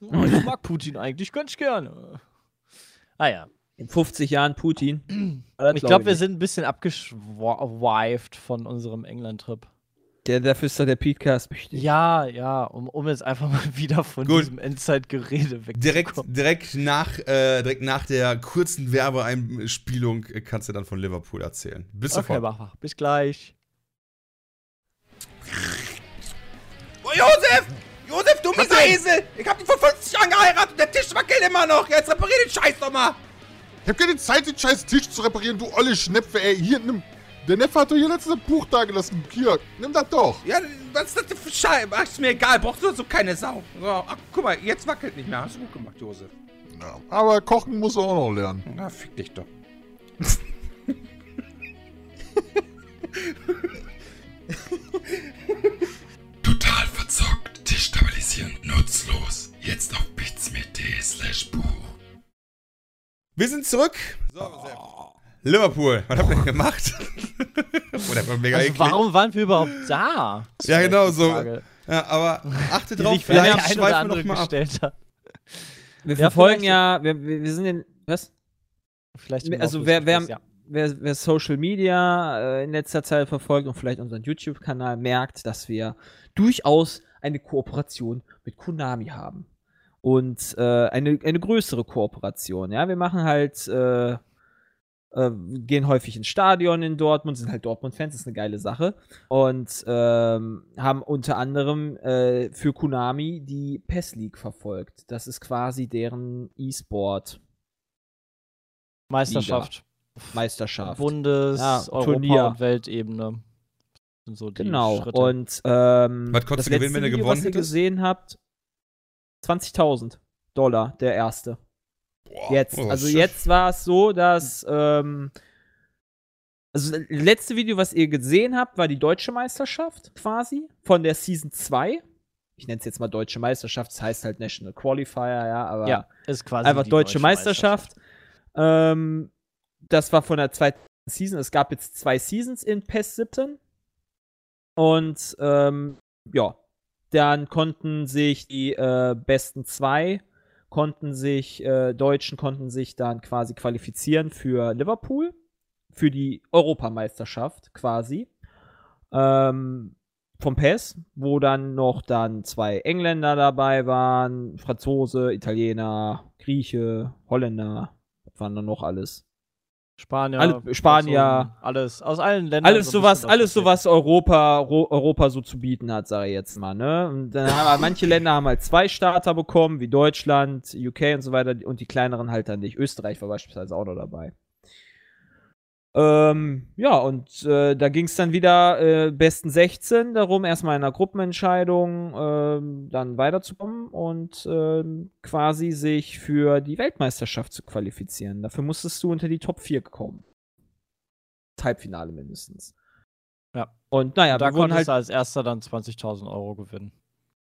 oh, ich mag Putin eigentlich ganz gerne. Ah ja. In 50 Jahren Putin. *clears throat* Ich glaube, wir sind ein bisschen abgeschweift von unserem England-Trip. Der, dafür ist doch der Podcast wichtig. Ja, ja, um, um jetzt einfach mal *laughs* wieder von Gut. diesem Endzeitgerede Direkt, wegzukommen. direkt, nach, äh, direkt nach der kurzen Werbeeinspielung äh, kannst du dann von Liverpool erzählen. Bis Okay, sofort. mach, mach. Bis gleich. Oh, Josef! Josef, du mieser Esel! Ich hab dich vor 50 Jahren geheiratet und der Tisch wackelt immer noch! Jetzt reparier den Scheiß doch mal! Ich hab keine Zeit, den scheiß Tisch zu reparieren, du olle Schnepfe, ey. Hier, nimm. Der Neffe hat doch hier letztes Buch da gelassen. Hier, nimm das doch. Ja, was ist das denn für Scheiße? Ach, ist mir egal, brauchst du so keine Sau. So, ach, guck mal, jetzt wackelt nicht mehr. Hast du gut gemacht, Josef. Ja, aber kochen muss er auch noch lernen. Na, fick dich doch. *laughs* Total verzockt, destabilisieren, nutzlos. Jetzt auf bitsme.de slash Buch. Wir sind zurück. So, Liverpool, was habt ihr denn gemacht? *laughs* Oder war mega Also warum waren wir überhaupt da? Ja, genau so. Ja, aber achte drauf, sich vielleicht ein oder andere noch mal ab. gestellt hat. Wir verfolgen ja, wir, wir, sind in, was? Vielleicht Also wer- wer- Wer, wer Social Media äh, in letzter Zeit verfolgt und vielleicht unseren YouTube-Kanal merkt, dass wir durchaus eine Kooperation mit Konami haben. Und äh, eine, eine größere Kooperation. Ja, wir machen halt, äh, äh, gehen häufig ins Stadion in Dortmund, sind halt Dortmund-Fans, ist eine geile Sache. Und ähm, haben unter anderem äh, für Konami die PES League verfolgt. Das ist quasi deren E-Sport. Meisterschaft. Meisterschaft. Bundes, Ja, Europa Turnier. und Weltebene. Sind so die Genau. Schritte. Und ähm, Was konntest das du gewinnen, letzte wenn du Video, gewonnen was ihr gesehen habt, 20.000 Dollar, der erste. Boah, Jetzt. oh, also jetzt war es so, dass ähm, also das letzte Video, was ihr gesehen habt, war die deutsche Meisterschaft quasi von der Season 2. Ich nenne es jetzt mal deutsche Meisterschaft, das heißt halt National Qualifier, ja, aber ja, ist quasi einfach die deutsche, Meisterschaft. Ähm, das war von der zweiten Season. Es gab jetzt zwei Seasons in PES 17. Und ähm, ja, dann konnten sich die äh, besten zwei, konnten sich, äh, Deutschen konnten sich dann quasi qualifizieren für Liverpool, für die Europameisterschaft quasi. Ähm, vom PES, wo dann noch dann zwei Engländer dabei waren, Franzose, Italiener, Grieche, Holländer, was waren da noch alles? Spanier, Alle- Spanier. Franzosen, alles aus allen Ländern. Alles so sowas, alles sowas Europa, Ro Europa so zu bieten hat, sage ich jetzt mal, ne? Und dann haben halt manche Länder haben halt zwei Starter bekommen, wie Deutschland, UK und so weiter, und die kleineren halt dann nicht. Österreich war beispielsweise auch noch dabei. Ähm, ja, und äh, da ging es dann wieder äh, besten 16 darum, erstmal in einer Gruppenentscheidung ähm, dann weiterzukommen und ähm, quasi sich für die Weltmeisterschaft zu qualifizieren. Dafür musstest du unter die Top 4 kommen. Halbfinale mindestens. Ja. Und naja, da wir halt, du als erster dann 20.000 Euro gewinnen.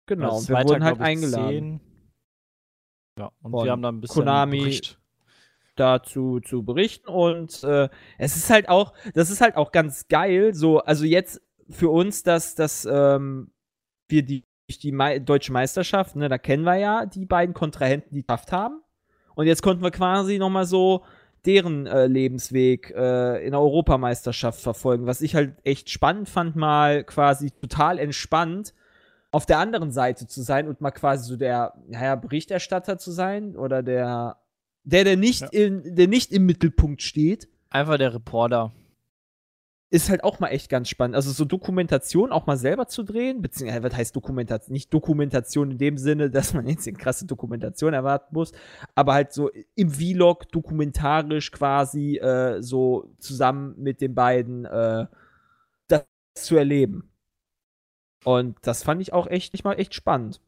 genau, und wir Zweiter, wurden halt eingeladen. 10. Ja, und wir haben dann ein bisschen Konami. Bericht. Dazu zu berichten und äh, es ist halt auch, das ist halt auch ganz geil, so, also jetzt für uns, dass, dass ähm, wir die, die Mei deutsche Meisterschaft, ne, da kennen wir ja die beiden Kontrahenten, die geschafft haben. Und jetzt konnten wir quasi nochmal so deren äh, Lebensweg äh, in der Europameisterschaft verfolgen, was ich halt echt spannend fand, mal quasi total entspannt auf der anderen Seite zu sein und mal quasi so der, naja, Berichterstatter zu sein oder der der, der nicht, Ja. in, der nicht im Mittelpunkt steht, Einfach der Reporter. ist halt auch mal echt ganz spannend. Also so Dokumentation auch mal selber zu drehen, beziehungsweise was heißt Dokumentation? Nicht Dokumentation in dem Sinne, *laughs* dass man jetzt eine krasse Dokumentation erwarten muss, aber halt so im Vlog dokumentarisch quasi äh, so zusammen mit den beiden äh, das zu erleben. Und das fand ich auch echt, nicht mal echt spannend.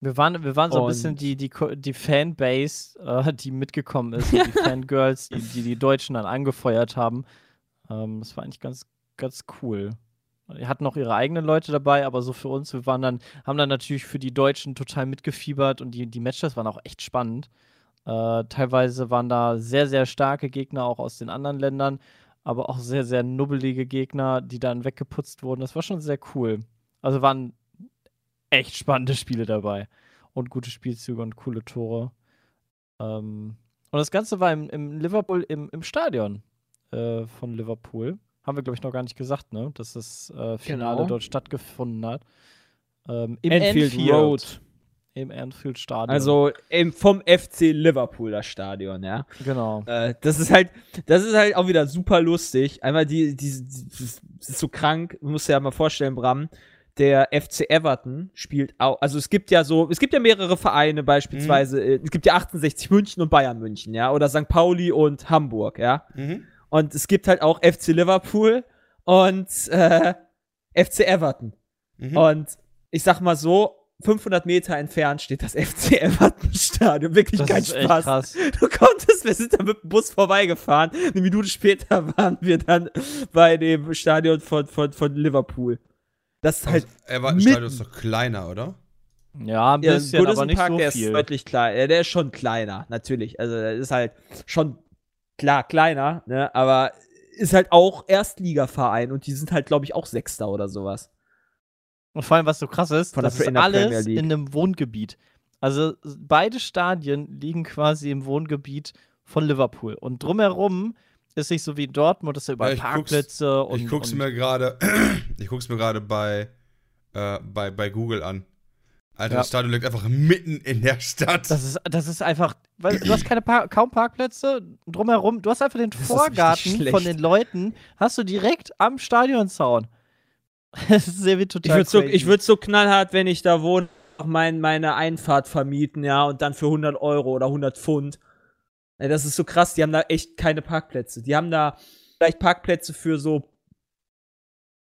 Wir waren, wir waren so ein bisschen die, die, die Fanbase, äh, die mitgekommen ist, die *laughs* Fangirls, die, die die Deutschen dann angefeuert haben. Ähm, das war eigentlich ganz, ganz cool. Die hatten auch ihre eigenen Leute dabei, aber so für uns, wir waren dann, haben dann natürlich für die Deutschen total mitgefiebert und die, die Matches waren auch echt spannend. Äh, teilweise waren da sehr, sehr starke Gegner auch aus den anderen Ländern, aber auch sehr, sehr nubbelige Gegner, die dann weggeputzt wurden. Das war schon sehr cool. Also waren echt spannende Spiele dabei. Und gute Spielzüge und coole Tore. Ähm, und das Ganze war im, im Liverpool, im, im Stadion äh, von Liverpool. Haben wir, glaube ich, noch gar nicht gesagt, ne? Dass das äh, Finale Genau. dort stattgefunden hat. Ähm, Im Anfield Anfield, Road. Im Anfield Stadion. Also im, vom FC Liverpool das Stadion, ja. Genau. Äh, das ist halt, das ist halt auch wieder super lustig. Einmal die, die, die das ist so krank, du musst dir ja mal vorstellen, Bram. Der FC Everton spielt auch, also es gibt ja so, es gibt ja mehrere Vereine, beispielsweise, äh, es gibt ja 68 München und Bayern München, ja, oder St. Pauli und Hamburg, ja. Mhm. Und es gibt halt auch FC Liverpool und äh, FC Everton. Mhm. Und ich sag mal so, 500 Meter entfernt steht das *laughs* FC Everton Stadion. Wirklich Das kein ist echt Spaß. krass. Du konntest, wir sind da mit dem Bus vorbeigefahren. Eine Minute später *laughs* waren wir dann bei dem Stadion von, von, von Liverpool. Das ist halt Also, Everton mitten- Stadion ist doch kleiner, oder? Ja, ein Ja, bisschen, aber Goodison nicht Park, so der viel. ist deutlich kleiner. Der ist schon kleiner, natürlich. Also, der ist halt schon klar kleiner, ne? Aber ist halt auch Erstligaverein und die sind halt, glaube ich, auch Sechster oder sowas. Und vor allem, was so krass ist, Von das ist in alles in einem Wohngebiet. Also beide Stadien liegen quasi im Wohngebiet von Liverpool. Und drumherum ist nicht so wie in Dortmund, ist ja überall Ja, ich guck's- Parkplätze und. ich guck's und mir gerade, *clears throat* ich guck's mir gerade bei, äh, bei, bei Google an. Alter, Ja. das Stadion liegt einfach mitten in der Stadt. das ist, das ist einfach, weil du hast keine Par kaum Parkplätze drumherum. Du hast einfach den richtig Vorgarten von den Leuten, hast du direkt am Stadionzaun. *laughs* Das ist sehr wie Ich total würde so, ich würd so knallhart, wenn ich da wohne, auch mein, meine Einfahrt vermieten, ja, und dann für 100 Euro oder 100 Pfund. Das ist so krass, die haben da echt keine Parkplätze. Die haben da vielleicht Parkplätze für so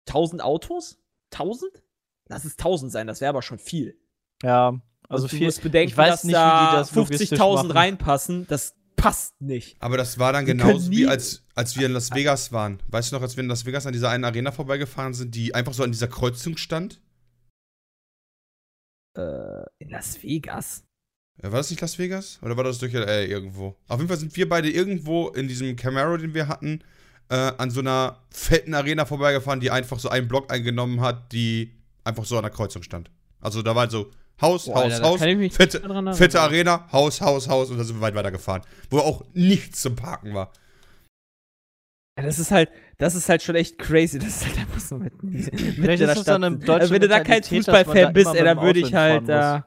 1000 Autos? 1000? Lass es 1000 sein, das wäre aber schon viel. Ja, also du viel. musst bedenken, ich weiß dass nicht, wie da die das logistisch 50.000 machen. reinpassen. Das passt nicht. Aber das war dann Die genauso wie als, als wir in Las Vegas waren. Weißt du noch, als wir in Las Vegas an dieser einen Arena vorbeigefahren sind, die einfach so an dieser Kreuzung stand? Äh, in Las Vegas. Äh, War das nicht Las Vegas? Oder war das durch LA irgendwo? Auf jeden Fall sind wir beide irgendwo in diesem Camaro, den wir hatten, äh, an so einer fetten Arena vorbeigefahren, die einfach so einen Block eingenommen hat, die einfach so an der Kreuzung stand. Also da war halt so Haus, Boah, Haus, Alter, Haus, fette, fette Arena, Haus, Haus, Haus und dann sind wir weit weiter gefahren. Wo auch nichts zum Parken war. Ja, das ist halt, das ist halt schon echt crazy. Das ist halt einfach so mit, mit Vielleicht ist das dann deutsche also, wenn du da kein Fußballfan bist, ey, dann würde ich halt da.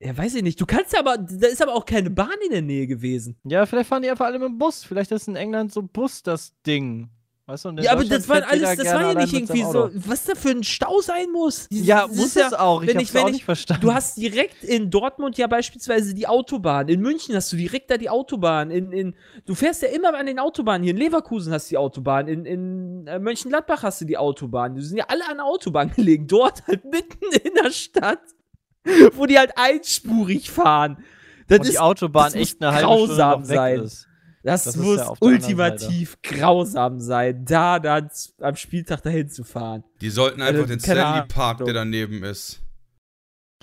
Ja, weiß ich nicht. Du kannst ja aber, da ist aber auch keine Bahn in der Nähe gewesen. Ja, vielleicht fahren die einfach alle mit dem Bus. Vielleicht ist in England so Bus das Ding. Weißt du, Ja, aber das war alles, das war ja nicht irgendwie so, was da für ein Stau sein muss. Dieses- Ja, muss ist es auch. Ich wenn ich, wenn auch ich, nicht verstanden. Du hast direkt in Dortmund ja beispielsweise die Autobahn. In München hast du direkt da die Autobahn. In, in, du fährst ja immer an den Autobahnen. Hier in Leverkusen hast du die Autobahn. In, in äh, Mönchengladbach hast du die Autobahn. Die sind ja alle an der Autobahn *laughs* gelegen. Dort halt mitten in der Stadt, *laughs* wo die halt einspurig fahren. Das und ist, die Autobahn echt eine halbe Stunde grausam weg sein. ist. das, das ist muss ja ultimativ grausam sein, da dann am Spieltag dahin zu fahren. Die sollten einfach Also, den Stanley Ahnung. Park, der daneben ist.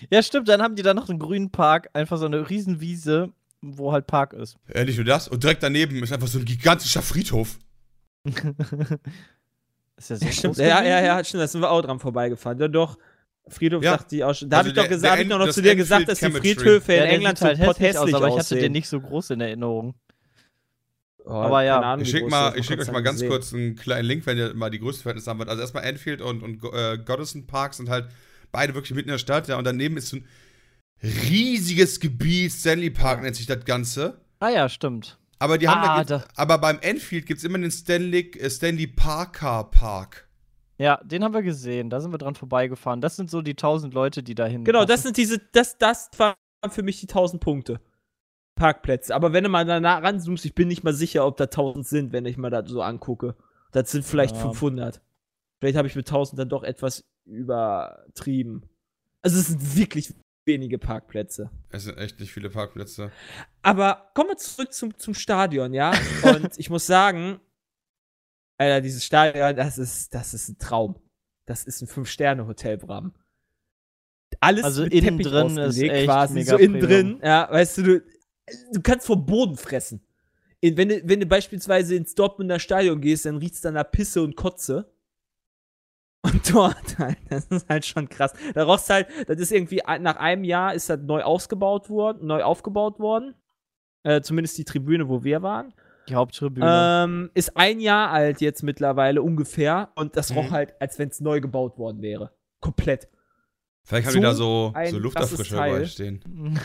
Ja, stimmt. Dann haben die da noch einen grünen Park. Einfach so eine Riesenwiese, wo halt Park ist. Ja, nicht nur das. Und direkt daneben ist einfach so ein gigantischer Friedhof. *laughs* ist ja so Stimmt, groß ja, ja, ja, stimmt, da sind wir auch dran vorbeigegefahren. Ja, doch. Friedhof Ja. sagte ich auch schon. Da Also habe ich doch gesagt, ich doch noch zu dir gesagt, dass die. Friedhöfe Ja, in England halt so hässlich aus, aber ich hatte den nicht so groß in Erinnerung. Oh, aber ja. Ahnung, Ich schicke schick euch mal ganz sehen. kurz einen kleinen Link, wenn ihr mal die größten Verhältnisse haben wollt. Also erstmal Anfield und, und äh, Goddison Park sind halt beide wirklich mitten in der Stadt. Ja, und daneben ist so ein riesiges Gebiet. Stanley Park nennt sich das Ganze. Ah ja, stimmt. Aber die haben Ah, da, da- aber beim Enfield gibt es immer den Stanley, äh, Stanley Parker Park. Ja, den haben wir gesehen. Da sind wir dran vorbeigefahren. Das sind so die 1000 Leute, die da hin. Genau, das sind diese, das, das waren für mich die 1000 Punkte. Parkplätze. Aber wenn du mal da nah ranzoomst, ich bin nicht mal sicher, ob da 1000 sind, wenn ich mal das so angucke. Das sind vielleicht Ja. 500. Vielleicht habe ich mit 1000 dann doch etwas übertrieben. Also es sind wirklich wenige Parkplätze. Es sind echt nicht viele Parkplätze. Aber kommen wir zurück zum, zum Stadion, ja? Und *laughs* ich muss sagen, Alter, dieses Stadion, das ist, das ist ein Traum. Das ist ein Fünf-Sterne-Hotel, Bram. Alles Also mit innen Teppich drin ist echt quasi, mega so innen drin, ja, weißt du, du, du kannst vom Boden fressen. In, wenn, du, wenn du beispielsweise ins Dortmunder Stadion gehst, dann riecht's dann nach Pisse und Kotze. Und *laughs* dort halt, das ist halt schon krass. Da rochst halt, das ist irgendwie, nach einem Jahr ist das neu ausgebaut worden, neu aufgebaut worden. Äh, zumindest die Tribüne, wo wir waren. Die Haupttribüne. Ähm, ist ein Jahr alt jetzt mittlerweile ungefähr. Und das roch Mhm. halt, als wenn es neu gebaut worden wäre. Komplett. Vielleicht haben So die da so, so Lufterfrischer überall stehen. *laughs*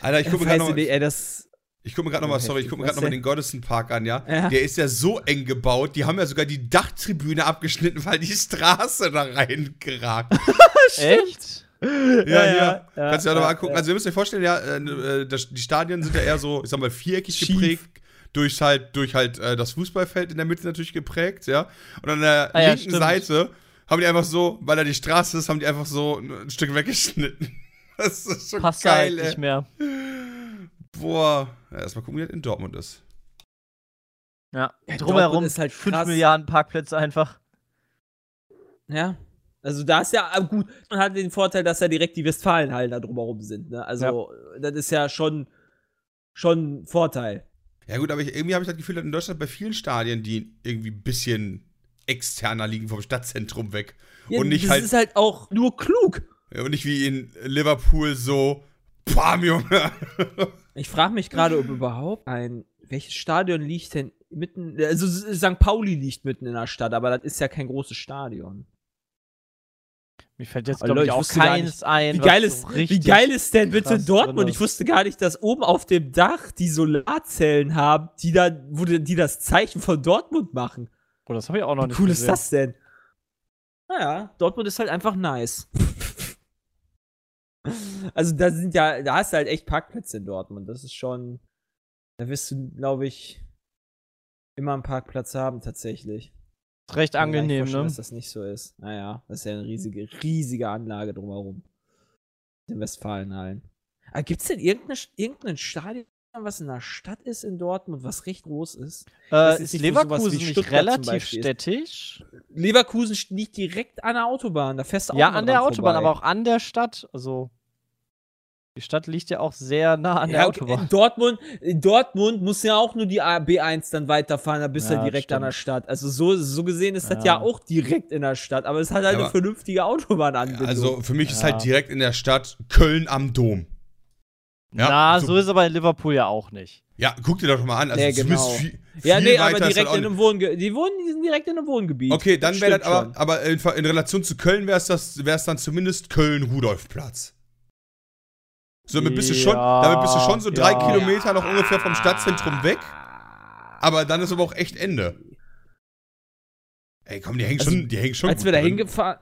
Alter, ich gucke gerade nicht, noch, ey, das. ich guck mir gerade noch mal, sorry, ich gucke mir gerade noch mal denn? den Goddison Park an, ja? Ja. Der ist ja so eng gebaut, die haben ja sogar die Dachtribüne abgeschnitten, weil die Straße da reingeragt. *laughs* Echt? Ja, Ja, ja. ja, Kannst du dir auch ja, mal angucken. ja. Also ihr müsst euch vorstellen, ja, äh, äh, das, die Stadien sind ja eher so, ich sag mal, viereckig Schief. geprägt. Durch halt, durch halt äh, das Fußballfeld in der Mitte natürlich geprägt, ja. Und an der Ah ja, linken stimmt. Seite haben die einfach so, weil da die Straße ist, haben die einfach so ein Stück weggeschnitten. *laughs* Das ist schon Passt geil, halt ey. nicht mehr. Boah. Ja, erstmal gucken, wie das in Dortmund ist. Ja. Ja, Drumherum Dortmund ist halt 5 krass. Milliarden Parkplätze einfach. Ja. Also da ist ja gut, man hat den Vorteil, dass ja direkt die Westfalenhallen da drumherum sind. Ne? Also das ist ja schon schon ein Vorteil. Ja, gut, aber ich, irgendwie habe ich das Gefühl, dass in Deutschland bei vielen Stadien, die irgendwie ein bisschen externer liegen vom Stadtzentrum weg. Ja, und nicht das halt ist halt auch nur klug. und nicht wie in Liverpool so, bam, Junge. *laughs* Ich frage mich gerade, ob überhaupt ein welches Stadion liegt denn mitten also St. Pauli liegt mitten in der Stadt, aber das ist ja kein großes Stadion. Mir fällt jetzt, glaube ich, auch nicht, ein. Wie geil, so ist, wie richtig geil ist denn bitte Dortmund? drin Ich wusste gar nicht, dass oben auf dem Dach die Solarzellen haben, die da, wo die, die das Zeichen von Dortmund machen. Oh, das habe ich auch noch Wie nicht cool gesehen. ist das denn? Naja, Dortmund ist halt einfach nice. *laughs* also da sind ja, da hast du halt echt Parkplätze in Dortmund. Das ist schon, da wirst du, glaube ich, immer einen Parkplatz haben tatsächlich. Ist recht angenehm, ne? Dass das nicht so ist. Naja, das ist ja eine riesige, riesige Anlage drumherum. In Westfalenhallen. Aber gibt es denn irgendeine, irgendein Stadion, was in der Stadt ist in Dortmund, was recht groß ist? Äh, ist ist Leverkusen nicht Stuttgart relativ ist. städtisch? Leverkusen liegt direkt an der Autobahn. Da fährst du auch Ja, an der Autobahn, vorbei. aber auch an der Stadt. Also, die Stadt liegt ja auch sehr nah an der ja, okay, Autobahn. in Dortmund, in Dortmund muss ja auch nur die A- B1 dann weiterfahren, da bist du Ja, ja direkt an der stimmt. Stadt. Also so, so gesehen ist das ja Ja. auch direkt in der Stadt, aber es hat halt Aber- eine vernünftige Autobahnanbindung. Also für mich ist Ja. halt direkt in der Stadt Köln am Dom. Ja, Na, so- so ist aber in Liverpool ja auch nicht. Ja, guck dir doch mal an. Also Nee, genau. viel, ja, viel nee, aber direkt halt in einem Wohngebiet. Die, wohnen, die sind direkt in einem Wohngebiet. Okay, dann wäre das stimmt aber, aber in, in Relation zu Köln wäre es dann zumindest Köln-Rudolfplatz. So, damit bist du schon, damit bist du schon so drei ja. Kilometer noch ungefähr vom Stadtzentrum weg. Aber dann ist aber auch echt Ende. Ey, komm, die hängen Also, schon, die hängen schon. Als gut wir da hingefahren.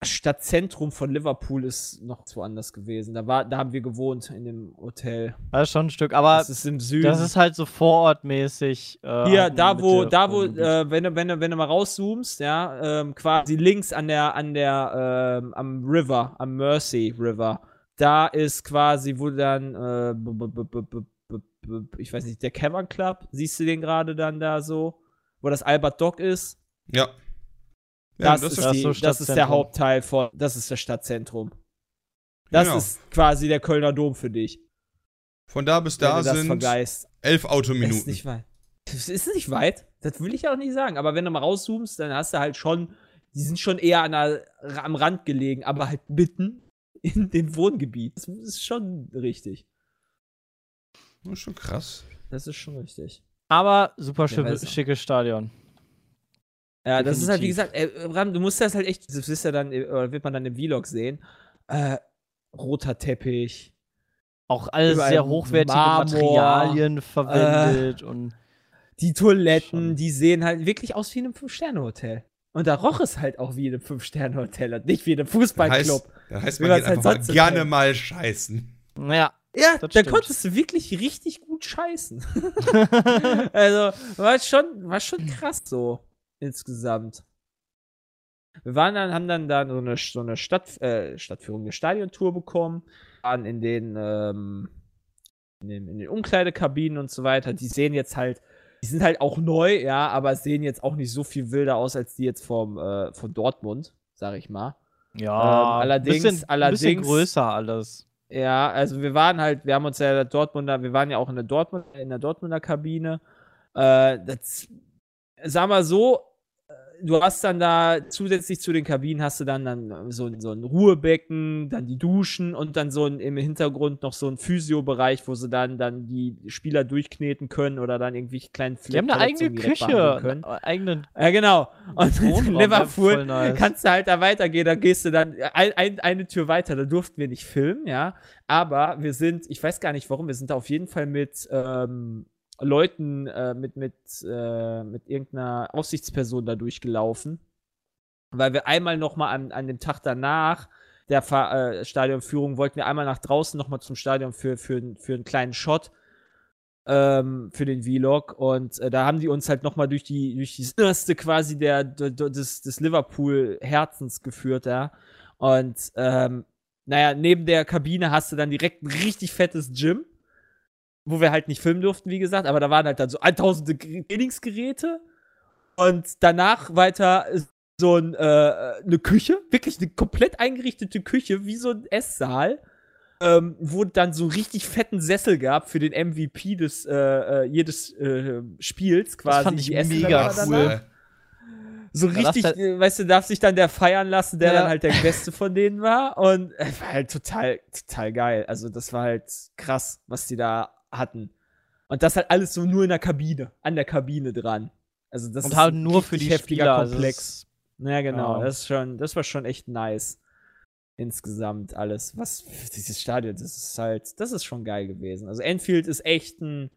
Das Stadtzentrum von Liverpool ist noch woanders gewesen. Da, war, da haben wir gewohnt in dem Hotel. Das ist schon ein Stück, aber das ist im Süden. das ist halt so vorortmäßig. Äh, Hier, da wo, Mitte da wo, äh, wenn du, wenn du, wenn du mal rauszoomst, ja, ähm, quasi links an der, an der, ähm, am River, am Mersey River, da ist quasi, wo dann, äh, ich weiß nicht, der Cavern Club, siehst du den gerade dann da so, wo das Albert Dock ist? Ja. Ja, Das, ist, das die, so das ist der. Hauptteil von, das ist das Stadtzentrum. Das Genau. ist quasi der Kölner Dom für dich. Von da bis da das sind vergeist. elf Das Autominuten. ist nicht weit. Das ist nicht weit. Das will ich ja auch nicht sagen. Aber wenn du mal rauszoomst, dann hast du halt schon, die sind schon eher an der, am Rand gelegen, aber halt mitten in dem Wohngebiet. Das ist schon richtig. Das ist schon krass. Das ist schon richtig. aber super Ja, schick, weiß auch. schickes Stadion. Ja, das ist halt, wie Definitiv. gesagt, äh, Ram, du musst das halt echt, das ist ja dann, äh, oder wird man dann im Vlog sehen. Äh, roter Teppich. Auch alles sehr hochwertige Marmor, Materialien verwendet und Die Toiletten, Schon. die sehen halt wirklich aus wie in einem Fünf-Sterne-Hotel. Und da roch es halt auch wie in einem Fünf-Sterne-Hotel und nicht wie in einem Fußballclub. Heißt, das heißt, man geht halt einfach gerne mal scheißen. naja, Ja, Das da stimmt. konntest du wirklich richtig gut scheißen. *laughs* also, war schon, war schon krass so insgesamt. Wir waren dann, haben dann da so eine, so eine Stadt, äh, Stadtführung, eine Stadiontour bekommen, waren in den, ähm, in den, in den Umkleidekabinen und so weiter. Die sehen jetzt halt, die sind halt auch neu, ja, aber sehen jetzt auch nicht so viel wilder aus als die jetzt vom, äh, von Dortmund, sag ich mal. ja, Ähm, allerdings- bisschen, bisschen allerdings- größer alles. Ja, also wir waren halt, wir haben uns ja in der Dortmunder, wir waren ja auch in der Dortmund, in der Dortmunder Kabine. Äh, das, sag mal so, du hast dann da zusätzlich zu den Kabinen hast du dann, dann so, ein- so ein Ruhebecken, dann die Duschen und dann so ein, im Hintergrund noch so ein Physio-Bereich, wo sie dann, dann die Spieler durchkneten können oder dann irgendwie kleinen Die haben eine eigene Küche, können. eigenen Ja, genau. Und in Liverpool nice. kannst du halt da weitergehen, da gehst du dann ein, ein, eine Tür weiter, da durften wir nicht filmen, ja. Aber wir sind, ich weiß gar nicht warum, wir sind da auf jeden Fall mit ähm, Leuten, äh, mit, mit, äh, mit irgendeiner Aufsichtsperson da durchgelaufen. Weil wir einmal nochmal an, an dem Tag danach der Ver äh, Stadionführung wollten wir einmal nach draußen nochmal zum Stadion für, für, für einen kleinen Shot. ähm, für den Vlog. Und äh, da haben die uns halt nochmal durch die, durch die Innerste quasi der, des, des Liverpool-Herzens geführt, ja. Und ähm, naja, neben der Kabine hast du dann direkt ein richtig fettes Gym, wo wir halt nicht filmen durften, wie gesagt, aber da waren halt dann so 1000 Ge- Trainingsgeräte. Und danach weiter so ein, äh, eine Küche, wirklich eine komplett eingerichtete Küche, wie so ein Esssaal, ähm, wo dann so richtig fetten Sessel gab für den MVP des äh, äh, jedes äh, Spiels quasi. fand ich Die mega cool. So das richtig, halt- weißt du, darf sich dann der feiern lassen, der Ja. dann halt der Beste von denen war. Und äh, war halt total, total geil. Also, das war halt krass, was die da hatten. Und das halt alles so nur in der Kabine, an der Kabine dran. Also, das Und ist halt nur für die heftiger Spieler. also Komplex. es- Ja, genau. Ja. Das, ist schon, das war schon echt nice. Insgesamt alles. Was dieses Stadion, das ist halt, das ist schon geil gewesen. Also Enfield ist echt ein,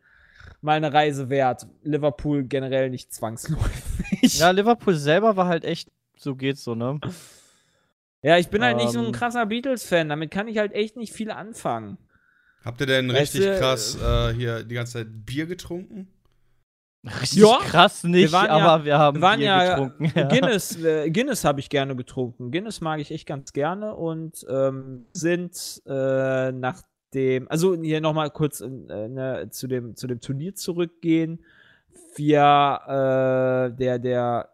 mal eine Reise wert. Liverpool generell nicht zwangsläufig. Ja, Liverpool selber war halt echt, so geht's so, ne? Ja, ich bin halt nicht so ein Ähm. krasser Beatles-Fan. Damit kann ich halt echt nicht viel anfangen. Habt ihr denn Weißt richtig du, krass äh, hier die ganze Zeit Bier getrunken? Richtig Ja, krass nicht, ja- aber wir haben Wir waren Bier ja getrunken. *laughs* Ja. Guinness, äh, Guinness habe ich gerne getrunken. Guinness mag ich echt ganz gerne und ähm, sind äh, nach dem, also hier nochmal kurz äh, ne, zu, dem, zu dem Turnier zurückgehen. Wir, äh, der, der,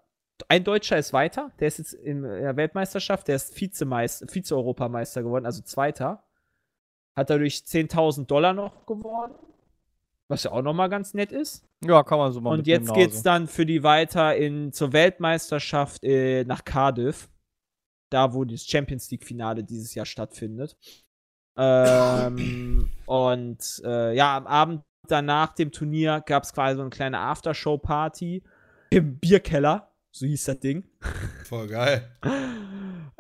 ein Deutscher ist weiter, der ist jetzt in der Weltmeisterschaft, der ist Vizemeister, Vize-Europameister geworden, also Zweiter. Hat dadurch 10.000 Dollar noch gewonnen, was ja auch nochmal ganz nett ist. ja, kann man so mal Und jetzt geht's Hause. dann für die weiter in, zur Weltmeisterschaft äh, nach Cardiff. Da, wo das Champions League-Finale dieses Jahr stattfindet. Ähm, *coughs* und äh, ja, am Abend danach dem Turnier gab es quasi so eine kleine Aftershow-Party im Bierkeller. So hieß das Ding. Voll geil. *laughs*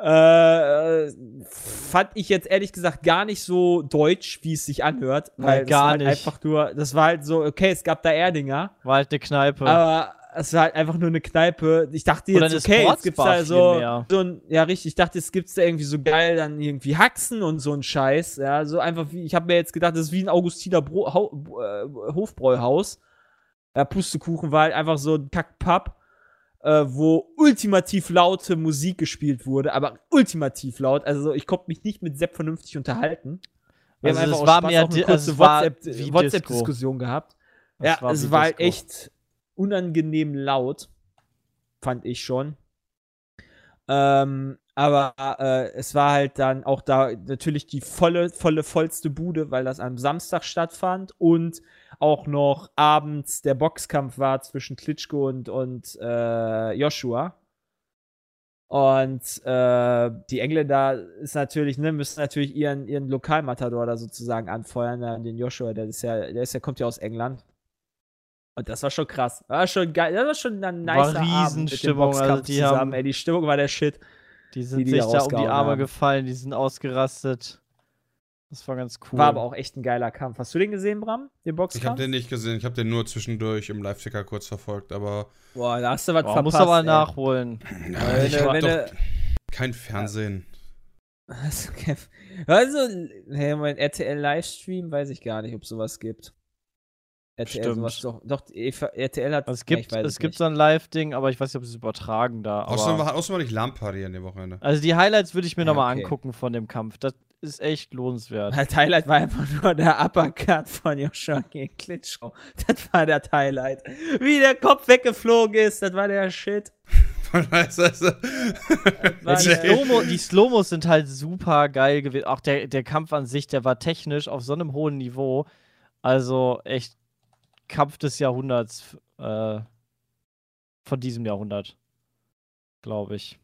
Äh, fand ich jetzt ehrlich gesagt gar nicht so deutsch, wie es sich anhört. Nein, Weil es gar halt nicht. einfach nur, das war halt so, okay, es gab da Erdinger. War halt eine Kneipe. Aber es war halt einfach nur eine Kneipe. Ich dachte jetzt, okay, jetzt gibt's da so, so ein, ja richtig, ich dachte, jetzt gibt's da irgendwie so geil dann irgendwie Haxen und so ein Scheiß. Ja, so einfach wie, ich habe mir jetzt gedacht, das ist wie ein Augustiner Bro Hau äh, Hofbräuhaus. Ja, Pustekuchen war halt einfach so ein Kackpapp, äh, wo ultimativ laute Musik gespielt wurde, aber ultimativ laut. Also ich konnte mich nicht mit Sepp vernünftig unterhalten. Wir Also haben einfach war Spaß mehr auch eine kurze war WhatsApp- WhatsApp-Diskussion gehabt. Das ja, war es war halt Disco. echt unangenehm laut, fand ich schon. Ähm, aber äh, es war halt dann auch da natürlich die volle, volle, vollste Bude, weil das am Samstag stattfand und auch noch abends der Boxkampf war zwischen Klitschko und, und äh, Joshua. Und äh, die Engländer ist natürlich, ne, müssen natürlich ihren, ihren Lokalmatador da sozusagen anfeuern, den Joshua, der ist ja, der ist ja, kommt ja aus England. Und das war schon krass. War schon geil. Das war schon ein nicer Abend mit dem also Boxkampf die zusammen. haben- Ey, die Stimmung war der Shit. Die sind die sich da da um die Arme haben. gefallen, die sind ausgerastet. Das war ganz cool. War aber auch echt ein geiler Kampf. Hast du den gesehen, Bram? Den Ich Boxkampf? habe den nicht gesehen, ich habe den nur zwischendurch im Live-Ticker kurz verfolgt, aber Boah, da hast du was Boah, verpasst. muss aber ey. nachholen. Wenn ich hab doch kein Fernsehen. Also, *laughs* also hey, mein RTL Livestream weiß ich gar nicht, ob sowas gibt. RTL Stimmt. sowas doch. Doch, Eva- RTL hat. Also es Ja, gibt, ich es gibt nicht. so ein Live-Ding, aber ich weiß nicht, ob sie es übertragen da. Außerdem Aber war, ich LAN-Party an dem Wochenende. also die Highlights würde ich mir Ja, nochmal okay. angucken von dem Kampf. Das ist echt lohnenswert. Das Highlight war einfach nur der Uppercut von Joshua gegen Klitschko. Das war der Highlight. Wie der Kopf weggeflogen ist, das war der Shit. Also- Ja, die, Jay. Slow die Slowmos sind halt super geil gewesen. Auch der, der Kampf an sich, der war technisch auf so einem hohen Niveau. Also echt Kampf des Jahrhunderts äh, von diesem Jahrhundert. Glaube ich.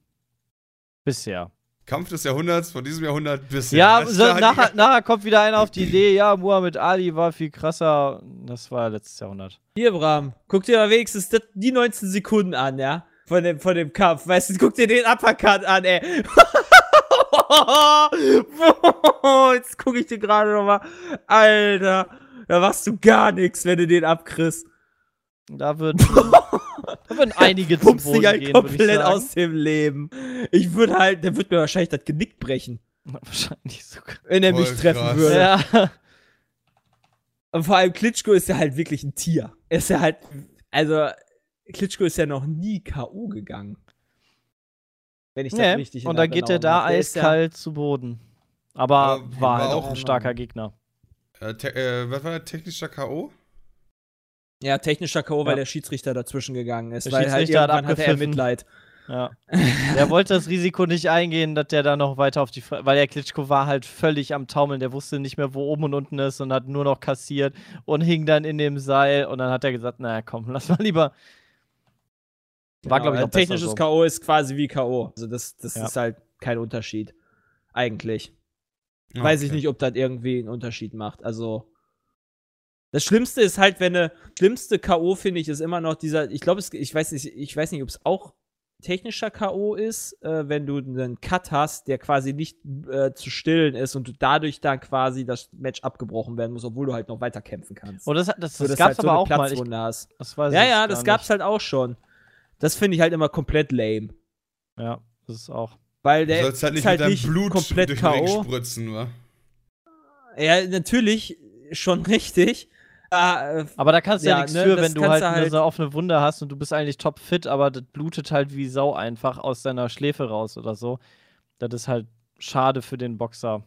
Bisher. Kampf des Jahrhunderts, von diesem Jahrhundert bis Ja, so, *laughs* nachher, nachher kommt wieder einer auf die Idee, ja, Muhammad Ali war viel krasser. Das war letztes Jahrhundert. Hier, Bram, guck dir mal wenigstens das, die 19 Sekunden an, ja? Von dem, von dem Kampf. Weißt du, guck dir den Uppercut an, ey. *laughs* Jetzt guck ich dir gerade nochmal. Alter, da machst du gar nichts, wenn du den abkriegst. Da würden, da würden einige zum Boden halt gehen, komplett sagen. aus dem Leben. Ich würde halt, der würde mir wahrscheinlich das Genick brechen, *laughs* Wahrscheinlich sogar. wenn er Voll mich treffen krass. würde. Ja. *laughs* Und vor allem Klitschko ist ja halt wirklich ein Tier. Er ist ja halt, also Klitschko ist ja noch nie K.O. gegangen. Wenn ich das Nee, richtig und dann geht er da ist ja- eiskalt zu Boden. Aber Aber war war halt auch ein starker Gegner. Äh, äh, was war der technischer K.O.? Ja, technischer K.O., weil Ja. der Schiedsrichter dazwischen gegangen ist. Der weil halt Schiedsrichter hat irgendwann hatte er abgepfiffen. Mitleid. Ja. der wollte das Risiko nicht eingehen, dass der da noch weiter auf die. Fre weil der Klitschko war halt völlig am Taumeln. Der wusste nicht mehr, wo oben und unten ist und hat nur noch kassiert und hing dann in dem Seil. Und dann hat er gesagt: Naja, komm, *laughs* lass mal lieber. War, glaube ich, Genau, auch besser Technisches so. K.O. ist quasi wie K.O. Also das, das Ja. ist halt kein Unterschied. Eigentlich. Weiß ich nicht, ob das irgendwie einen Unterschied macht. Also. Das Schlimmste ist halt, wenn eine schlimmste K.O. finde ich, ist immer noch dieser. Ich glaube, ich weiß nicht, ich weiß nicht, ob es auch technischer K.O. ist, äh, wenn du einen Cut hast, der quasi nicht äh, zu stillen ist und du dadurch dann quasi das Match abgebrochen werden muss, obwohl du halt noch weiter kämpfen kannst. Und das, das, das So, dass gab's halt so aber auch mal. Ich, hast. das weiß Ja, ich ja, das nicht. gab's halt auch schon. Das finde ich halt immer komplett lame. Ja, das ist auch. Weil Du der sollst halt nicht ist halt mit deinem nicht Blut komplett durch den Ring K.O. spritzen, wa? Ja, natürlich, schon *laughs* richtig. Ah, äh, Aber da kannst du ja, Ja, nichts ne, für, das wenn du halt eine halt- so offene Wunde hast und du bist eigentlich top fit, aber das blutet halt wie Sau einfach aus deiner Schläfe raus oder so. Das ist halt schade für den Boxer.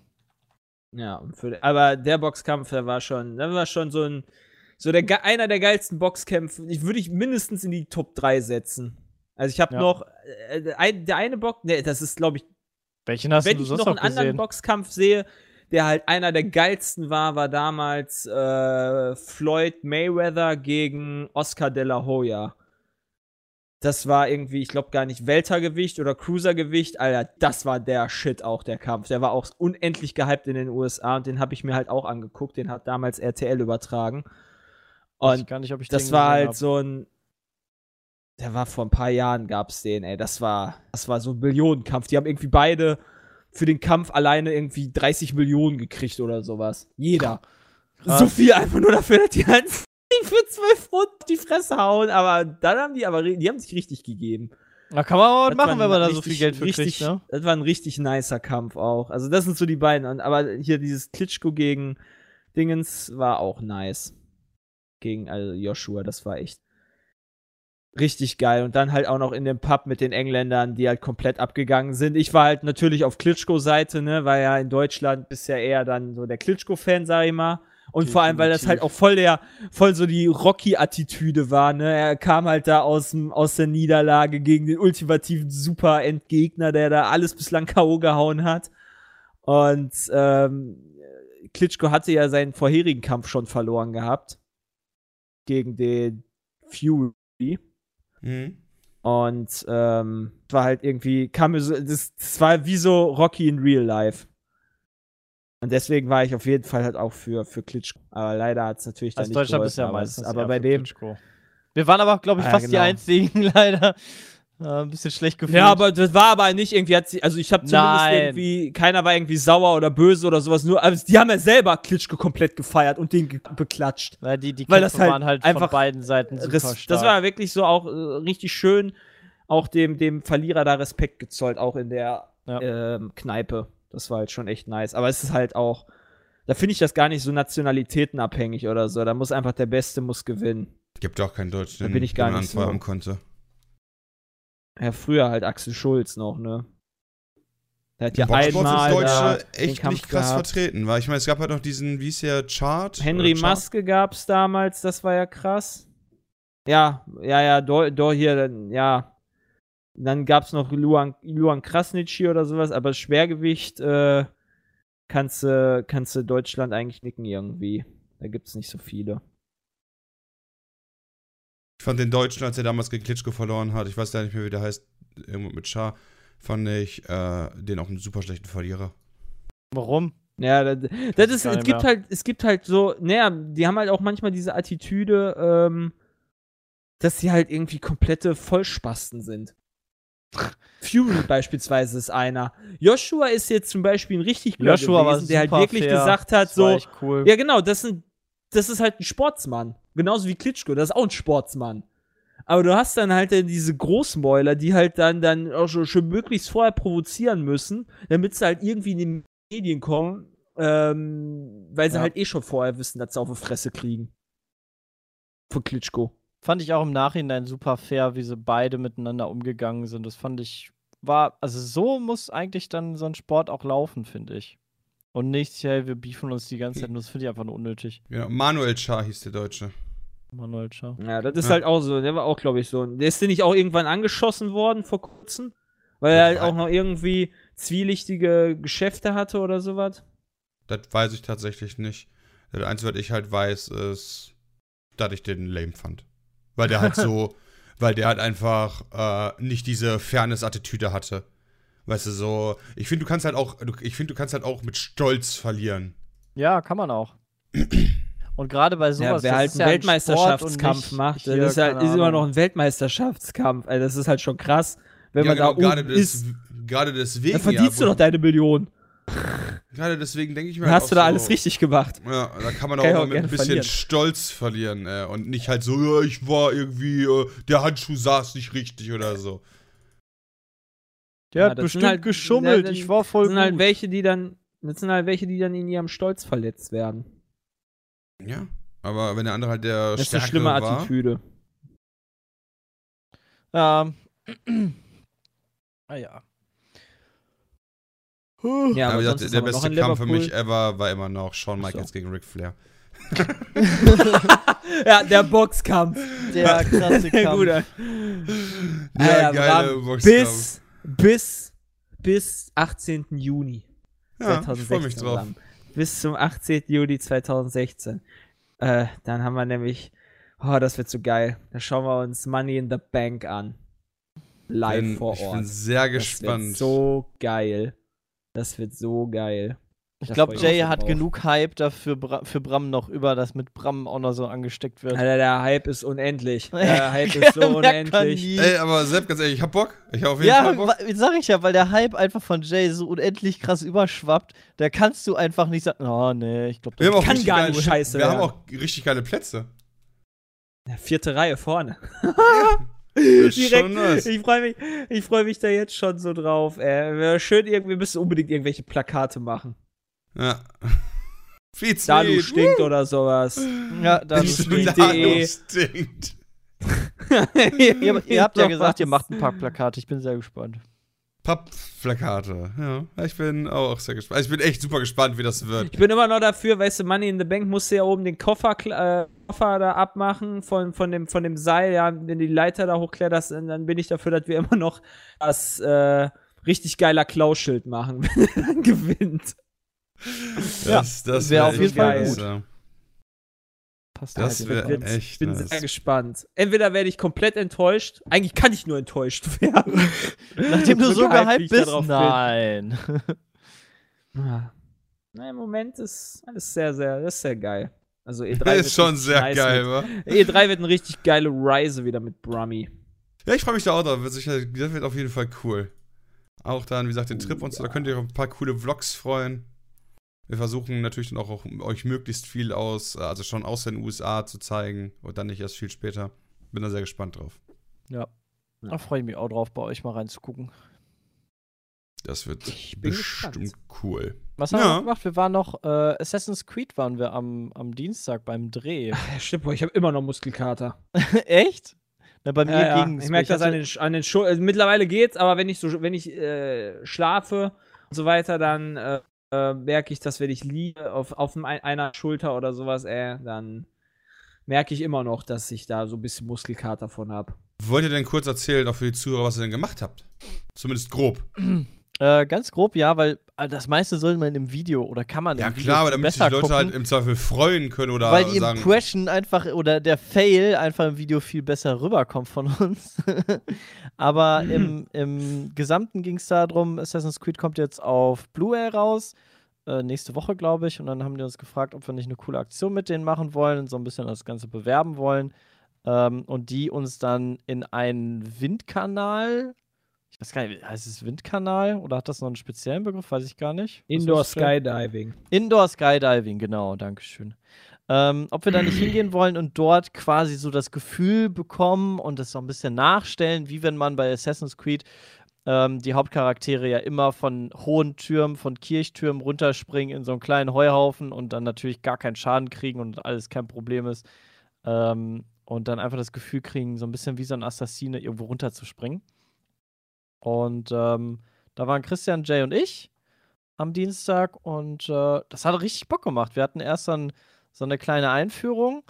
ja, für, aber der Boxkampf, der war schon, der war schon so ein, so der, einer der geilsten Boxkämpfe. Ich würde ich mindestens in die Top 3 setzen. Also ich habe Ja. noch, äh, ein, der eine Box, ne, das ist glaube ich, Welchen hast wenn du ich sonst noch einen anderen gesehen? Boxkampf sehe, der halt einer der geilsten war, war damals äh, Floyd Mayweather gegen Oscar de la Hoya. Das war irgendwie, ich glaube gar nicht Weltergewicht oder Cruisergewicht, Alter, das war der Shit auch, der Kampf. Der war auch unendlich gehypt in den USA und den habe ich mir halt auch angeguckt. Den hat damals RTL übertragen. Und nicht, ob ich das war halt hab. so ein. Der war vor ein paar Jahren, gab's den, ey. Das war, das war so ein Millionenkampf. Die haben irgendwie beide für den Kampf alleine irgendwie 30 Millionen gekriegt oder sowas. Jeder. Krass. So viel einfach nur dafür, dass die halt *laughs* für 12 Pfund die Fresse hauen. Aber dann haben die aber, die haben sich richtig gegeben. Na, kann man mal was machen, wenn man da so viel Geld für richtig, kriegt, ne? Das war ein richtig nicer Kampf auch. Also das sind so die beiden. Aber hier dieses Klitschko gegen Dingens war auch nice. Gegen also Joshua, das war echt richtig geil. Und dann halt auch noch in dem Pub mit den Engländern, die halt komplett abgegangen sind. Ich war halt natürlich auf Klitschko-Seite, ne, weil ja in Deutschland bist ja eher dann so der Klitschko-Fan, sag ich mal. Und vor allem, weil das halt auch voll der, voll so die Rocky-Attitüde war, ne? Er kam halt da aus, dem- aus der Niederlage gegen den ultimativen Super-Endgegner, der da alles bislang K.O. gehauen hat. Und ähm, Klitschko hatte ja seinen vorherigen Kampf schon verloren gehabt. Gegen den Fury. Mhm. Und ähm, war halt irgendwie, kam mir so, das, das war wie so Rocky in Real Life. Und deswegen war ich auf jeden Fall halt auch für, für Klitschko. Aber leider hat es natürlich dann Als nicht Deutschland geholfen, bist du ja aber, meistens. aber eher bei dem. Klitschko. Wir waren aber, glaube ich, Ja, fast die genau. einzigen, *laughs* leider. Äh, ein bisschen schlecht gefühlt. Ja, aber das war aber nicht irgendwie, hat sie, also ich habe zumindest Nein. irgendwie, keiner war irgendwie sauer oder böse oder sowas, nur, also die haben ja selber Klitschko komplett gefeiert und den ge- beklatscht. Weil die, die Weil Kämpfe das halt waren halt einfach von beiden Seiten super stark. das war wirklich so auch äh, richtig schön, auch dem, dem Verlierer da Respekt gezollt, auch in der Ja. ähm, Kneipe. Das war halt schon echt nice. Aber es ist halt auch, da finde ich das gar nicht so nationalitätenabhängig oder so. Da muss einfach der Beste muss gewinnen. Gibt auch keinen Deutschen, Da bin ich gar den man nicht so. konnte. Ja, früher halt Axel Schulz noch, ne? Der hat ja Boxsport einmal Deutsche echt nicht krass gehabt. vertreten, weil ich meine, es gab halt noch diesen, wie ist der, Chart? Henry Chart? Maske gab's damals, das war ja krass. Ja, ja, ja, do, do hier, ja. Dann gab's noch Luan, Luan Krasnitschi oder sowas, aber Schwergewicht äh, kannst du kannst Deutschland eigentlich nicken irgendwie. Da gibt's nicht so viele. Ich fand den Deutschen, als er damals gegen Klitschko verloren hat, ich weiß gar nicht mehr, wie der heißt, irgendwo mit Char, fand ich äh, den auch einen super schlechten Verlierer. Warum? Ja, das, das ist, es gibt mehr. halt, es gibt halt so, naja, die haben halt auch manchmal diese Attitüde, ähm, dass sie halt irgendwie komplette Vollspasten sind. *laughs* Fury beispielsweise ist einer. Joshua ist jetzt zum Beispiel ein richtig guter Joshua gewesen, der halt wirklich fair. gesagt hat, so, cool. ja genau, das, sind, das ist halt ein Sportsmann. Genauso wie Klitschko, das ist auch ein Sportsmann. Aber du hast dann halt dann diese Großmäuler, die halt dann, dann auch schon, schon möglichst vorher provozieren müssen, damit sie halt irgendwie in die Medien kommen. Ähm, weil sie Ja. halt eh schon vorher wissen, dass sie auf die Fresse kriegen. Von Klitschko. Fand ich auch im Nachhinein super fair, wie sie beide miteinander umgegangen sind. Das fand ich, war, also so muss eigentlich dann so ein Sport auch laufen, finde ich. Und nicht, hey, wir beefen uns die ganze Zeit, nur das finde ich einfach nur unnötig. Genau. Manuel Char hieß der Deutsche. Manuel, ciao. Ja, das ist Ja. halt auch so. Der war auch, glaube ich, so. Der ist der nicht auch irgendwann angeschossen worden vor kurzem? Weil er halt auch noch irgendwie zwielichtige Geschäfte hatte oder sowas. Das weiß ich tatsächlich nicht. Das Einzige, was ich halt weiß, ist, dass ich den lame fand. Weil der halt *laughs* so, weil der halt einfach äh, nicht diese Fairness-Attitüde hatte. Weißt du, so, ich finde, du kannst halt auch, ich finde, du kannst halt auch mit Stolz verlieren. Ja, kann man auch. *clears throat* Und gerade bei sowas, ja, wer das halt ist einen ja Weltmeisterschaftskampf macht, hier, das ist, halt, ist immer noch ein Weltmeisterschaftskampf. Also das ist halt schon krass, wenn ja, man da gerade, oben des, ist. gerade deswegen. Dann verdienst ja, du doch deine Million. Gerade deswegen denke ich mir Dann halt hast auch du da so, alles richtig gemacht. Ja, da kann man auch, Kann mal auch mit ein bisschen verlieren. Stolz verlieren äh, und nicht halt so, ja, ich war irgendwie, äh, der Handschuh saß nicht richtig oder so. Der Ja, hat das sind bestimmt halt- geschummelt, ja, ich war voll Das sind halt gut. welche, die dann, das sind halt welche, die dann in ihrem Stolz verletzt werden. Ja. Aber wenn der andere halt der Das ist eine schlimme war, Attitüde. Ja. ah ja. Ja, Ja, aber sonst gesagt, der aber beste Kampf für mich ever war immer noch Shawn Ach so. Michaels gegen Ric Flair. *laughs* ja, der Boxkampf. Der *laughs* krasse Kampf. Guter. Der Ja, geile Boxkampf. bis, bis, bis 18. Juni ja, ich 2016. freue mich drauf. Bis zum 18. Juli 2016. Äh, dann haben wir nämlich, oh, das wird so geil. Da schauen wir uns Money in the Bank an. Live Bin- vor ich Ort. bin sehr Das gespannt. wird so geil. Das wird so geil. Ich glaube, Jay hat drauf. genug Hype dafür Bra für Bram noch über, dass mit Bram auch noch so angesteckt wird. Alter, der Hype ist unendlich. *laughs* Der Hype ist so unendlich. Ey, aber Sepp, ganz ehrlich, ich hab Bock. Ich hab auf jeden Ja, Fall Bock. wa- sag ich ja, weil der Hype einfach von Jay so unendlich krass überschwappt, da kannst du einfach nicht sagen, oh nee, ich glaube, haben auch kann gar nicht scheiße Wir haben werden. auch richtig geile Plätze. Ja, vierte Reihe vorne. *laughs* Das Direkt. Ich freue mich, ich freu mich da jetzt schon so drauf. Wäre schön, irgendwie, wir müssen unbedingt irgendwelche Plakate machen. Ja. Feed Dalu sweet. stinkt oder sowas. Ja, da Bist ist du die da? Idee. Dalu stinkt. *laughs* ihr, ihr habt ja gesagt, ihr macht ein paar Plakate, ich bin sehr gespannt. Pappplakate. Ja, ich bin auch sehr gespannt. Also ich bin echt super gespannt, wie das wird. Ich bin immer noch dafür, weißt du, Money in the Bank musst du ja oben den Koffer, äh, Koffer da abmachen von, von, dem, von dem Seil, ja, wenn die Leiter da hochkletterst, dann dann bin ich dafür, dass wir immer noch das äh, richtig geiler Klauschild machen, *laughs* wenn er dann gewinnt. *laughs* Das, das wär wär auf jeden Fall gut. ja. Passt Das halt wär jetzt. Wird- echt ich bin nice. sehr gespannt. Entweder werde ich komplett enttäuscht, eigentlich kann ich nur enttäuscht *laughs* werden. Nachdem du so gehypt, bist, nein. *laughs* Ah. Na, im Moment ist alles sehr, sehr, das ist sehr geil. Also E3 Das wird ist schon sehr nice geil, mit, wa? E3 wird eine richtig geile Reise wieder mit Brummy. Ja, ich freue mich da auch drauf. Das wird auf jeden Fall cool. Auch dann, wie gesagt, den Trip und so, da könnt ihr euch auf ein paar coole Vlogs freuen. Wir versuchen natürlich dann auch, auch euch möglichst viel aus, also schon aus den USA zu zeigen und dann nicht erst viel später. Bin da sehr gespannt drauf. Ja. Da freue ich mich auch drauf, bei euch mal reinzugucken. Das wird bestimmt gespannt. cool. Was haben Ja. wir gemacht? Wir waren noch, äh, Assassin's Creed waren wir am, am Dienstag beim Dreh. *laughs* Stimmt, ich habe immer noch Muskelkater. *laughs* Echt? Na, bei mir Ja, ja. ging's. Ich merke das an den, an den Schultern. Also mittlerweile geht's, aber wenn ich so, wenn ich äh, schlafe und so weiter, dann äh, äh, merke ich, dass wenn ich liege auf, auf einer Schulter oder sowas, äh, dann merke ich immer noch, dass ich da so ein bisschen Muskelkater von habe. Wollt ihr denn kurz erzählen, auch für die Zuhörer, was ihr denn gemacht habt? Zumindest grob. *clears throat* Äh, ganz grob, ja, weil äh, das meiste soll man im Video oder kann man Ja, im Video klar, aber viel damit sich die Leute gucken, halt im Zweifel freuen können oder weil die sagen. Impression einfach oder der Fail einfach im Video viel besser rüberkommt von uns. *laughs* aber im, im Gesamten ging es darum, Assassin's Creed kommt jetzt auf Blu-ray raus. Äh, nächste Woche, glaube ich. Und dann haben die uns gefragt, ob wir nicht eine coole Aktion mit denen machen wollen und so ein bisschen das Ganze bewerben wollen. Ähm, und die uns dann in einen Windkanal, ich weiß gar nicht, heißt es Windkanal oder hat das noch einen speziellen Begriff? Weiß ich gar nicht. Was Indoor Skydiving. Indoor Skydiving, genau, Dankeschön. Ähm, ob wir da nicht *clears throat* hingehen wollen und dort quasi so das Gefühl bekommen und das so ein bisschen nachstellen, wie wenn man bei Assassin's Creed ähm, die Hauptcharaktere ja immer von hohen Türmen, von Kirchtürmen runterspringen in so einen kleinen Heuhaufen und dann natürlich gar keinen Schaden kriegen und alles kein Problem ist. Ähm, und dann einfach das Gefühl kriegen, so ein bisschen wie so ein Assassine irgendwo runterzuspringen. Und ähm, da waren Christian, Jay und ich am Dienstag und äh, das hat richtig Bock gemacht. Wir hatten erst dann so eine kleine Einführung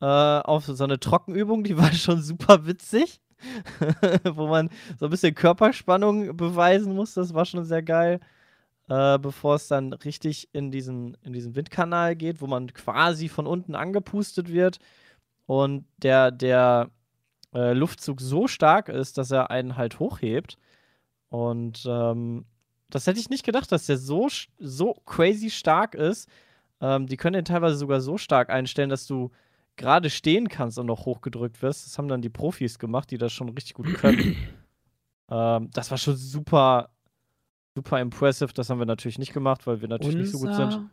äh, auf so eine Trockenübung, die *laughs* war schon super witzig, *laughs* wo man so ein bisschen Körperspannung beweisen muss. Das war schon sehr geil. Äh, bevor es dann richtig in diesen, in diesen Windkanal geht, wo man quasi von unten angepustet wird und der, der äh, Luftzug so stark ist, dass er einen halt hochhebt. Und ähm, das hätte ich nicht gedacht, dass der so, so crazy stark ist. Ähm, die können den teilweise sogar so stark einstellen, dass du gerade stehen kannst und noch hochgedrückt wirst. Das haben dann die Profis gemacht, die das schon richtig gut können. *clears throat* ähm, das war schon super, super impressive. Das haben wir natürlich nicht gemacht, weil wir natürlich nicht so gut sind.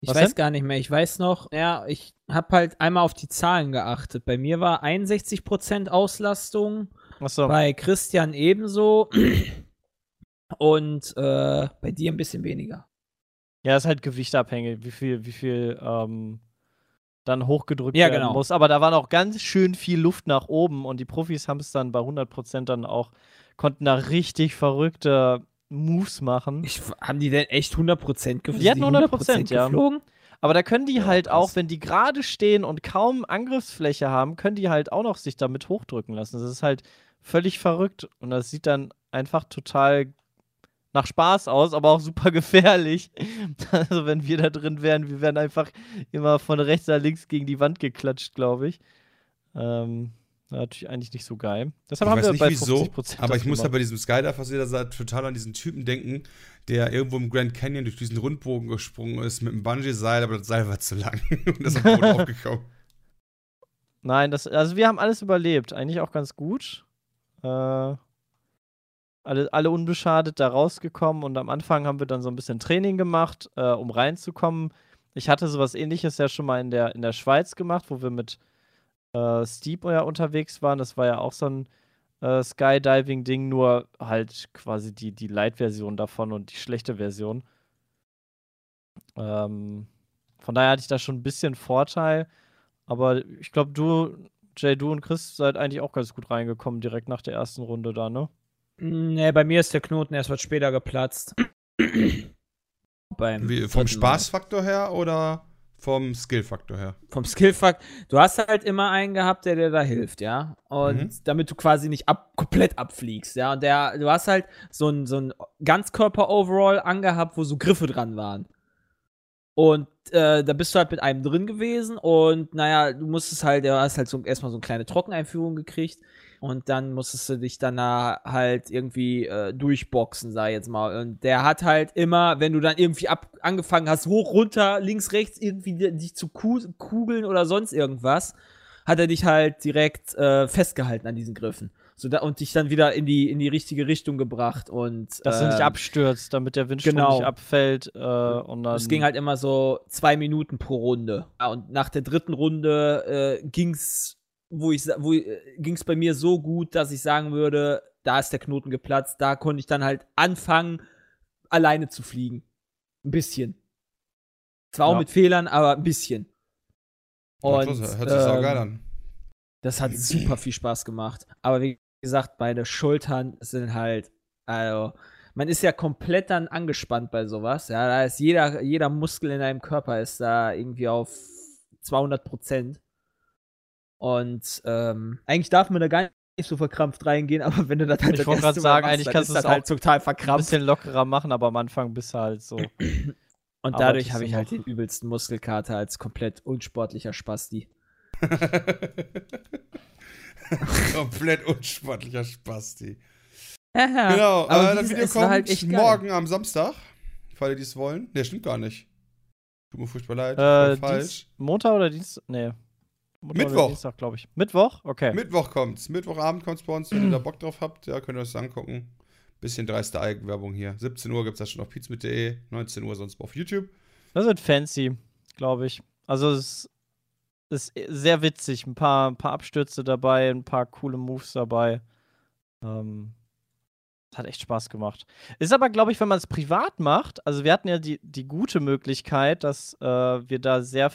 Ich Was weiß denn? gar nicht mehr. Ich weiß noch, ja, ich habe halt einmal auf die Zahlen geachtet. Bei mir war 61% Auslastung, Achso. bei Christian ebenso *clears throat* und äh, bei dir ein bisschen weniger. Ja, ist halt gewichtabhängig, wie viel, wie viel ähm, dann hochgedrückt Ja, werden genau. muss. Aber da war noch ganz schön viel Luft nach oben und die Profis haben es dann bei 100% dann auch, konnten da richtig verrückte Moves machen. Ich, haben die denn echt 100% geflogen? Die hatten 100%, ja. geflogen? Aber da können die Ja, halt auch, wenn die gerade stehen und kaum Angriffsfläche haben, können die halt auch noch sich damit hochdrücken lassen. Das ist halt völlig verrückt und das sieht dann einfach total nach Spaß aus, aber auch super *laughs* gefährlich. Also wenn wir da drin wären, wir wären einfach immer von rechts nach links gegen die Wand geklatscht, glaube ich. Ähm, natürlich eigentlich nicht so geil. Deshalb Ich haben weiß wir nicht bei wieso, 50% aber das ich muss gemacht. bei diesem Skydive-Versierer total an diesen Typen denken, der irgendwo im Grand Canyon durch diesen Rundbogen gesprungen ist mit einem Bungee-Seil, aber das Seil war zu lang *laughs* und ist am Boden *laughs* aufgekommen. Nein, das, also wir haben alles überlebt. Eigentlich auch ganz gut. Äh, alle, alle unbeschadet da rausgekommen und am Anfang haben wir dann so ein bisschen Training gemacht, äh, um reinzukommen. Ich hatte sowas ähnliches ja schon mal in der, in der Schweiz gemacht, wo wir mit äh, Steep ja unterwegs waren. Das war ja auch so ein äh, Skydiving-Ding, nur halt quasi die, die Light-Version davon und die schlechte Version. Ähm, von daher hatte ich da schon ein bisschen Vorteil. Aber ich glaube, du, Jay, du und Chris seid eigentlich auch ganz gut reingekommen, direkt nach der ersten Runde da, ne? Nee, bei mir ist der Knoten erst was später geplatzt. *clears throat* Beim Wie, vom. Spaßfaktor her oder vom Skillfaktor her? Vom Skillfakt. Du hast halt immer einen gehabt, der dir da hilft, ja. Und Mhm. damit du quasi nicht ab, komplett abfliegst, ja. Und der, du hast halt so ein, so ein Ganzkörper-Overall angehabt, wo so Griffe dran waren. Und äh, da bist du halt mit einem drin gewesen und naja, du musstest halt, du hast halt so erstmal so eine kleine Trockeneinführung gekriegt und dann musstest du dich dann da halt irgendwie äh, durchboxen, sag ich jetzt mal. Und der hat halt immer, wenn du dann irgendwie ab angefangen hast, hoch, runter, links, rechts, irgendwie di- dich zu ku kugeln oder sonst irgendwas, hat er dich halt direkt äh, festgehalten an diesen Griffen. So da, und dich dann wieder in die, in die richtige Richtung gebracht und Dass du nicht ähm, abstürzt, damit der Windstrom genau. nicht abfällt. Äh, und dann, es ging halt immer so zwei Minuten pro Runde. Ja, und nach der dritten Runde äh, ging's, wo ich, wo, äh, ging's bei mir so gut, dass ich sagen würde, da ist der Knoten geplatzt. Da konnte ich dann halt anfangen, alleine zu fliegen. Ein bisschen. Zwar auch Ja. mit Fehlern, aber ein bisschen. Hört Und sich saugeil ähm, an. das hat super viel Spaß gemacht. Aber wie gesagt, meine Schultern sind halt, also, man ist ja komplett dann angespannt bei sowas. Ja, da ist jeder, jeder Muskel in deinem Körper ist da irgendwie auf 200 Prozent. Und ähm, eigentlich darf man da gar nicht so verkrampft reingehen, *laughs* aber wenn du das halt Ich das wollte gerade sagen, machst, eigentlich dann kannst ist du das es halt auch total ein verkrampft. bisschen lockerer machen, aber am Anfang bist du halt so. *clears throat* Und arbeitest dadurch habe ich halt den übelsten Muskelkater als komplett unsportlicher Spasti. *laughs* *laughs* *laughs* Komplett unsportlicher Spasti. Ja, Genau, aber äh, das Video war kommt halt geil. morgen am Samstag, falls ihr dies wollen. Ne, stimmt gar nicht. Tut mir furchtbar leid. Äh, falsch. Dienst, Montag oder Dienstag? Nee. Montag Mittwoch. Oder Dienstag, glaube ich. Mittwoch? Okay. Mittwoch kommt's. Mittwochabend kommt's bei uns, wenn ihr da Bock drauf habt. Ja, könnt ihr euch das angucken. Bisschen dreiste Eigenwerbung hier. 17 Uhr gibt's das schon auf pizmit.de, 19 Uhr sonst auf YouTube. Das wird fancy, glaube ich. Also es ist sehr witzig. Ein paar, ein paar Abstürze dabei, ein paar coole Moves dabei. Ähm, hat echt Spaß gemacht. Ist aber, glaube ich, wenn man es privat macht, also wir hatten ja die, die gute Möglichkeit, dass äh, wir da sehr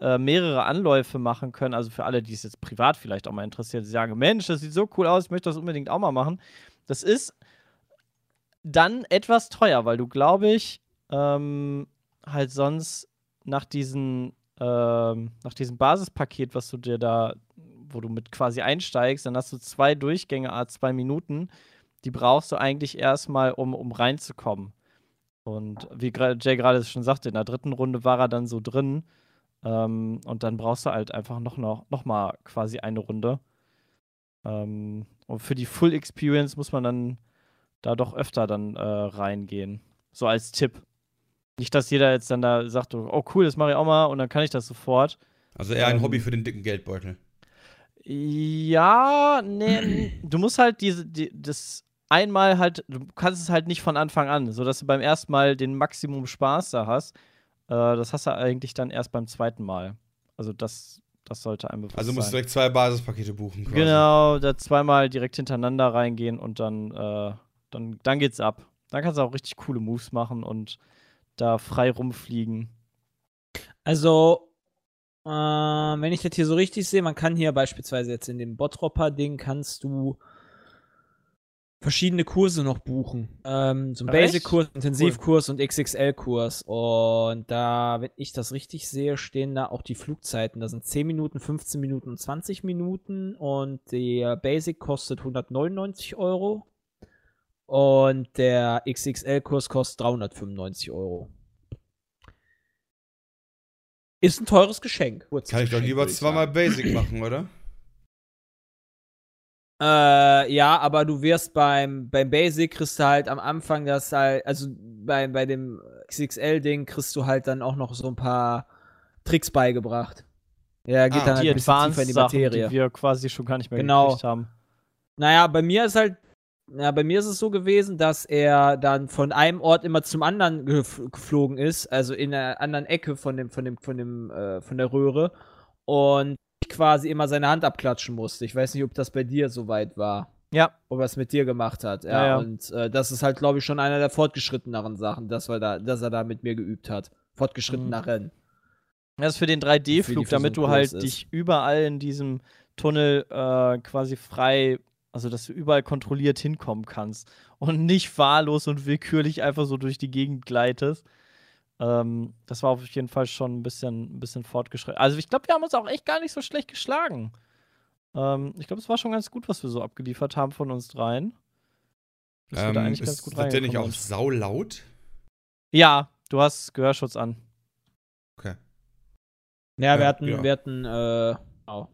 äh, mehrere Anläufe machen können. Also für alle, die es jetzt privat vielleicht auch mal interessiert, die sagen, Mensch, das sieht so cool aus, ich möchte das unbedingt auch mal machen. Das ist dann etwas teuer, weil du, glaube ich, ähm, halt sonst nach diesen, ähm, nach diesem Basispaket, was du dir da, wo du mit quasi einsteigst, dann hast du zwei Durchgänge, a zwei Minuten. Die brauchst du eigentlich erstmal, um, um reinzukommen. Und wie Jay gerade schon sagte, in der dritten Runde war er dann so drin. Ähm, und dann brauchst du halt einfach noch, noch, noch mal quasi eine Runde. Ähm, und für die Full Experience muss man dann da doch öfter dann äh, reingehen. So als Tipp. Nicht, dass jeder jetzt dann da sagt, oh cool, das mache ich auch mal und dann kann ich das sofort. Also eher ein Ähm, Hobby für den dicken Geldbeutel. Ja, nee, du musst halt diese, die, das einmal halt, du kannst es halt nicht von Anfang an, sodass du beim ersten Mal den Maximum Spaß da hast. Äh, das hast du eigentlich dann erst beim zweiten Mal. Also das, das sollte einem bewusst Also musst du sein. direkt zwei Basispakete buchen. Quasi. Genau, da zweimal direkt hintereinander reingehen und dann, äh, dann, dann geht's ab. Dann kannst du auch richtig coole Moves machen und da frei rumfliegen. Also, äh, wenn ich das hier so richtig sehe, man kann hier beispielsweise jetzt in dem Bottropper-Ding kannst du verschiedene Kurse noch buchen. Ähm, so ein? Basic-Kurs, Intensivkurs und XXL-Kurs. Und da, wenn ich das richtig sehe, stehen da auch die Flugzeiten. Da sind 10 Minuten, 15 Minuten und 20 Minuten. Und der Basic kostet 199 Euro. Und der XXL-Kurs kostet 395 Euro. Ist ein teures Geschenk. Kann ich doch Geschenk, lieber ich zweimal. Basic machen, oder? Äh, ja, aber du wirst beim, beim Basic kriegst du halt am Anfang das halt, also bei, bei dem XXL-Ding kriegst du halt dann auch noch so ein paar Tricks beigebracht. Ja, geht Ah, dann halt ein bisschen tiefer in die Sachen, Materie. die wir quasi schon gar nicht mehr Genau. gekriegt haben. Naja, bei mir ist halt, ja, bei mir ist es so gewesen, dass er dann von einem Ort immer zum anderen gef geflogen ist, also in einer anderen Ecke von dem, von dem, von dem, äh, von der Röhre und ich quasi immer seine Hand abklatschen musste. Ich weiß nicht, ob das bei dir so weit war. Ja, ob er es mit dir gemacht hat. Ja, Ja, ja. und äh, das ist halt, glaube ich, schon einer der fortgeschritteneren Sachen, dass, wir da, dass er da mit mir geübt hat. Fortgeschritteneren. Das ist für den Für die 3D-Flug, für so damit du halt ist. dich überall in diesem Tunnel äh, quasi frei, also dass du überall kontrolliert hinkommen kannst und nicht wahllos und willkürlich einfach so durch die Gegend gleitest. Ähm, das war auf jeden Fall schon ein bisschen, ein bisschen fortgeschritten. Also ich glaube, wir haben uns auch echt gar nicht so schlecht geschlagen. Ähm, ich glaube, es war schon ganz gut, was wir so abgeliefert haben von uns dreien. Dass wir da Ähm, eigentlich ganz ist, gut wird der nicht auch saulaut? Ja, du hast Gehörschutz an. Okay. Ja, wir hatten, ja. wir hatten, äh, oh.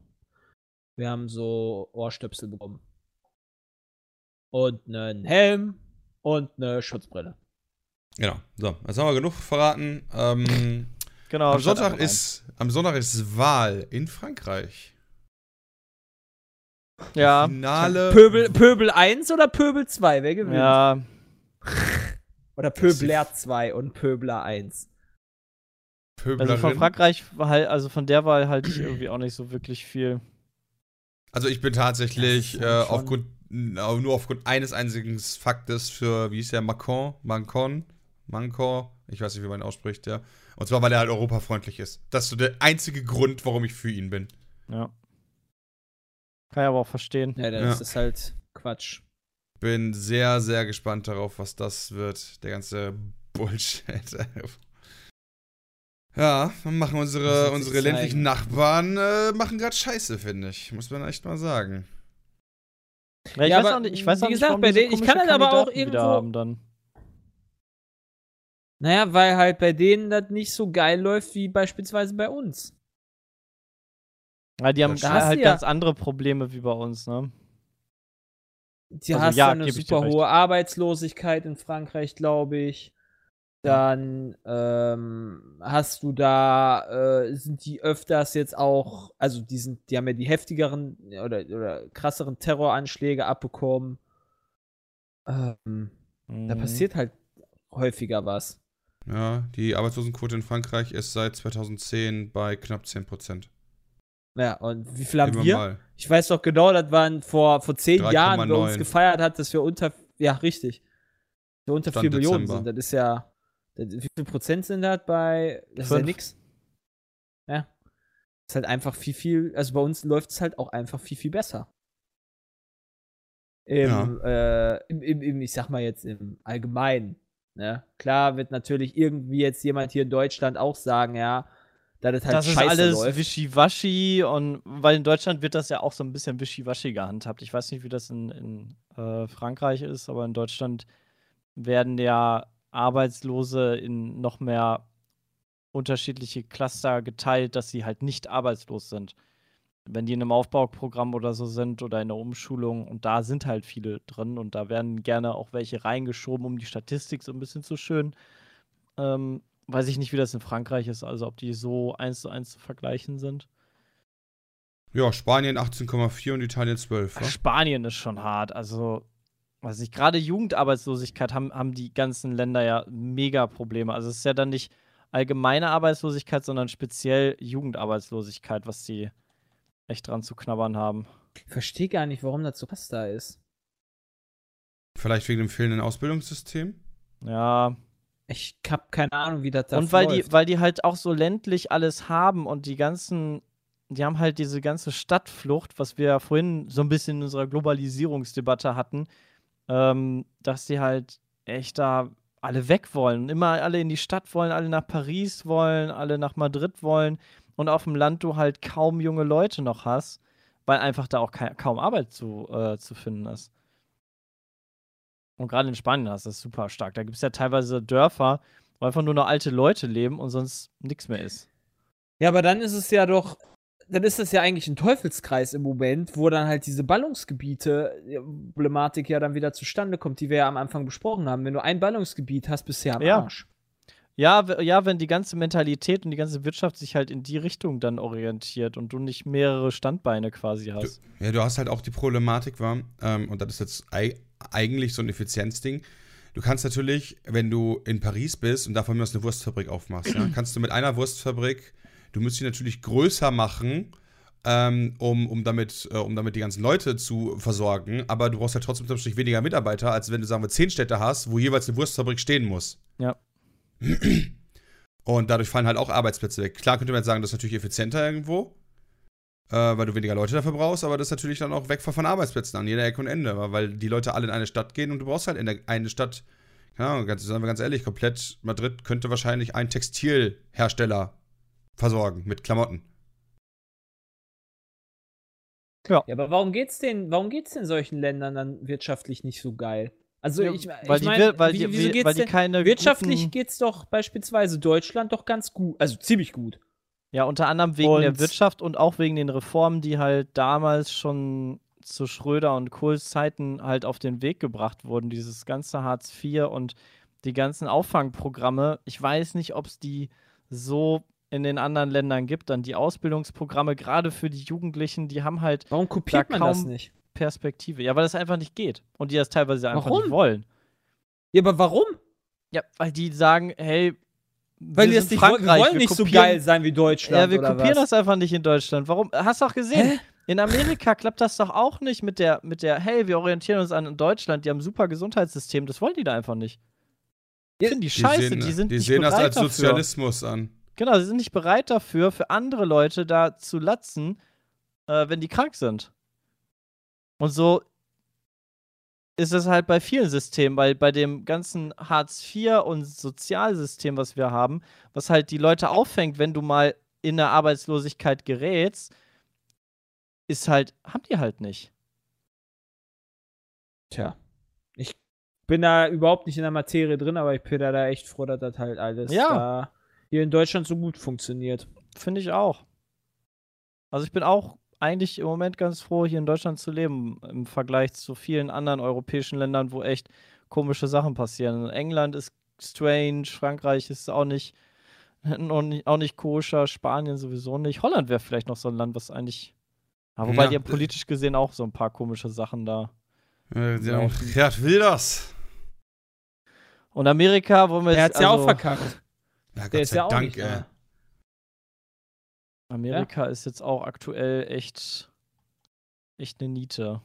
wir haben so Ohrstöpsel bekommen. Und einen Helm und eine Schutzbrille. Genau. So, jetzt haben wir genug verraten. Ähm, Genau. am, Sonntag ist, am Sonntag ist Wahl in Frankreich. Ja, Finale. Pöbel, Pöbel 1 oder Pöbel 2? Wer gewinnt? ja, Oder Pöbler 2 und Pöbler 1. Also Pöblerin. von Frankreich halt, also von der Wahl halte ich irgendwie auch nicht so wirklich viel. Also ich bin tatsächlich äh, aufgrund, nur aufgrund eines einzigen Faktes für, wie hieß der, Macron, Macron, Macron, ich weiß nicht, wie man ihn ausspricht, ja. Und zwar, weil er halt europafreundlich ist. Das ist so der einzige Grund, warum ich für ihn bin. Ja. Kann ich aber auch verstehen. Ja, das Ja. ist halt Quatsch. Bin sehr, sehr gespannt darauf, was das wird. Der ganze Bullshit. *laughs* ja, machen unsere, unsere zeigen. ländlichen Nachbarn äh, machen gerade Scheiße, finde ich. Muss man echt mal sagen. Ja, ich Ja, weiß aber auch nicht, ich weiß wie nicht, gesagt, bei denen- ich kann das aber auch irgendwo- haben dann. Naja, weil halt bei denen das nicht so geil läuft wie beispielsweise bei uns. Ja, die haben da halt Ja. ganz andere Probleme wie bei uns, ne? Die Also hast ja, eine super recht. hohe Arbeitslosigkeit in Frankreich, glaube ich. Dann ähm, hast du da, äh, sind die öfters jetzt auch, also die, sind, die haben ja die heftigeren oder, oder krasseren Terroranschläge abbekommen. Ähm, Da Mhm. passiert halt häufiger was. Ja, die Arbeitslosenquote in Frankreich ist seit 2010 bei knapp 10%. Ja, und wie viel haben Immer wir? mal. Ich weiß doch genau, das waren vor, vor zehn Jahren, wo uns 3,9. gefeiert hat, dass wir unter ja, richtig. So unter Stand 4 Millionen Dezember. sind. Das ist ja. Das, wie viel Prozent sind das bei. Das ist ja Fünf. nix. Ja. Ist halt einfach viel, viel. Also bei uns läuft es halt auch einfach viel, viel besser. Im, äh, im, im, im, ich sag mal jetzt im Allgemeinen. Ne? Klar wird natürlich irgendwie jetzt jemand hier in Deutschland auch sagen, ja, dass es halt das ist scheiße alles läuft. wischiwaschi und weil in Deutschland wird das ja auch so ein bisschen wischiwaschi gehandhabt. Ich weiß nicht, wie das in, in äh, Frankreich ist, aber in Deutschland werden ja Arbeitslose in noch mehr unterschiedliche Cluster geteilt, dass sie halt nicht arbeitslos sind. Wenn die in einem Aufbauprogramm oder so sind oder in der Umschulung und da sind halt viele drin und da werden gerne auch welche reingeschoben, um die Statistik so ein bisschen zu schön. Ähm, weiß ich nicht, wie das in Frankreich ist, also ob die so eins zu eins zu vergleichen sind. Ja, Spanien 18,4 und Italien 12. wa? Spanien ist schon hart. Also, weiß ich, gerade Jugendarbeitslosigkeit haben, haben die ganzen Länder ja mega Probleme. Also, es ist ja dann nicht allgemeine Arbeitslosigkeit, sondern speziell Jugendarbeitslosigkeit, was die echt dran zu knabbern haben. Ich verstehe gar nicht, warum das so krass da ist. Vielleicht wegen dem fehlenden Ausbildungssystem? Ja. Ich hab keine Ahnung, wie das da und weil die, läuft. weil die halt auch so ländlich alles haben und die ganzen, die haben halt diese ganze Stadtflucht, was wir ja vorhin so ein bisschen in unserer Globalisierungsdebatte hatten, ähm, dass die halt echt da alle weg wollen. Immer alle in die Stadt wollen, alle nach Paris wollen, alle nach Madrid wollen und auf dem Land du halt kaum junge Leute noch hast, weil einfach da auch ka kaum Arbeit zu, äh, zu finden ist. Und gerade in Spanien du das super stark. Da gibt es ja teilweise Dörfer, wo einfach nur noch alte Leute leben und sonst nichts mehr ist. Ja, aber dann ist es ja doch, dann ist das ja eigentlich ein Teufelskreis im Moment, wo dann halt diese Ballungsgebiete-Problematik ja dann wieder zustande kommt, die wir ja am Anfang besprochen haben. Wenn du ein Ballungsgebiet hast, bist du ja am Ja. Arsch. Ja, ja, wenn die ganze Mentalität und die ganze Wirtschaft sich halt in die Richtung dann orientiert und du nicht mehrere Standbeine quasi hast. Ja, du hast halt auch die Problematik, war, ähm, und das ist jetzt ei eigentlich so ein Effizienzding. Du kannst natürlich, wenn du in Paris bist und davon aus eine Wurstfabrik aufmachst, ja, *clears throat* kannst du mit einer Wurstfabrik, du musst sie natürlich größer machen, ähm, um, um, damit, äh, um damit die ganzen Leute zu versorgen, aber du brauchst halt trotzdem natürlich weniger Mitarbeiter, als wenn du, sagen wir, zehn Städte hast, wo jeweils eine Wurstfabrik stehen muss. Ja. Und dadurch fallen halt auch Arbeitsplätze weg. Klar könnte man jetzt sagen, das ist natürlich effizienter irgendwo, äh, weil du weniger Leute dafür brauchst, aber das ist natürlich dann auch Wegfall von Arbeitsplätzen an jeder Ecke und Ende, weil- weil die Leute alle in eine Stadt gehen und du brauchst halt in der, eine Stadt, ja, ganz, sagen wir ganz ehrlich, komplett Madrid könnte wahrscheinlich ein Textilhersteller versorgen mit Klamotten. Ja, aber warum geht's den, warum geht's den solchen Ländern dann wirtschaftlich nicht so geil? Also Ja, ich, weil, ich die, mein, wir- weil, wie- wieso geht's weil die denn- keine wirtschaftlich guten, geht's doch beispielsweise Deutschland doch ganz gut, also ziemlich gut. Ja, unter anderem wegen der Und- Wirtschaft und auch wegen den Reformen, die halt damals schon zu Schröder und Kohls Zeiten halt auf den Weg gebracht wurden. Dieses ganze Hartz IV und die ganzen Auffangprogramme. Ich weiß nicht, ob es die so in den anderen Ländern gibt. Dann die Ausbildungsprogramme, gerade für die Jugendlichen, die haben halt Warum kopiert Da man das kaum- nicht? Perspektive. Ja, weil das einfach nicht geht. Und die das teilweise einfach Warum? nicht wollen. Ja, aber warum? Ja, weil die sagen, hey, Weil wir sind nicht, wollen- wir Frankreich, wollen wir nicht so geil sein wie Deutschland. Ja, wir oder kopieren was? das einfach nicht in Deutschland. Warum? Hast du auch gesehen? Hä? In Amerika klappt das doch auch nicht mit der, mit der, hey, wir orientieren uns an Deutschland, die haben ein super Gesundheitssystem. Das wollen die da einfach nicht. Ja, Finden die Die scheiße, sehen, die sind die nicht sehen das als dafür. Sozialismus an. Genau, sie sind nicht bereit dafür, für andere Leute da zu latzen, äh, wenn die krank sind. Und so ist es halt bei vielen Systemen, weil bei dem ganzen Hartz IV und Sozialsystem, was wir haben, was halt die Leute auffängt, wenn du mal in der Arbeitslosigkeit gerätst, ist halt, haben die halt nicht. Tja. Ich bin da überhaupt nicht in der Materie drin, aber ich bin da, da echt froh, dass das halt alles Ja. da hier in Deutschland so gut funktioniert. Finde ich auch. Also ich bin auch eigentlich im Moment ganz froh, hier in Deutschland zu leben, im Vergleich zu vielen anderen europäischen Ländern, wo echt komische Sachen passieren. England ist strange, Frankreich ist auch nicht, *laughs* noch nicht, auch nicht koscher, Spanien sowieso nicht. Holland wäre vielleicht noch so ein Land, was eigentlich. Aber wobei Ja. die haben politisch gesehen auch so ein paar komische Sachen da. Ja. haben- Gerd will das. Und Amerika, wo wir jetzt. hat's ja also, auch verkackt. Ja, Gott Der ist sei ja auch Dank, nicht da. Amerika ist jetzt auch aktuell echt. echt eine Niete.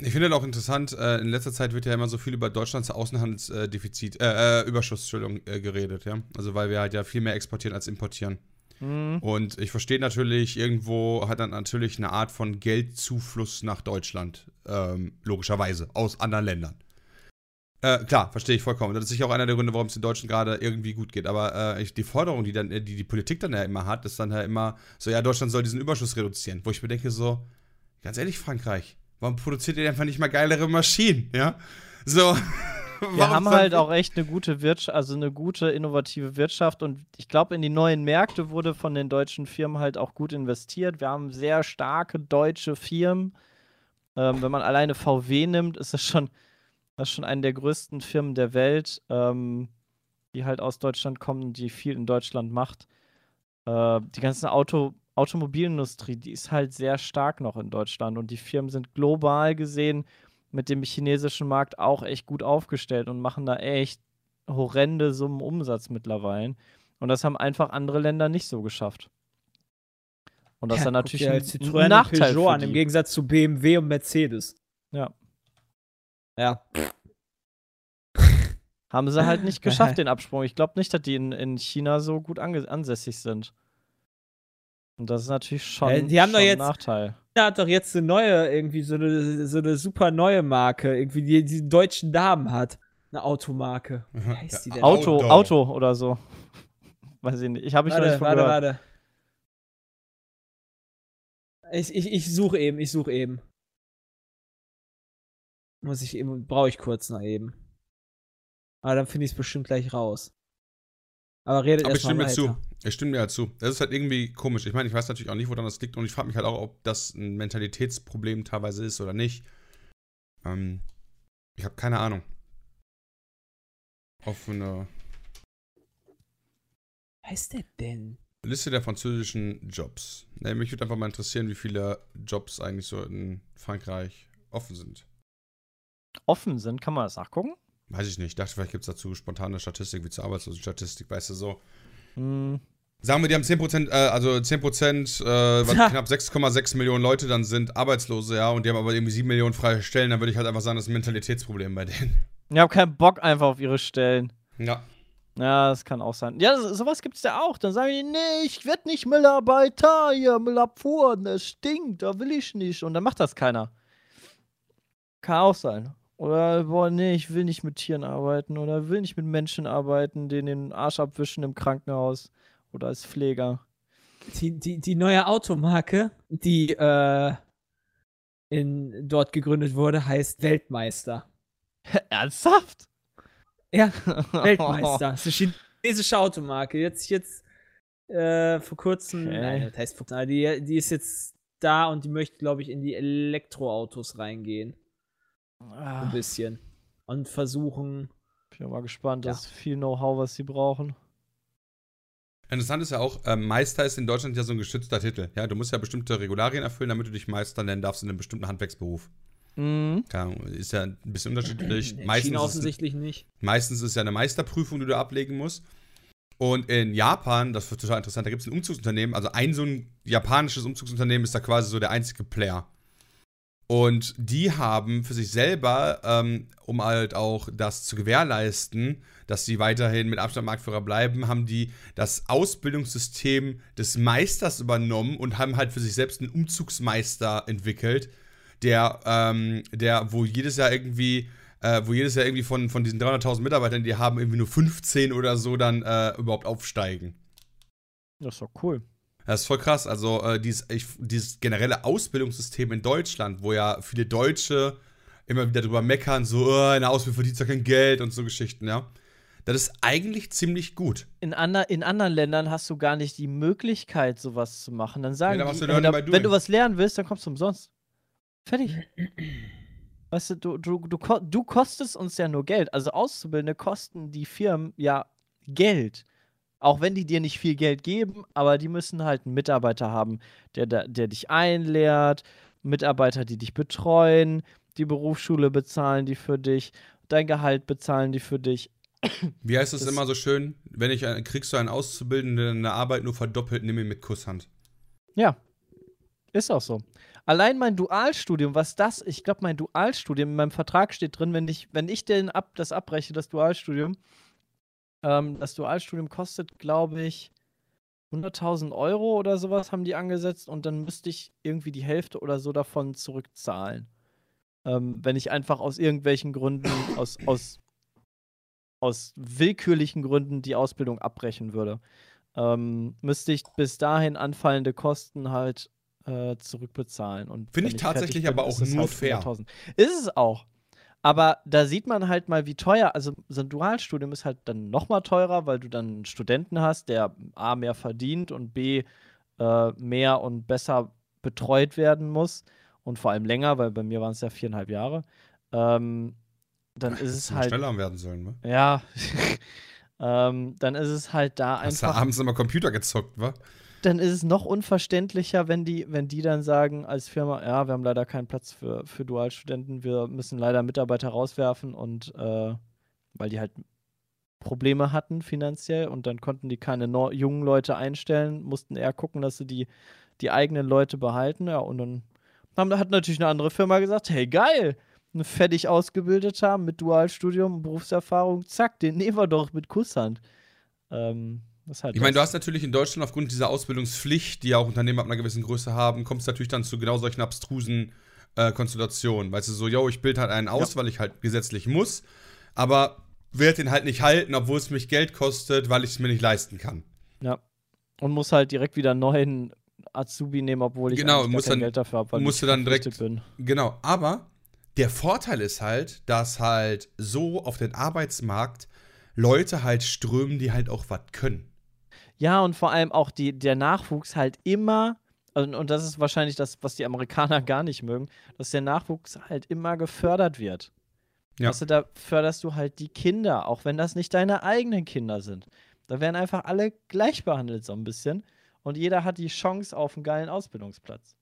Ich finde auch interessant, äh, in letzter Zeit wird ja immer so viel über Deutschlands Außenhandelsdefizit, äh, äh, Überschuss, Entschuldigung, äh, geredet, ja. Also weil wir halt ja viel mehr exportieren als importieren. Mhm. Und ich verstehe natürlich, irgendwo hat dann natürlich eine Art von Geldzufluss nach Deutschland, ähm, logischerweise, aus anderen Ländern. Äh, klar, verstehe ich vollkommen. Das ist sicher auch einer der Gründe, warum es den Deutschen gerade irgendwie gut geht. Aber äh, die Forderung, die dann, die die Politik dann ja immer hat, ist dann ja immer so, ja, Deutschland soll diesen Überschuss reduzieren. Wo ich mir denke, so, ganz ehrlich, Frankreich, warum produziert ihr einfach nicht mal geilere Maschinen, ja? So. *laughs* Wir haben halt auch echt eine gute Wirtschaft, also eine gute innovative Wirtschaft und ich glaube, in die neuen Märkte wurde von den deutschen Firmen halt auch gut investiert. Wir haben sehr starke deutsche Firmen. Ähm, wenn man alleine VW nimmt, ist das schon, das ist schon eine der größten Firmen der Welt, ähm, die halt aus Deutschland kommen, die viel in Deutschland macht. Äh, die ganze Auto, Automobilindustrie, die ist halt sehr stark noch in Deutschland und die Firmen sind global gesehen mit dem chinesischen Markt auch echt gut aufgestellt und machen da echt horrende Summen Umsatz mittlerweile. Und das haben einfach andere Länder nicht so geschafft. Und das ist dann natürlich ein, Citroën ein Nachteil Peugeot an, im. Gegensatz zu BMW und Mercedes. Ja. Ja. *laughs* Haben sie halt nicht *laughs* geschafft, den Absprung. Ich glaube nicht, dass die in, in China so gut ansässig sind. Und das ist natürlich schon, Äh, die haben doch schon jetzt- ein Nachteil. Da hat doch jetzt eine neue, irgendwie so eine, so eine super neue Marke, irgendwie, die diesen deutschen Namen hat. Eine Automarke. Wie heißt die denn? Auto. Auto, Auto oder so. *laughs* Weiß ich nicht. Ich habe mich noch nicht Warte, von warte, gehört. warte. Ich, ich, ich suche eben, ich suche eben. Muss ich eben, brauche ich kurz noch eben. Aber dann finde ich es bestimmt gleich raus. Aber redet Aber ich stimme mir zu. Ich stimme mir halt zu. Das ist halt irgendwie komisch. Ich meine, ich weiß natürlich auch nicht, woran das liegt und ich frage mich halt auch, ob das ein Mentalitätsproblem teilweise ist oder nicht. Ähm, ich habe keine Ahnung. Offene heißt der denn? Liste der französischen Jobs. Ne, mich würde einfach mal interessieren, wie viele Jobs eigentlich so in Frankreich offen sind. Offen sind, kann man das nachgucken? Weiß ich nicht. Ich dachte, vielleicht gibt es dazu spontane Statistik wie zur Arbeitslosenstatistik, weißt du so. Hm, Sagen wir, die haben 10%, äh, also 10%, äh, *laughs* knapp 6,6 Millionen Leute dann sind Arbeitslose, ja, und die haben aber irgendwie 7 Millionen freie Stellen, dann würde ich halt einfach sagen, das ist ein Mentalitätsproblem bei denen. Ich habe keinen Bock einfach auf ihre Stellen. Ja. Ja, das kann auch sein. Ja, so- sowas gibt's ja auch. Dann sagen die, nee, ich werd nicht Müllarbeiter hier, Müllabfuhr, das stinkt, da will ich nicht. Und dann macht das keiner. Kann auch sein. Oder, boah, nee, ich will nicht mit Tieren arbeiten oder will nicht mit Menschen arbeiten, denen den Arsch abwischen im Krankenhaus oder als Pfleger. Die, die, die neue Automarke, die äh, in, dort gegründet wurde, heißt Weltmeister. Ernsthaft? Ja, *laughs* Weltmeister. Das ist eine chinesische Automarke. Jetzt, jetzt, äh, vor kurzem, Okay. nein, das heißt, die, die ist jetzt da und die möchte, glaube ich, in die Elektroautos reingehen. Ah, Ein bisschen. Und versuchen. bin mal gespannt. Ja. Das ist viel Know-how, was sie brauchen. Interessant ist ja auch, äh, Meister ist in Deutschland ja so ein geschützter Titel. Ja, du musst ja bestimmte Regularien erfüllen, damit du dich Meister nennen darfst in einem bestimmten Handwerksberuf. Mhm. Ist ja ein bisschen unterschiedlich. In Meistens China ist, es- offensichtlich nicht. meistens ist es ja eine Meisterprüfung, die du ablegen musst. Und in Japan, das wird total interessant, da gibt es ein Umzugsunternehmen, also ein so ein japanisches Umzugsunternehmen ist da quasi so der einzige Player. Und die haben für sich selber, ähm, um halt auch das zu gewährleisten, dass sie weiterhin mit Abstand Marktführer bleiben, haben die das Ausbildungssystem des Meisters übernommen und haben halt für sich selbst einen Umzugsmeister entwickelt, der, ähm, der, wo jedes Jahr irgendwie, äh, wo jedes Jahr irgendwie von, von diesen 300.000 Mitarbeitern, die haben irgendwie nur 15 oder so dann äh, überhaupt aufsteigen. Das ist doch cool. Das ist voll krass. Also äh, dieses, ich, dieses generelle Ausbildungssystem in Deutschland, wo ja viele Deutsche immer wieder drüber meckern, so, oh, eine Ausbildung verdient ja kein Geld und so Geschichten, ja. Das ist eigentlich ziemlich gut. in, ander, in anderen Ländern hast du gar nicht die Möglichkeit, sowas zu machen. Dann sagen Ja, dann die, du da, wenn du was lernen willst, dann kommst du umsonst. Fertig. *clears throat* Weißt du, du, du, du, du kostest uns ja nur Geld. Also Auszubildende kosten die Firmen ja Geld. Auch wenn die dir nicht viel Geld geben, aber die müssen halt einen Mitarbeiter haben, der, der dich einlehrt, Mitarbeiter, die dich betreuen, die Berufsschule bezahlen die für dich, dein Gehalt bezahlen die für dich. Wie heißt es Das- immer so schön? Wenn ich kriegst du einen Auszubildenden in der Arbeit nur verdoppelt, nimm ihn mit Kusshand. Ja, ist auch so. Allein mein Dualstudium, was das, ich glaube, mein Dualstudium, in meinem Vertrag steht drin, wenn ich, wenn ich den ab, das abbreche, das Dualstudium, ähm, das Dualstudium kostet, glaube ich, 100.000 Euro oder sowas haben die angesetzt und dann müsste ich irgendwie die Hälfte oder so davon zurückzahlen. Ähm, wenn ich einfach aus irgendwelchen Gründen, aus, aus, aus willkürlichen Gründen die Ausbildung abbrechen würde. Ähm, müsste ich bis dahin anfallende Kosten halt äh, zurückbezahlen. Und Finde ich fertig tatsächlich bin, aber auch nur halt fair. 100.000. Ist es auch. Aber da sieht man halt mal, wie teuer, also so ein Dualstudium ist halt dann noch mal teurer, weil du dann einen Studenten hast, der A mehr verdient und B äh, mehr und besser betreut werden muss und vor allem länger, weil bei mir waren es ja viereinhalb Jahre. Ähm, dann ist es du halt, schneller werden sollen, ne? ja, *laughs* ähm, dann ist es halt da Hast du einfach abends immer Computer gezockt, wa? Dann ist es noch unverständlicher, wenn die, wenn die dann sagen als Firma, ja, wir haben leider keinen Platz für, für Dualstudenten, wir müssen leider Mitarbeiter rauswerfen und äh, weil die halt Probleme hatten finanziell und dann konnten die keine neu- jungen Leute einstellen, mussten eher gucken, dass sie die, die eigenen Leute behalten. Ja, und dann haben, hat natürlich eine andere Firma gesagt, hey geil, ein fertig ausgebildeter mit Dualstudium, Berufserfahrung, zack, den nehmen wir doch mit Kusshand. Ähm, halt Ich meine, du hast natürlich in Deutschland aufgrund dieser Ausbildungspflicht, die ja auch Unternehmen ab einer gewissen Größe haben, kommst du natürlich dann zu genau solchen abstrusen äh, Konstellationen. Weißt du, so, yo, ich bilde halt einen aus, weil ich halt gesetzlich muss, aber werde den halt nicht halten, obwohl es mich Geld kostet, weil ich es mir nicht leisten kann. Ja. Und muss halt direkt wieder einen neuen Azubi nehmen, obwohl ich Genau, muss kein dann- Geld dafür habe, weil musst ich du dann direkt- bin. Genau, aber der Vorteil ist halt, dass halt so auf den Arbeitsmarkt Leute halt strömen, die halt auch was können. Ja, und vor allem auch die, der Nachwuchs halt immer, und, und das ist wahrscheinlich das, was die Amerikaner *laughs* gar nicht mögen, dass der Nachwuchs halt immer gefördert wird. Ja. Weißt du, da förderst du halt die Kinder, auch wenn das nicht deine eigenen Kinder sind. Da werden einfach alle gleich behandelt, so ein bisschen. Und jeder hat die Chance auf einen geilen Ausbildungsplatz.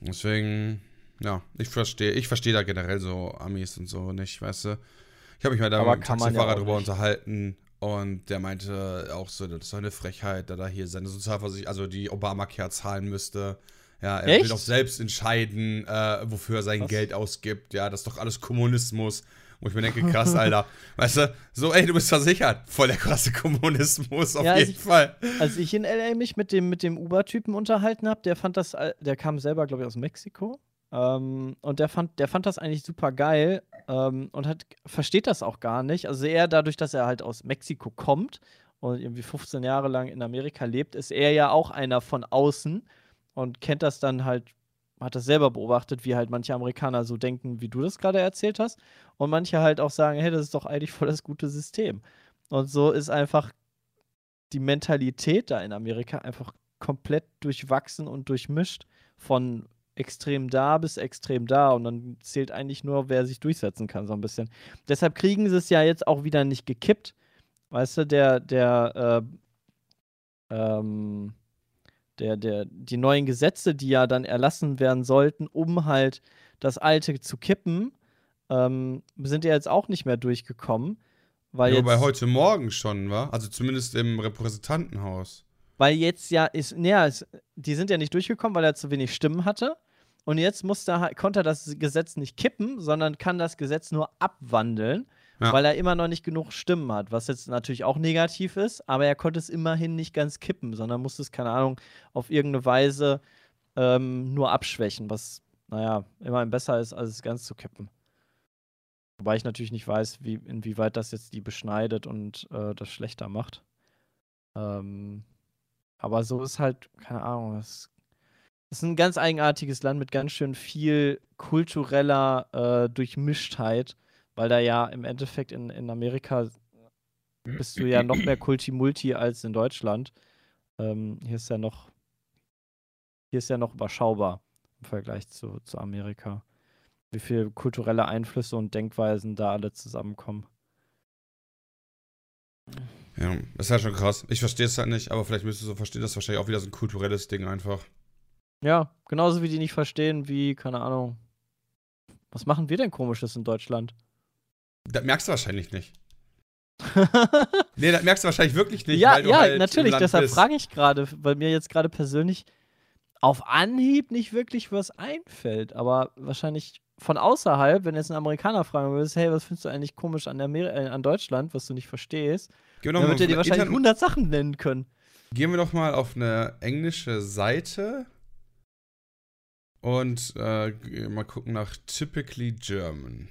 Deswegen, ja, ich verstehe, ich verstehe da generell so Amis und so nicht, weißt du. Ich habe mich mal da mit ja Taxifahrer auch drüber nicht. unterhalten und der meinte auch so, das ist doch eine Frechheit, da da hier seine Sozialversicherung, also die Obamacare zahlen müsste. Ja, er Echt? will doch selbst entscheiden, äh, wofür er sein Was? Geld ausgibt. Ja, das ist doch alles Kommunismus. Wo ich mir denke, krass, *laughs* Alter. Weißt du, so, ey, du bist versichert. Voll der krasse Kommunismus, auf Ja, also jeden ich- Fall. Als ich in LA mich mit dem, mit dem Uber-Typen unterhalten habe, der fand das, all- der kam selber, glaube ich, aus Mexiko. Ähm, und der fand, der fand das eigentlich super geil ähm, und hat, versteht das auch gar nicht. Also er dadurch, dass er halt aus Mexiko kommt und irgendwie 15 Jahre lang in Amerika lebt, ist er ja auch einer von außen und kennt das dann halt, hat das selber beobachtet, wie halt manche Amerikaner so denken, wie du das gerade erzählt hast. Und manche halt auch sagen, hey, das ist doch eigentlich voll das gute System. Und so ist einfach die Mentalität da in Amerika einfach komplett durchwachsen und durchmischt von extrem da bis extrem da und dann zählt eigentlich nur, wer sich durchsetzen kann, so ein bisschen. Deshalb kriegen sie es ja jetzt auch wieder nicht gekippt. Weißt du, der, der, äh, ähm, der, der, die neuen Gesetze, die ja dann erlassen werden sollten, um halt das Alte zu kippen, ähm, sind ja jetzt auch nicht mehr durchgekommen. Weil Ja, wobei heute Morgen schon, war. Also zumindest im Repräsentantenhaus. Weil jetzt ja ist, naja, die sind ja nicht durchgekommen, weil er zu wenig Stimmen hatte. Und jetzt musste, er halt- konnte er das Gesetz nicht kippen, sondern kann das Gesetz nur abwandeln, Ja. weil er immer noch nicht genug Stimmen hat. Was jetzt natürlich auch negativ ist, aber er konnte es immerhin nicht ganz kippen, sondern musste es, keine Ahnung, auf irgendeine Weise ähm, nur abschwächen, was, naja, immerhin besser ist, als es ganz zu kippen. Wobei ich natürlich nicht weiß, wie, inwieweit das jetzt die beschneidet und äh, das schlechter macht. Ähm, aber so ist halt, keine Ahnung, das das ist ein ganz eigenartiges Land mit ganz schön viel kultureller äh, Durchmischtheit, weil da ja im Endeffekt in, in Amerika bist du ja noch mehr Kulti-Multi als in Deutschland. Ähm, hier ist ja noch, hier ist ja noch überschaubar im Vergleich zu, zu Amerika. Wie viele kulturelle Einflüsse und Denkweisen da alle zusammenkommen. Ja, das ist halt schon krass. Ich verstehe es halt nicht, aber vielleicht müsstest du so verstehen, das ist wahrscheinlich auch wieder so ein kulturelles Ding einfach. Ja, genauso wie die nicht verstehen, wie, keine Ahnung. Was machen wir denn komisches in Deutschland? Das merkst du wahrscheinlich nicht. *laughs* Nee, das merkst du wahrscheinlich wirklich nicht, ja, ja, halt natürlich, deshalb frage ich gerade, weil mir jetzt gerade persönlich auf Anhieb nicht wirklich was einfällt, aber wahrscheinlich von außerhalb, wenn jetzt ein Amerikaner fragen würde, hey, was findest du eigentlich komisch an, Amer äh, an Deutschland, was du nicht verstehst, wir, dann wird er dir wahrscheinlich Internet- 100 Sachen nennen können. Gehen wir doch mal auf eine englische Seite und äh, mal gucken nach Typically German.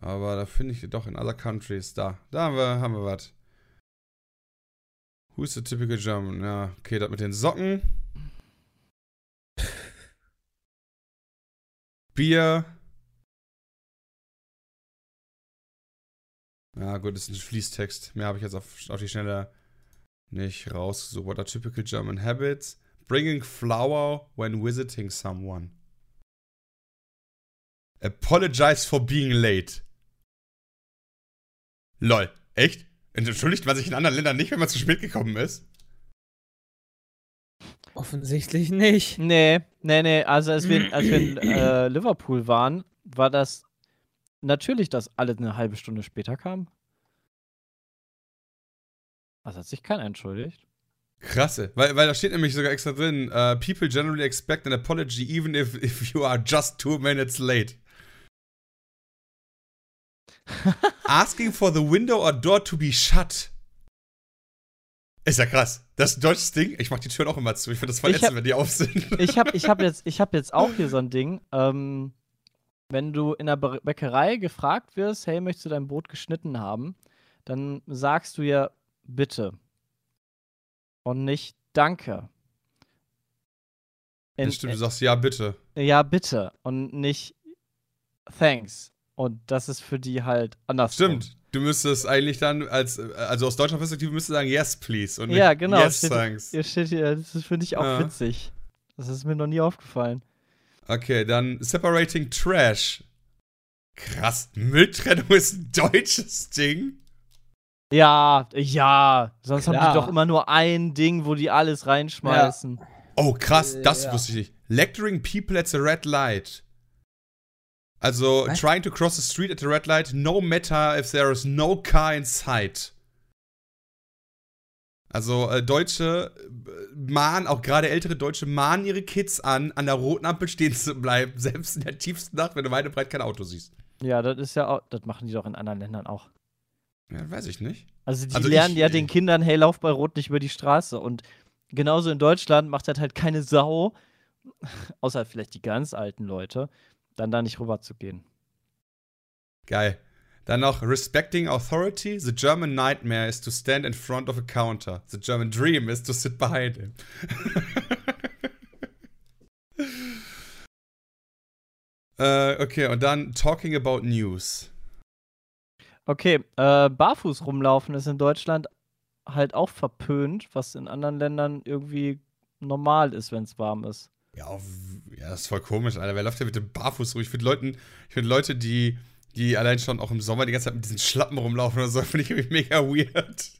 Aber da finde ich doch in other countries. Da, da haben wir, haben wir was. Who's the typical German? Ja, okay, das mit den Socken. *laughs* Bier. Ja, gut, das ist ein Fließtext. Mehr habe ich jetzt auf, auf die Schnelle nicht rausgesucht. What are typical German habits? Bringing flour when visiting someone. Apologize for being late. Lol. Echt? Entschuldigt man sich in anderen Ländern nicht, wenn man zu spät gekommen ist? Offensichtlich nicht. Nee, nee, nee. Also als wir, als wir in *clears throat* äh, Liverpool waren, war das natürlich, dass alle eine halbe Stunde später kamen. Also hat sich keiner entschuldigt. Krasse. Weil, weil da steht nämlich sogar extra drin, uh, people generally expect an apology even if, if you are just two minutes late. *laughs* Asking for the window or door to be shut. Ist ja krass. Das ist ein deutsches Ding. Ich mach die Türen auch immer zu. Ich finde das voll ätzend, wenn die auf sind. Ich habe ich hab jetzt, ich hab jetzt auch hier so ein Ding. Ähm, wenn du in der Bä- Bäckerei gefragt wirst, hey, möchtest du dein Brot geschnitten haben, dann sagst du ja bitte. Und nicht danke. In- Das stimmt, du sagst ja, bitte. Ja, bitte. Und nicht thanks. Und das ist für die halt anders. Stimmt. Du müsstest eigentlich dann, als, also aus deutscher Perspektive, müsstest du sagen, yes, please. Und Ja, genau. Yes, steht, thanks. Hier steht hier, das ist- finde ich auch Ja. witzig. Das ist mir noch nie aufgefallen. Okay, dann separating trash. Krass. Mülltrennung *laughs* ist ein deutsches Ding. Ja, ja. Sonst haben Klar. die doch immer nur ein Ding, wo die alles reinschmeißen. Oh, krass, Äh, das ja. wusste ich nicht. Lecturing people at the red light. Also, Was? trying to cross the street at the red light, no matter if there is no car in sight. Also, äh, Deutsche äh, mahnen, auch gerade ältere Deutsche, mahnen ihre Kids an, an der roten Ampel stehen zu bleiben, *laughs* selbst in der tiefsten Nacht, wenn du weit und breit kein Auto siehst. Ja, das ist ja auch, das machen die doch in anderen Ländern auch. Ja, weiß ich nicht. Also die Also lernen ich- ja den Kindern, hey, lauf bei Rot nicht über die Straße. Und genauso in Deutschland macht das halt keine Sau, außer vielleicht die ganz alten Leute, dann da nicht rüber zu gehen. Geil. Dann noch Respecting Authority. The German nightmare is to stand in front of a counter. The German dream is to sit behind him. *laughs* äh, okay, und dann Talking about News. Okay, äh, barfuß rumlaufen ist in Deutschland halt auch verpönt, was in anderen Ländern irgendwie normal ist, wenn es warm ist. Ja, auf, ja, das ist voll komisch, Alter. Wer läuft denn mit dem Barfuß rum? Ich finde Leuten, ich finde Leute, die, die allein schon auch im Sommer die ganze Zeit mit diesen Schlappen rumlaufen oder so, *laughs* finde ich irgendwie mega weird.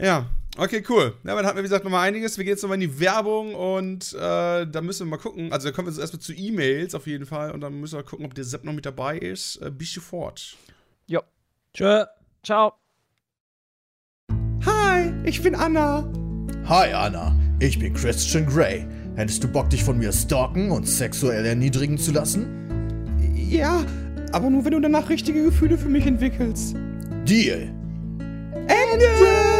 Ja, okay, cool. Ja, dann hatten wir, wie gesagt, nochmal einiges. Wir gehen jetzt nochmal in die Werbung und äh, da müssen wir mal gucken. Also, da kommen wir jetzt erstmal zu E-Mails auf jeden Fall und dann müssen wir gucken, ob der Sepp noch mit dabei ist. Äh, bis sofort. Tschö. Ciao. Hi, ich bin Anna. Hi Anna, ich bin Christian Grey. Hättest du Bock, dich von mir stalken und sexuell erniedrigen zu lassen? Ja, aber nur wenn du danach richtige Gefühle für mich entwickelst. Deal. Ende!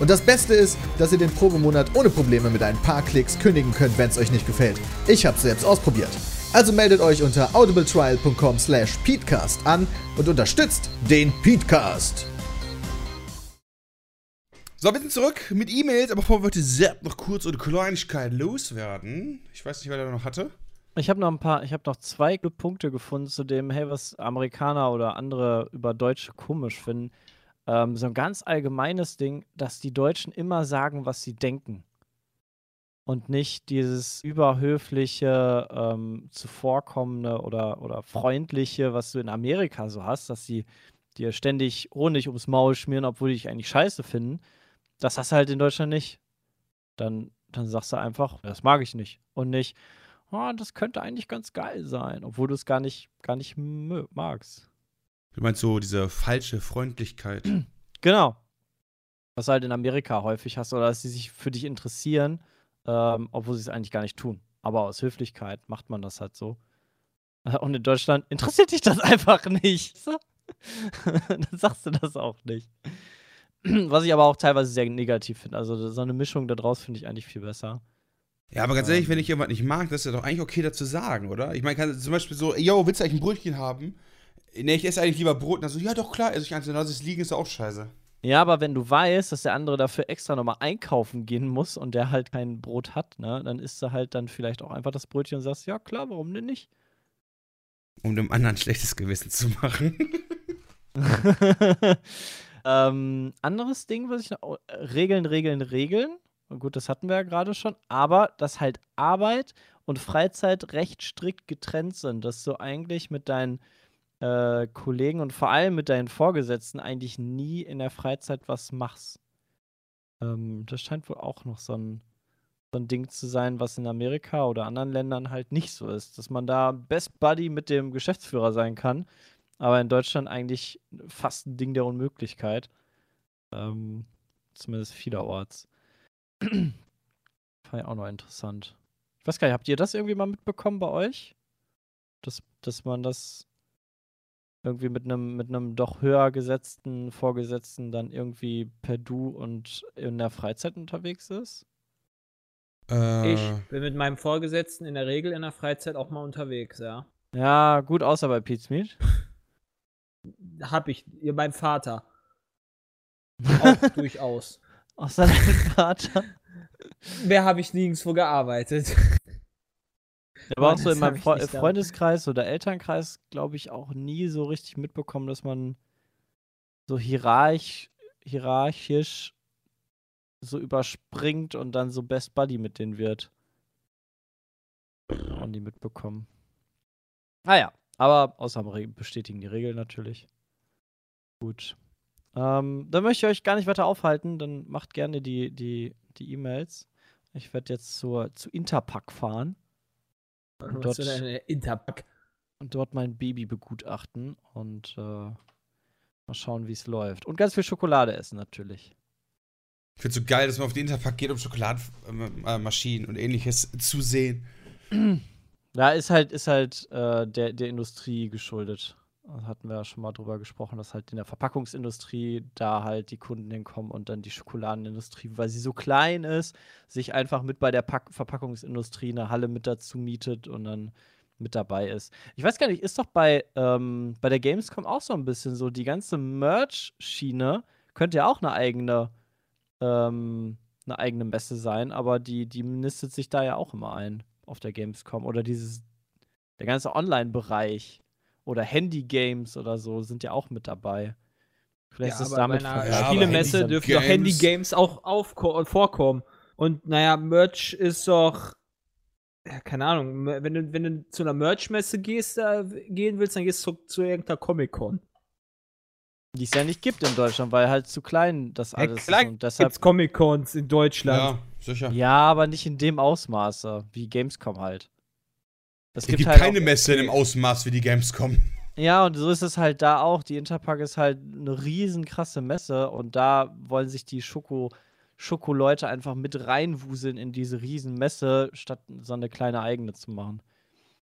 Und das Beste ist, dass ihr den Probemonat ohne Probleme mit ein paar Klicks kündigen könnt, wenn es euch nicht gefällt. Ich hab's selbst ausprobiert. Also meldet euch unter audibletrial.com slash peatcast an und unterstützt den Peatcast. So, wir sind zurück mit E-Mails, aber bevor wir heute Sepp noch kurz eine Kleinigkeit loswerden. Ich weiß nicht, wer da noch hatte. Ich habe noch ein paar, ich habe noch zwei Punkte gefunden zu dem, hey, was Amerikaner oder andere über Deutsche komisch finden. Ähm, so ein ganz allgemeines Ding, dass die Deutschen immer sagen, was sie denken. und nicht dieses überhöfliche, ähm, zuvorkommende oder, oder freundliche, was du in Amerika so hast, dass sie dir ständig Honig ums Maul schmieren, obwohl die dich eigentlich scheiße finden. Das hast du halt in Deutschland nicht. Dann, dann sagst du einfach, das mag ich nicht. Und nicht, oh, das könnte eigentlich ganz geil sein, obwohl du es gar nicht, gar nicht magst. Du meinst so diese falsche Freundlichkeit. *clears throat* Genau. Was halt in Amerika häufig hast, oder dass sie sich für dich interessieren, ähm, obwohl sie es eigentlich gar nicht tun. Aber aus Höflichkeit macht man das halt so. *laughs* Und in Deutschland interessiert dich das *laughs* einfach nicht. *laughs* Dann sagst du das auch nicht. *clears throat* Was ich aber auch teilweise sehr negativ finde. Also so eine Mischung daraus finde ich eigentlich viel besser. Ja, aber ganz ehrlich, wenn ich jemand nicht mag, das ist ja doch eigentlich okay dazu sagen, oder? Ich meine, kann zum Beispiel so, yo, willst du eigentlich ein Brötchen haben? Ne, ich esse eigentlich lieber Brot. Und dann so, ja doch, klar, esse ich eins. Und lass es liegen, ist ja auch scheiße. Ja, aber wenn du weißt, dass der andere dafür extra nochmal einkaufen gehen muss und der halt kein Brot hat, ne, dann isst du halt dann vielleicht auch einfach das Brötchen und sagst, ja klar, warum denn nicht? Um dem anderen schlechtes Gewissen zu machen. *laughs* ähm, anderes Ding, was ich noch. oh, Regeln, Regeln, Regeln. Gut, das hatten wir ja gerade schon. Aber dass halt Arbeit und Freizeit recht strikt getrennt sind. Dass du eigentlich mit deinen äh, Kollegen und vor allem mit deinen Vorgesetzten eigentlich nie in der Freizeit was machst. Ähm, das scheint wohl auch noch so ein, so ein Ding zu sein, was in Amerika oder anderen Ländern halt nicht so ist. Dass man da Best Buddy mit dem Geschäftsführer sein kann. Aber in Deutschland eigentlich fast ein Ding der Unmöglichkeit. Ähm, zumindest vielerorts. *clears throat* Fand ich auch noch interessant. Ich weiß gar nicht, habt ihr das irgendwie mal mitbekommen bei euch? Dass, dass man das irgendwie mit einem mit einem doch höher gesetzten Vorgesetzten dann irgendwie per Du und in der Freizeit unterwegs ist? Äh, Ich bin mit meinem Vorgesetzten in der Regel in der Freizeit auch mal unterwegs, ja. Ja, gut, außer bei Pete's *laughs* Meat. Hab ich, ihr beim Vater. *laughs* Auch durchaus. Außer dein Vater. Mehr habe ich nirgendwo gearbeitet. Aber *laughs* auch so in meinem Fre. Freundeskreis oder Elternkreis, glaube ich, auch nie so richtig mitbekommen, dass man so hierarch hierarchisch so überspringt und dann so Best Buddy mit denen wird. Auch nie mitbekommen. Ah ja, aber Ausnahmen bestätigen die Regel natürlich. Gut. Ähm, dann möchte ich euch gar nicht weiter aufhalten, dann macht gerne die die die E-Mails. Ich werde jetzt zur, zu Interpack fahren Und dort- und dort mein Baby begutachten und äh, mal schauen, wie es läuft. Und ganz viel Schokolade essen natürlich. ich find's so geil, dass man auf den Interpack geht, um Schokoladenmaschinen und ähnliches zu sehen. *clears throat* Ja, ist halt, ist halt äh, der, der Industrie geschuldet. Hatten wir ja schon mal drüber gesprochen, dass halt in der Verpackungsindustrie da halt die Kunden hinkommen und dann die Schokoladenindustrie, weil sie so klein ist, sich einfach mit bei der Pack Verpackungsindustrie eine Halle mit dazu mietet und dann mit dabei ist. Ich weiß gar nicht, ist doch bei, ähm, bei der Gamescom auch so ein bisschen so, die ganze Merch-Schiene könnte ja auch eine eigene, ähm, eine eigene Messe sein, aber die, die nistet sich da ja auch immer ein auf der Gamescom. Oder dieses, der ganze Online-Bereich oder Handy-Games oder so sind ja auch mit dabei. Vielleicht Ja, ist damit bei einer Ja, Spielemesse Handy- dürfen doch Games- Handy-Games auch vorkommen. Und naja, Merch ist doch. Ja, keine Ahnung. Wenn du, wenn du zu einer Merch-Messe gehst, da gehen willst, dann gehst du zu, zu irgendeiner Comic-Con. die es ja nicht gibt in Deutschland, weil halt zu klein das alles ist. Und deshalb, Gibt's Comic-Cons in Deutschland. Ja, sicher. ja, aber nicht in dem Ausmaße, wie Gamescom halt. Es Es gibt halt keine auch- Messe in dem Ausmaß wie die Gamescom. Ja, und so ist es halt da auch. Die Interpack ist halt eine riesen krasse Messe und da wollen sich die Schoko, Schokoleute einfach mit reinwuseln in diese riesen Messe, statt so eine kleine eigene zu machen.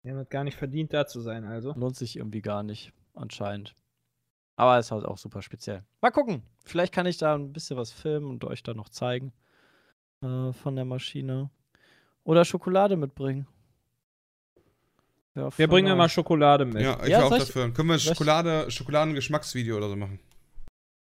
Die haben es gar nicht verdient, da zu sein, also. Lohnt sich irgendwie gar nicht, anscheinend. Aber ist halt auch super speziell. Mal gucken. Vielleicht kann ich da ein bisschen was filmen und euch da noch zeigen. Äh, von der Maschine. Oder Schokolade mitbringen. Ja, Wir voll bringen ja mal. Schokolade mit. Ja, ich Ja, war auch dafür. Können wir ein Schokolade, Schokoladen-Geschmacksvideo oder so machen?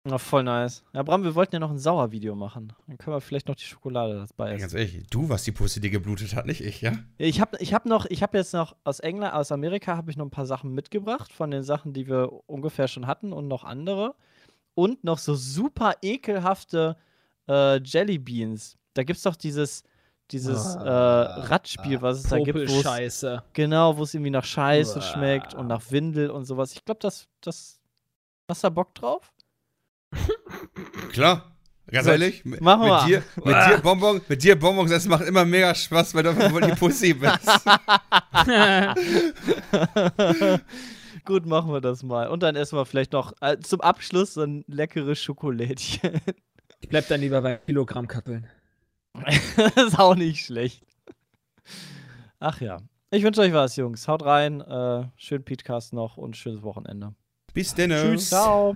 Ja, voll nice. Ja, Bram, wir wollten ja noch ein Sauervideo machen. Dann können wir vielleicht noch die Schokolade dabei essen. ganz ehrlich, du warst die Pussy, die geblutet hat, nicht ich, ja? Ich habe ich hab noch, ich habe jetzt noch aus England, aus Amerika habe ich noch ein paar Sachen mitgebracht von den Sachen, die wir ungefähr schon hatten und noch andere. Und noch so super ekelhafte äh, Jelly Beans. Da gibt es doch dieses, Dieses Ah, äh, Radspiel, was es da gibt, wo es Scheiße. genau, wo es irgendwie nach Scheiße schmeckt und nach Windel und sowas. Ich glaube, das, das. Hast du da Bock drauf? *laughs* Klar. Ganz ehrlich, mit, machen wir. mit dir, mit dir *laughs* Bonbon, mit dir Bonbons, das macht immer mega Spaß, weil du einfach die Pussy *laughs* bist. Gut, machen wir das mal. Und dann essen wir vielleicht noch äh, zum Abschluss so ein leckeres Schokolädchen. Ich bleib dann lieber bei Kilogrammkappeln. das *laughs* ist auch nicht schlecht. Ach ja. Ich wünsche euch was, Jungs. Haut rein. Äh, schönen Podcast noch und schönes Wochenende. Bis denn. Tschüss. Ciao.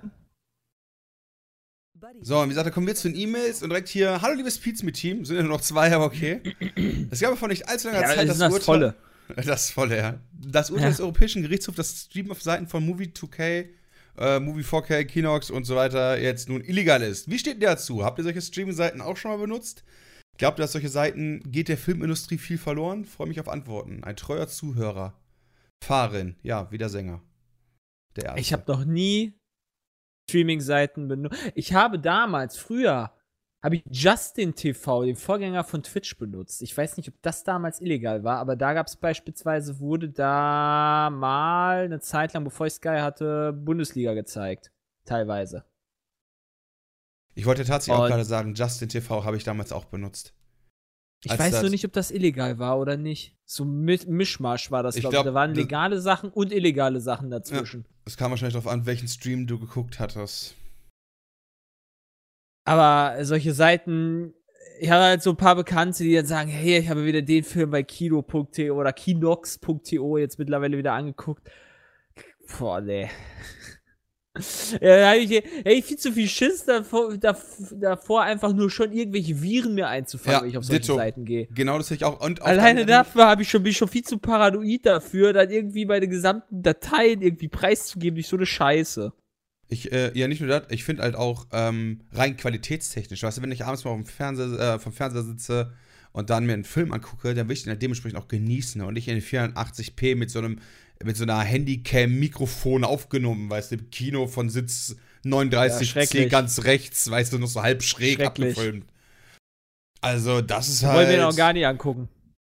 So, und wie gesagt, da kommen wir zu den E-Mails und direkt hier, hallo liebes Pizza-Team, sind ja nur noch zwei, aber okay. *clears throat* Es gab vor nicht allzu langer Ja, Zeit das das, ist das Urteil. Volle. *laughs* Das volle, ja. Das Urteil Ja. des Europäischen Gerichtshofs, das Stream auf Seiten von Movie 2K, äh, Movie 4K, Kinox und so weiter jetzt nun illegal ist. Wie steht ihr dazu? Habt ihr solche Streaming-Seiten auch schon mal benutzt? Glaubt ihr, dass solche Seiten geht der Filmindustrie viel verloren? Freue mich auf Antworten. Ein treuer Zuhörer. Fahrerin, ja, wie der Sänger. Der erste. Ich habe noch nie Streaming-Seiten benutzt. Ich habe damals, früher, habe ich Justin TV, den Vorgänger von Twitch, benutzt. Ich weiß nicht, ob das damals illegal war, aber da gab es beispielsweise, wurde da mal eine Zeit lang, bevor ich Sky hatte, Bundesliga gezeigt. Teilweise. Ich wollte tatsächlich auch Und- gerade sagen, Justin TV habe ich damals auch benutzt. Ich Als weiß das- nur nicht, ob das illegal war oder nicht. So Mi Mischmasch war das, Ich glaube ich. glaub, Da waren legale Sachen und illegale Sachen dazwischen. Es kam wahrscheinlich darauf an, welchen Stream du geguckt hattest. Aber solche Seiten, ich habe halt so ein paar Bekannte, die dann sagen, hey, ich habe wieder den Film bei kino.to oder kinox.to jetzt mittlerweile wieder angeguckt. Boah, nee. *laughs* Ja, da hab ich, ey, ich viel zu viel Schiss davor, dav- davor, einfach nur schon irgendwelche Viren mir einzufangen, Ja, wenn ich auf solche ditto. Seiten gehe. Genau, das hätte ich auch. Und Alleine dafür habe ich schon, bin ich schon viel zu paranoid dafür, dann irgendwie meine gesamten Dateien irgendwie preiszugeben durch so eine Scheiße. Ich, äh, ja, nicht nur das, ich finde halt auch ähm, rein qualitätstechnisch. Weißt du, wenn ich abends mal auf dem Fernseher, äh, vom Fernseher sitze und dann mir einen Film angucke, dann will ich den halt dementsprechend auch genießen und nicht in 480p mit so einem, mit so einer Handycam-Mikrofon aufgenommen, weißt du, im Kino von Sitz Ja, 39C schrecklich. ganz rechts, weißt du, noch so halb schräg abgefilmt. Also, das ist halt. wollen wir noch gar nicht angucken.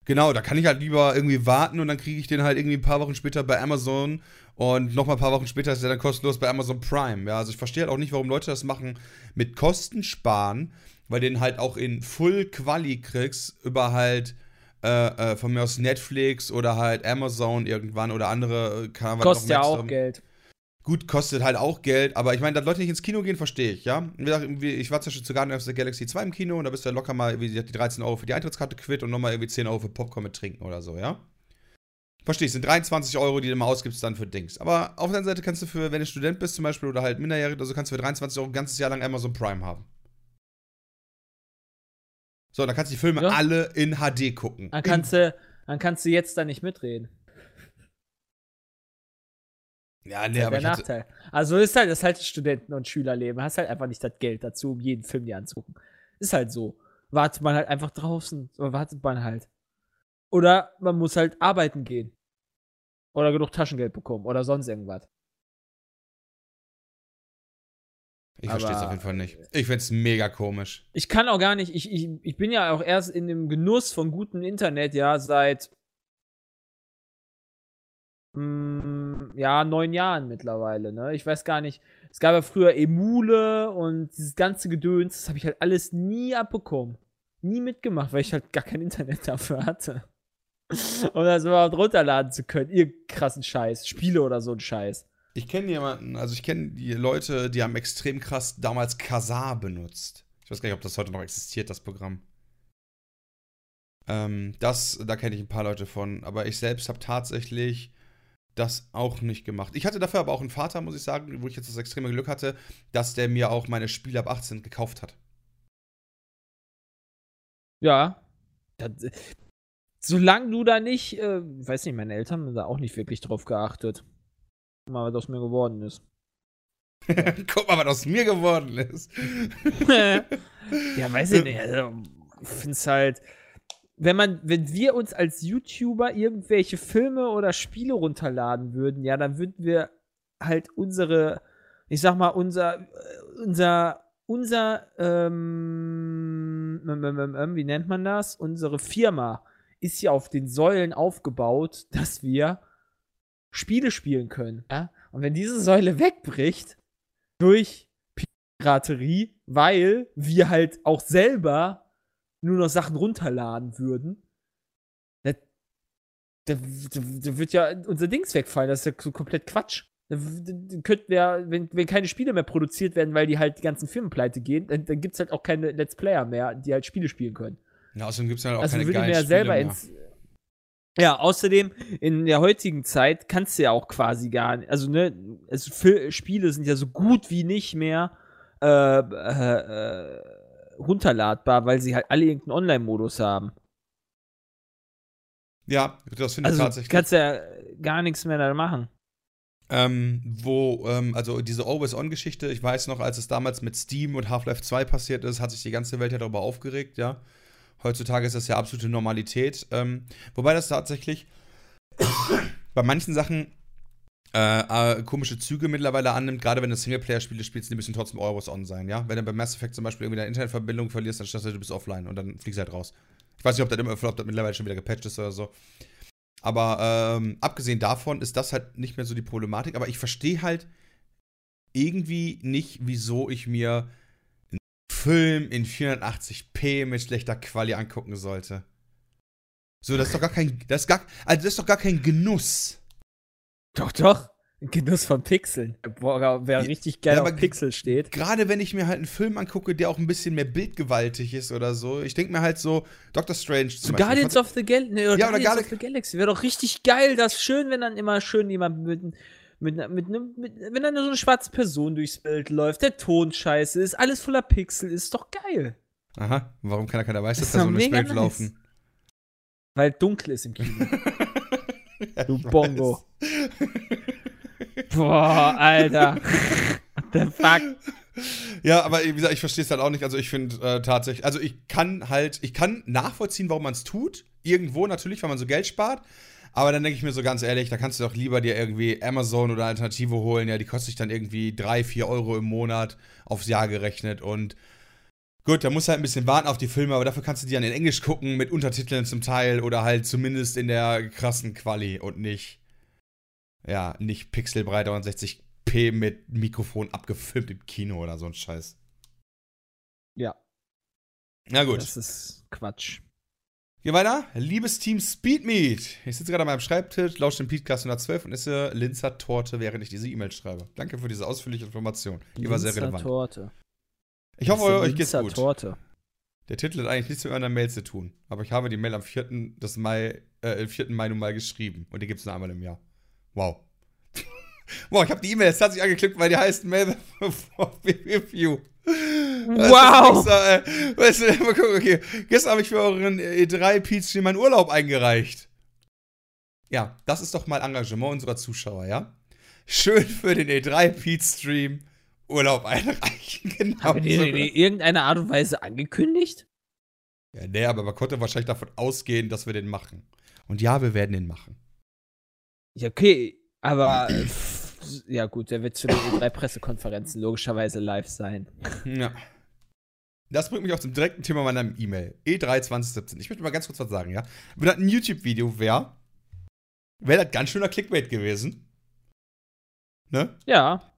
Genau, da kann ich halt lieber irgendwie warten und dann kriege ich den halt irgendwie ein paar Wochen später bei Amazon und nochmal ein paar Wochen später ist der dann kostenlos bei Amazon Prime. Ja, also ich verstehe halt auch nicht, warum Leute das machen mit Kosten sparen, weil den halt auch in Full Quali kriegst über halt äh, äh, von mir aus Netflix oder halt Amazon irgendwann oder andere äh, Kanäle. Kostet ja auch Geld. Gut, kostet halt auch Geld, aber ich meine, dass Leute nicht ins Kino gehen, verstehe ich, ja. Ich war zum Beispiel zu Guardians of the Galaxy 2 im Kino und da bist du ja locker mal wie gesagt, die 13 Euro für die Eintrittskarte quitt und nochmal irgendwie 10 Euro für Popcorn mit trinken oder so, ja. Verstehe ich, sind 23 Euro, die du mal ausgibst dann für Dings. Aber auf der anderen Seite kannst du für, wenn du Student bist zum Beispiel oder halt minderjährig oder so, kannst du für 23 Euro ein ganzes Jahr lang Amazon Prime haben. So, dann kannst du die Filme Ja. alle in HD gucken. Dann kannst, du, dann kannst du jetzt da nicht mitreden. ja, nee, Das ist aber der Nachteil. Also ist halt, das ist halt Studenten- und Schülerleben. Hast halt einfach nicht das Geld dazu, um jeden Film dir anzugucken. Ist halt so. Wartet man halt einfach draußen. Oder wartet man halt. Oder man muss halt arbeiten gehen. Oder genug Taschengeld bekommen. Oder sonst irgendwas. Ich verstehe es auf jeden Fall nicht. Ich find's mega komisch. Ich kann auch gar nicht, ich, ich, ich bin ja auch erst in dem Genuss von gutem Internet, ja, seit mm, ja, neun Jahren mittlerweile, ne? Ich weiß gar nicht. Es gab ja früher Emule und dieses ganze Gedöns, das habe ich halt alles nie abbekommen. Nie mitgemacht, weil ich halt gar kein Internet *laughs* dafür hatte. um das überhaupt runterladen zu können. Ihr krassen Scheiß. Spiele oder so ein Scheiß. Ich kenne jemanden, also ich kenne die Leute, die haben extrem krass damals Kazaa benutzt. Ich weiß gar nicht, ob das heute noch existiert, das Programm. Ähm, das, da kenne ich ein paar Leute von, aber ich selbst habe tatsächlich das auch nicht gemacht. Ich hatte dafür aber auch einen Vater, muss ich sagen, wo ich jetzt das extreme Glück hatte, dass der mir auch meine Spiele ab 18 gekauft hat. Ja. Das, solange du da nicht, äh, weiß nicht, meine Eltern haben da auch nicht wirklich drauf geachtet. Mal, was aus mir geworden ist. Guck mal, was aus mir geworden ist. *laughs* *laughs* ja, weiß ich nicht. Also, ich finde es halt, wenn man, wenn wir uns als YouTuber irgendwelche Filme oder Spiele runterladen würden, ja, dann würden wir halt unsere, ich sag mal, unser, unser, unser, ähm, wie nennt man das? Unsere Firma ist ja auf den Säulen aufgebaut, dass wir Spiele spielen können. Ja? Und wenn diese Säule *laughs* wegbricht durch Piraterie, weil wir halt auch selber nur noch Sachen runterladen würden, da, da, da, wird ja unser Dings wegfallen. Das ist ja so komplett Quatsch. Da, da, da könnten wir, wenn, wenn keine Spiele mehr produziert werden, weil die halt die ganzen Firmen pleite gehen, dann, dann gibt es halt auch keine Let's Player mehr, die halt Spiele spielen können. Ja, außerdem gibt es halt auch Also keine geilen Spiele selber mehr. ins. Ja, außerdem in der heutigen Zeit kannst du ja auch quasi gar nicht. Also, ne, also Spiele sind ja so gut wie nicht mehr äh, äh, runterladbar, weil sie halt alle irgendeinen Online-Modus haben. Ja, das finde ich Also tatsächlich. kannst du ja gar nichts mehr da machen. Ähm, wo, ähm, also diese Always-On-Geschichte, ich weiß noch, als es damals mit Steam und Half-Life 2 passiert ist, hat sich die ganze Welt ja darüber aufgeregt, ja. Heutzutage ist das ja absolute Normalität. Ähm, wobei das tatsächlich *coughs* bei manchen Sachen äh, äh, komische Züge mittlerweile annimmt, gerade wenn du Singleplayer-Spiele spielst, die müssen trotzdem Always On sein, ja. Wenn du bei Mass Effect zum Beispiel irgendwie deine Internetverbindung verlierst, dann stehst du, du bist offline und dann fliegst du halt raus. Ich weiß nicht, ob das, immer, ob das mittlerweile schon wieder gepatcht ist oder so. Aber ähm, abgesehen davon ist das halt nicht mehr so die Problematik. Aber ich verstehe halt irgendwie nicht, wieso ich mir Film in 480p mit schlechter Quali angucken sollte. So, das ist doch gar kein, das ist gar, also das ist doch gar kein Genuss. Doch, doch. Genuss von Pixeln. Boah, wer richtig geil ja, auf Pixel steht. Gerade wenn ich mir halt einen Film angucke, der auch ein bisschen mehr bildgewaltig ist oder so. Ich denke mir halt so, Doctor Strange zum So Beispiel. Guardians of the Galaxy. Nee, oder Ja, oder Guardians Gal- of the Galaxy. Wäre doch richtig geil. Das ist schön, wenn dann immer schön jemand mit, mit, mit, mit, mit wenn dann so eine schwarze Person durchs Bild läuft, der Ton scheiße ist, alles voller Pixel, ist doch geil. Aha, warum kann da keine weiße Das Person durchs Bild nice. laufen? Weil dunkel ist im Kino. *laughs* Ja, Du Bongo. *laughs* Boah, Alter. What the fuck? Ja, aber wie gesagt, ich verstehe es halt auch nicht. Also ich finde äh, tatsächlich, also ich kann halt, ich kann nachvollziehen, warum man es tut. Irgendwo natürlich, weil man so Geld spart. Aber dann denke ich mir so ganz ehrlich, da kannst du doch lieber dir irgendwie Amazon oder Alternative holen. Ja, die kostet sich dann irgendwie 3, 4 Euro im Monat aufs Jahr gerechnet. Und gut, da musst du halt ein bisschen warten auf die Filme, aber dafür kannst du die dann in Englisch gucken, mit Untertiteln zum Teil oder halt zumindest in der krassen Quali und nicht, ja, nicht pixelbreit 60p mit Mikrofon abgefilmt im Kino oder so ein Scheiß. Ja, Na gut. das ist Quatsch. Geh weiter. Liebes Team Speedmeet. Ich sitze gerade an meinem Schreibtisch, lausche den Podcast 112 und esse Linzer Torte, während ich diese E-Mail schreibe. Danke für diese ausführliche Information. Die war sehr Linzer relevant. Torte. Ich hoffe, eine euch geht's Linzer gut. Torte. Der Titel hat eigentlich nichts mit meiner Mail zu tun. Aber ich habe die Mail am 4. Des Mai, äh, 4. Mai nun mal geschrieben. Und die gibt es nur einmal im Jahr. Wow. *laughs* wow, ich habe die E-Mail jetzt tatsächlich angeklickt, weil die heißt Mail *laughs* for Review. Wow. Das ist äh, weißt du, *laughs* mal gucken, okay. Gestern habe ich für euren E3 Peach meinen Urlaub eingereicht. Ja, das ist doch mal Engagement unserer Zuschauer, ja? Schön für den E3 Pete Stream Urlaub einreichen. *laughs* Genau. Haben die in irgendeiner Art und Weise angekündigt? Ja, nee, aber man konnte wahrscheinlich davon ausgehen, dass wir den machen. Und ja, wir werden den machen. Ja, okay, aber äh, *clears throat* ja gut, der wird zu den E3 Pressekonferenzen logischerweise live sein. Ja. Das bringt mich auch zum direkten Thema meiner E-Mail. E3 2017. Ich möchte mal ganz kurz was sagen, ja? Wenn das ein YouTube-Video wäre, wäre das ganz schöner Clickbait gewesen. Ne? Ja,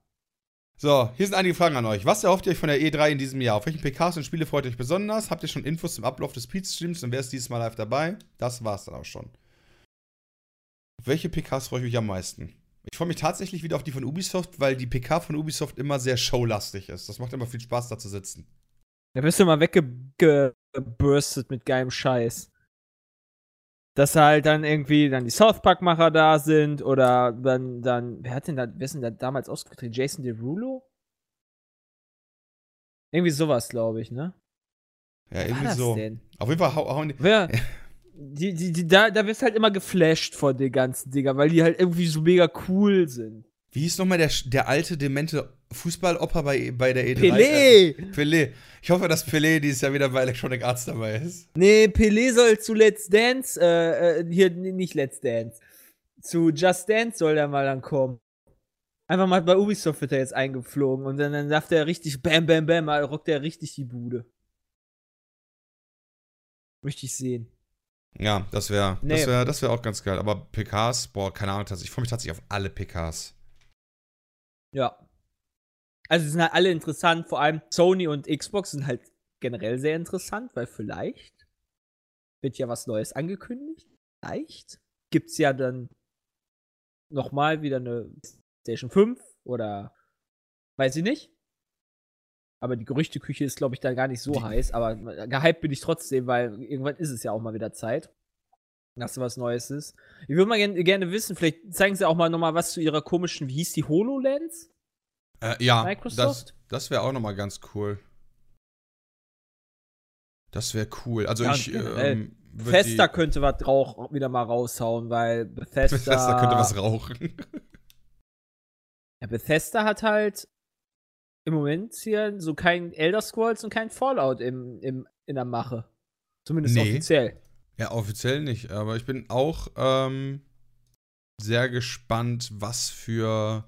So, hier sind einige Fragen an euch. Was erhofft ihr euch von der E3 in diesem Jahr? Auf welchen PKs und Spiele freut ihr euch besonders? Habt ihr schon Infos zum Ablauf des Pete-Streams und wer ist dieses Mal live dabei? Das war's dann auch schon. Auf welche PKs freue ich mich am meisten? Ich freue mich tatsächlich wieder auf die von Ubisoft, weil die PK von Ubisoft immer sehr showlastig ist. Das macht immer viel Spaß, da zu sitzen. da bist du mal weggebürstet mit geilem Scheiß. Dass halt dann irgendwie dann die South Park-Macher da sind oder dann, dann, wer hat denn da, wer ist denn da damals ausgetreten? Jason Derulo? Irgendwie sowas, glaube ich, ne? Ja, irgendwie so. denn? Auf jeden Fall hau, hauen die. Wer? *laughs* Die, die, die, da, da wirst halt immer geflasht von den ganzen Dinger, weil die halt irgendwie so mega cool sind. Wie hieß nochmal der, der alte, demente Fußballoper bei, bei der E3? Pelé! Pelé. Ich hoffe, dass Pelé dieses Jahr wieder bei Electronic Arts dabei ist. Nee, Pelé soll zu Let's Dance, äh, äh, hier, nicht Let's Dance. Zu Just Dance soll der mal dann kommen. Einfach mal bei Ubisoft wird er jetzt eingeflogen und dann, dann darf der richtig, bam, bam, bam, mal rockt der richtig die Bude. Möchte ich sehen. Ja, das wäre Nee. das wär, das wär auch ganz geil. Aber PKs, boah, keine Ahnung, tatsächlich- ich freue mich tatsächlich auf alle PKs. Ja. Also die sind halt alle interessant, vor allem Sony und Xbox sind halt generell sehr interessant, weil vielleicht wird ja was Neues angekündigt. Vielleicht gibt's ja dann nochmal wieder eine Station 5 oder weiß ich nicht. Aber die Gerüchteküche ist, glaube ich, da gar nicht so Die- heiß. Aber gehypt bin ich trotzdem, weil irgendwann ist es ja auch mal wieder Zeit, dass da was Neues ist. Ich würde mal gern, gerne wissen, vielleicht zeigen sie auch mal nochmal was zu ihrer komischen, wie hieß die HoloLens? Äh, ja, Microsoft? das, das wäre auch nochmal ganz cool. Das wäre cool. Also Ja, ich. Ähm, Bethesda könnte was Rauch wieder mal raushauen, weil Bethesda. *laughs* Bethesda könnte was rauchen. Ja, Bethesda hat halt im Moment hier so kein Elder Scrolls und kein Fallout im, im, in der Mache. Zumindest Nee. offiziell. Ja, offiziell nicht, aber ich bin auch ähm, sehr gespannt, was für,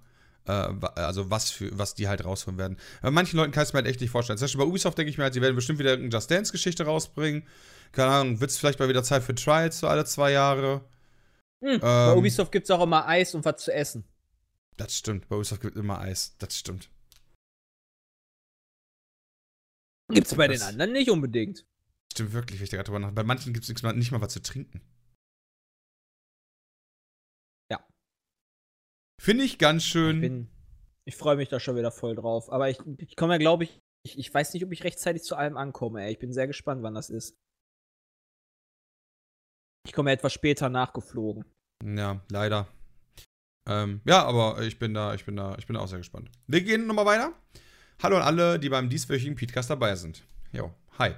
äh, also was für, was die halt rausholen werden. Bei manchen Leuten kann ich es mir halt echt nicht vorstellen. Zum Beispiel bei Ubisoft denke ich mir halt, sie werden bestimmt wieder eine Just Dance-Geschichte rausbringen. Keine Ahnung, wird es vielleicht mal wieder Zeit für Trials so alle zwei Jahre. Hm, bei Ähm. Ubisoft gibt es auch immer Eis und was zu essen. Das stimmt, bei Ubisoft gibt es immer Eis. Das stimmt. Gibt's bei das- den anderen nicht unbedingt. Stimmt wirklich, wenn ich da gerade drüber nach. Bei manchen gibt es nicht mal was zu trinken. Ja. Finde ich ganz Ich schön. bin. Ich freue mich da schon wieder voll drauf. Aber ich, ich komme ja, glaube ich, ich, ich weiß nicht, ob ich rechtzeitig zu allem ankomme, ey. Ich bin sehr gespannt, wann das ist. Ich komme ja etwas später nachgeflogen. Ja, leider. Ähm, ja, aber ich bin da, ich bin da, ich bin da auch sehr gespannt. Wir gehen nochmal weiter. Hallo an alle, die beim dieswöchigen Podcast dabei sind. Jo, hi.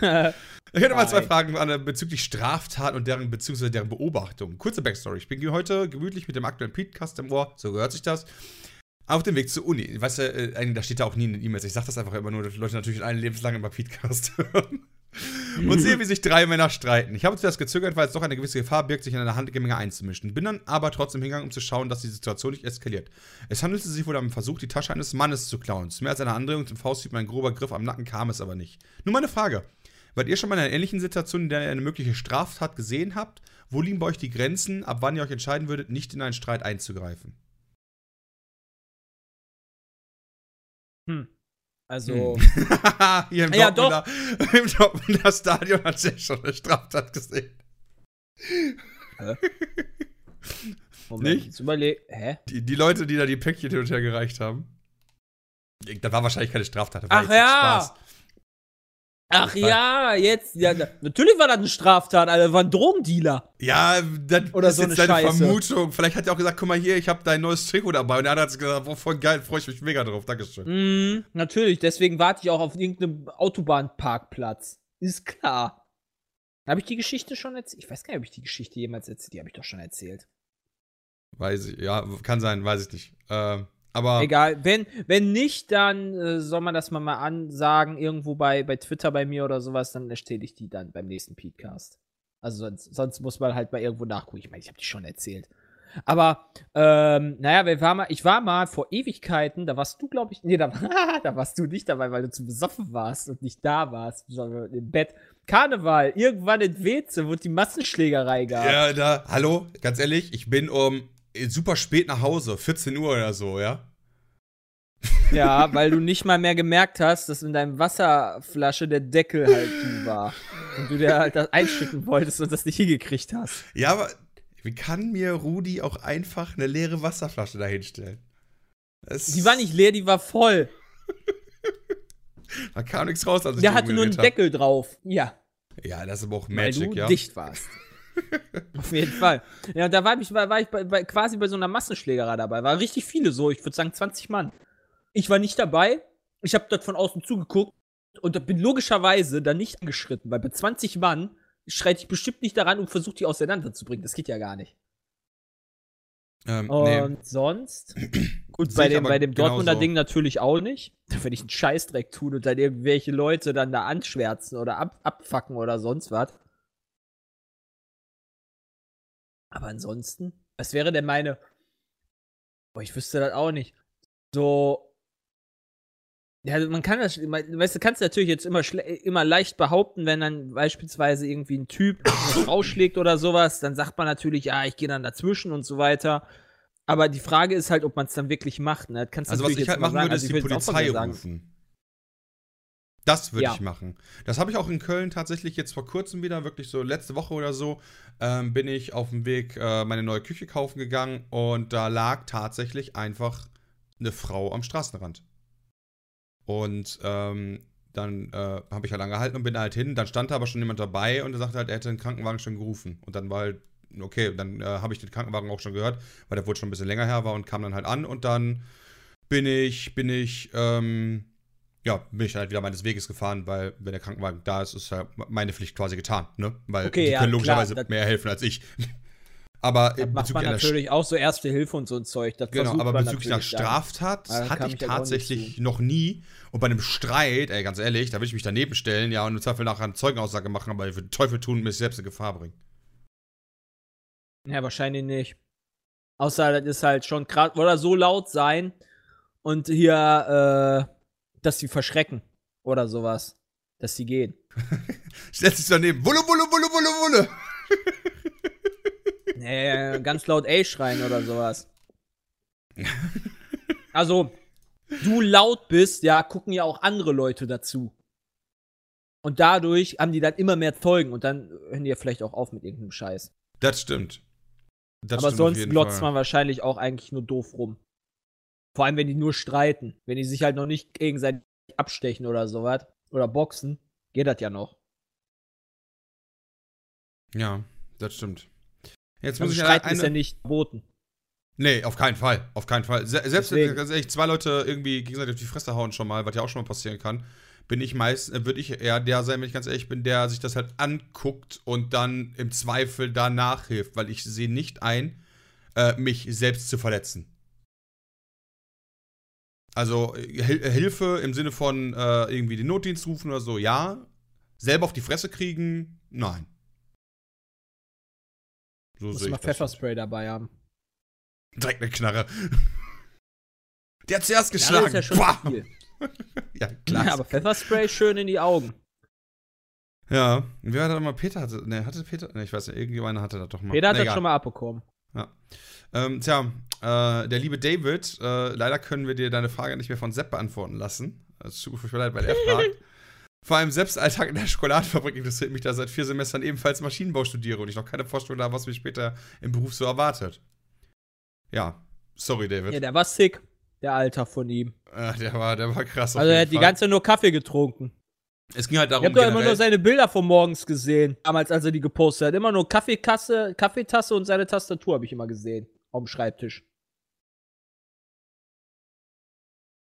*laughs* Ich hätte mal zwei Fragen an, äh, bezüglich Straftaten und deren beziehungsweise deren Beobachtung. Kurze Backstory. Ich bin heute gemütlich mit dem aktuellen Podcast im Ohr, so gehört sich das. Auf dem Weg zur Uni. Weißt du, äh, eigentlich, da steht da auch nie in den E-Mails. Ich sag das einfach immer nur, dass Leute natürlich alle lebenslang immer Podcast *laughs* hören. *laughs* Und sehe, wie sich drei Männer streiten. Ich habe zuerst gezögert, weil es doch eine gewisse Gefahr birgt, sich in eine Handgemenge einzumischen. Bin dann aber trotzdem hingegangen, um zu schauen, dass die Situation nicht eskaliert. Es handelte sich wohl um einen Versuch, die Tasche eines Mannes zu klauen. Zu mehr als einer Andrehung zum Fausthieb mein grober Griff am Nacken kam es aber nicht. Nur meine Frage. Wart ihr schon mal in einer ähnlichen Situation, in der ihr eine mögliche Straftat gesehen habt? Wo liegen bei euch die Grenzen, ab wann ihr euch entscheiden würdet, nicht in einen Streit einzugreifen? Hm. Also. *laughs* Hier im Ja, Dortmunder, *laughs* im Dortmunder Stadion hat sich schon eine Straftat gesehen. *laughs* Moment, Nicht? jetzt überleg. Hä? Die, die Leute, die da die Päckchen hin und her gereicht haben. Das war wahrscheinlich keine Straftat. Ach ja! Spaß. Ach ja, jetzt. Ja, natürlich war das eine Straftat, Alter. War ein Drogendealer. Ja, das Oder ist so jetzt eine deine Scheiße. Vermutung. Vielleicht hat er auch gesagt, guck mal hier, ich habe dein neues Trikot dabei. Und er hat gesagt, boah, voll geil, freue ich mich mega drauf. Dankeschön. Mhm, natürlich. Deswegen warte ich auch auf irgendeinem Autobahnparkplatz. Ist klar. Habe ich die Geschichte schon erzählt? Ich weiß gar nicht, ob ich die Geschichte jemals erzählt Die habe ich doch schon erzählt. Weiß ich, ja, kann sein, weiß ich nicht. Ähm, aber Egal. Wenn, wenn nicht, dann äh, soll man das mal, mal ansagen, irgendwo bei, bei Twitter bei mir oder sowas, dann erstelle ich die dann beim nächsten Podcast. Also sonst, sonst muss man halt mal irgendwo nachgucken. Ich meine, ich habe die schon erzählt. Aber, ähm, naja, wir waren mal, ich war mal vor Ewigkeiten, da warst du, glaube ich, nee, da, *laughs* da warst du nicht dabei, weil du zu besoffen warst und nicht da warst, sondern im Bett. Karneval, irgendwann in Weze, wo die Massenschlägerei gab. ja, da, hallo, ganz ehrlich, ich bin um super spät nach Hause, 14 Uhr oder so, ja. Ja, weil du nicht mal mehr gemerkt hast, dass in deinem Wasserflasche der Deckel halt zu war. Und du dir halt das einschütten wolltest und das nicht hingekriegt hast. Ja, aber wie kann mir Rudi auch einfach eine leere Wasserflasche dahinstellen? Das- Die war nicht leer, die war voll. Da kam nichts raus, als ich Der hatte nur einen Deckel drauf. Ja. Ja, das ist aber auch weil Magic, du ja. dicht warst. Auf jeden Fall. Ja, und da war ich, war, war ich bei, bei, quasi bei so einer Massenschlägerei dabei. War richtig viele so, ich würde sagen 20 Mann. Ich war nicht dabei. Ich habe dort von außen zugeguckt und bin logischerweise da nicht angeschritten, weil bei 20 Mann schreit ich bestimmt nicht daran und versucht die auseinanderzubringen. Das geht ja gar nicht. Ähm, Und nee. sonst? *clears throat* Gut, bei dem, bei dem Dortmunder genauso. Ding natürlich auch nicht. Da würde ich einen Scheißdreck tun und dann irgendwelche Leute dann da anschwärzen oder ab, abfacken oder sonst was. Aber ansonsten, was wäre denn meine. Boah, ich wüsste das auch nicht. So. Ja, man kann das, man- weißt du, kannst natürlich jetzt immer, immer leicht behaupten, wenn dann beispielsweise irgendwie ein Typ eine Frau *coughs* schlägt oder sowas, dann sagt man natürlich, ja, ich gehe dann dazwischen und so weiter. Aber die Frage ist halt, ob man es dann wirklich macht. Ne? Du Also was ich halt machen sagen. würde, Also ist ich die Polizei rufen. Das würde Ja. ich machen. Das habe ich auch in Köln tatsächlich jetzt vor kurzem wieder, wirklich so letzte Woche oder so, ähm, bin ich auf dem Weg äh, meine neue Küche kaufen gegangen und da lag tatsächlich einfach eine Frau am Straßenrand. Und ähm, dann äh, habe ich halt angehalten und bin halt hin. Dann stand da aber schon jemand dabei und er sagte halt, er hätte den Krankenwagen schon gerufen. Und dann war halt, okay, dann äh, habe ich den Krankenwagen auch schon gehört, weil der wohl schon ein bisschen länger her war und kam dann halt an und dann bin ich, bin ich, ähm, ja, bin ich halt wieder meines Weges gefahren, weil wenn der Krankenwagen da ist, ist ja meine Pflicht quasi getan, ne? Weil Okay, die ja, können klar, logischerweise das- mehr helfen als ich. *laughs* aber das macht man natürlich auch so Erste Hilfe und so ein Zeug. Das Genau, aber bezüglich einer dann. Straftat Aber da hatte ich halt tatsächlich noch nie. Und bei einem Streit, ey, ganz ehrlich, da würde ich mich daneben stellen, ja, und im Zweifel nachher eine Zeugenaussage machen, aber ich würde Teufel tun und mich selbst in Gefahr bringen. Ja, wahrscheinlich nicht. Außer das ist halt schon krass. Oder so laut sein und hier, äh, dass sie verschrecken. Oder sowas. Dass sie gehen. *laughs* Stellt sich daneben, Wulle, Wulle, Wulle, Wulle, Wulle. *laughs* Nee, ganz laut A schreien oder sowas. *laughs* Also, du laut bist, ja, gucken ja auch andere Leute dazu. Und dadurch haben die dann immer mehr Zeugen und dann hören die ja vielleicht auch auf mit irgendeinem Scheiß. Das stimmt. Das Aber stimmt sonst glotzt man wahrscheinlich auch eigentlich nur doof rum. Vor allem, wenn die nur streiten. Wenn die sich halt noch nicht gegenseitig abstechen oder sowas. Oder boxen, geht das ja noch. Ja, das stimmt. Jetzt Also muss ich streiten eine, ist ja nicht verboten. Nee, auf keinen Fall. Auf keinen Fall. Se selbst wenn Deswegen. ganz ehrlich, zwei Leute irgendwie gegenseitig auf die Fresse hauen schon mal, was ja auch schon mal passieren kann, bin ich meist, äh, würde ich eher der sein, wenn ich ganz ehrlich bin, der sich das halt anguckt und dann im Zweifel danach hilft, weil ich sehe nicht ein, äh, mich selbst zu verletzen. Also äh, Hil Hilfe im Sinne von äh, irgendwie den Notdienst rufen oder so, ja. Selber auf die Fresse kriegen, nein. So Muss mal. Pfefferspray dabei haben. Direkt eine Knarre. *laughs* Der hat zuerst Ja, geschlagen. das ist ja schon. *laughs* Ja, klar. Ja, aber Pfefferspray schön in die Augen. Ja, wer hat das mal? Peter hatte. Ne, hatte Peter? Ne, ich weiß nicht, irgendjemand hatte das doch mal. Peter hat Ne, das egal. schon mal abbekommen. Ähm, tja, äh, der liebe David, äh, leider können wir dir deine Frage nicht mehr von Sepp beantworten lassen. Es tut mir furchtbar leid, weil er fragt. *laughs* Vor allem Selbstalltag in der Schokoladenfabrik interessiert mich, da seit vier Semestern ebenfalls Maschinenbau studiere und ich noch keine Vorstellung habe, was mich später im Beruf so erwartet. Ja, sorry, David. Ja, der war sick, der Alter von ihm. äh, der, war, der war krass. Also er hat die Fall. ganze Zeit nur Kaffee getrunken. Es ging halt Ich darum, hab doch immer nur seine Bilder von morgens gesehen, damals, als er die gepostet hat. Immer nur Kaffeekasse, Kaffeetasse und seine Tastatur habe ich immer gesehen. Auf dem Schreibtisch.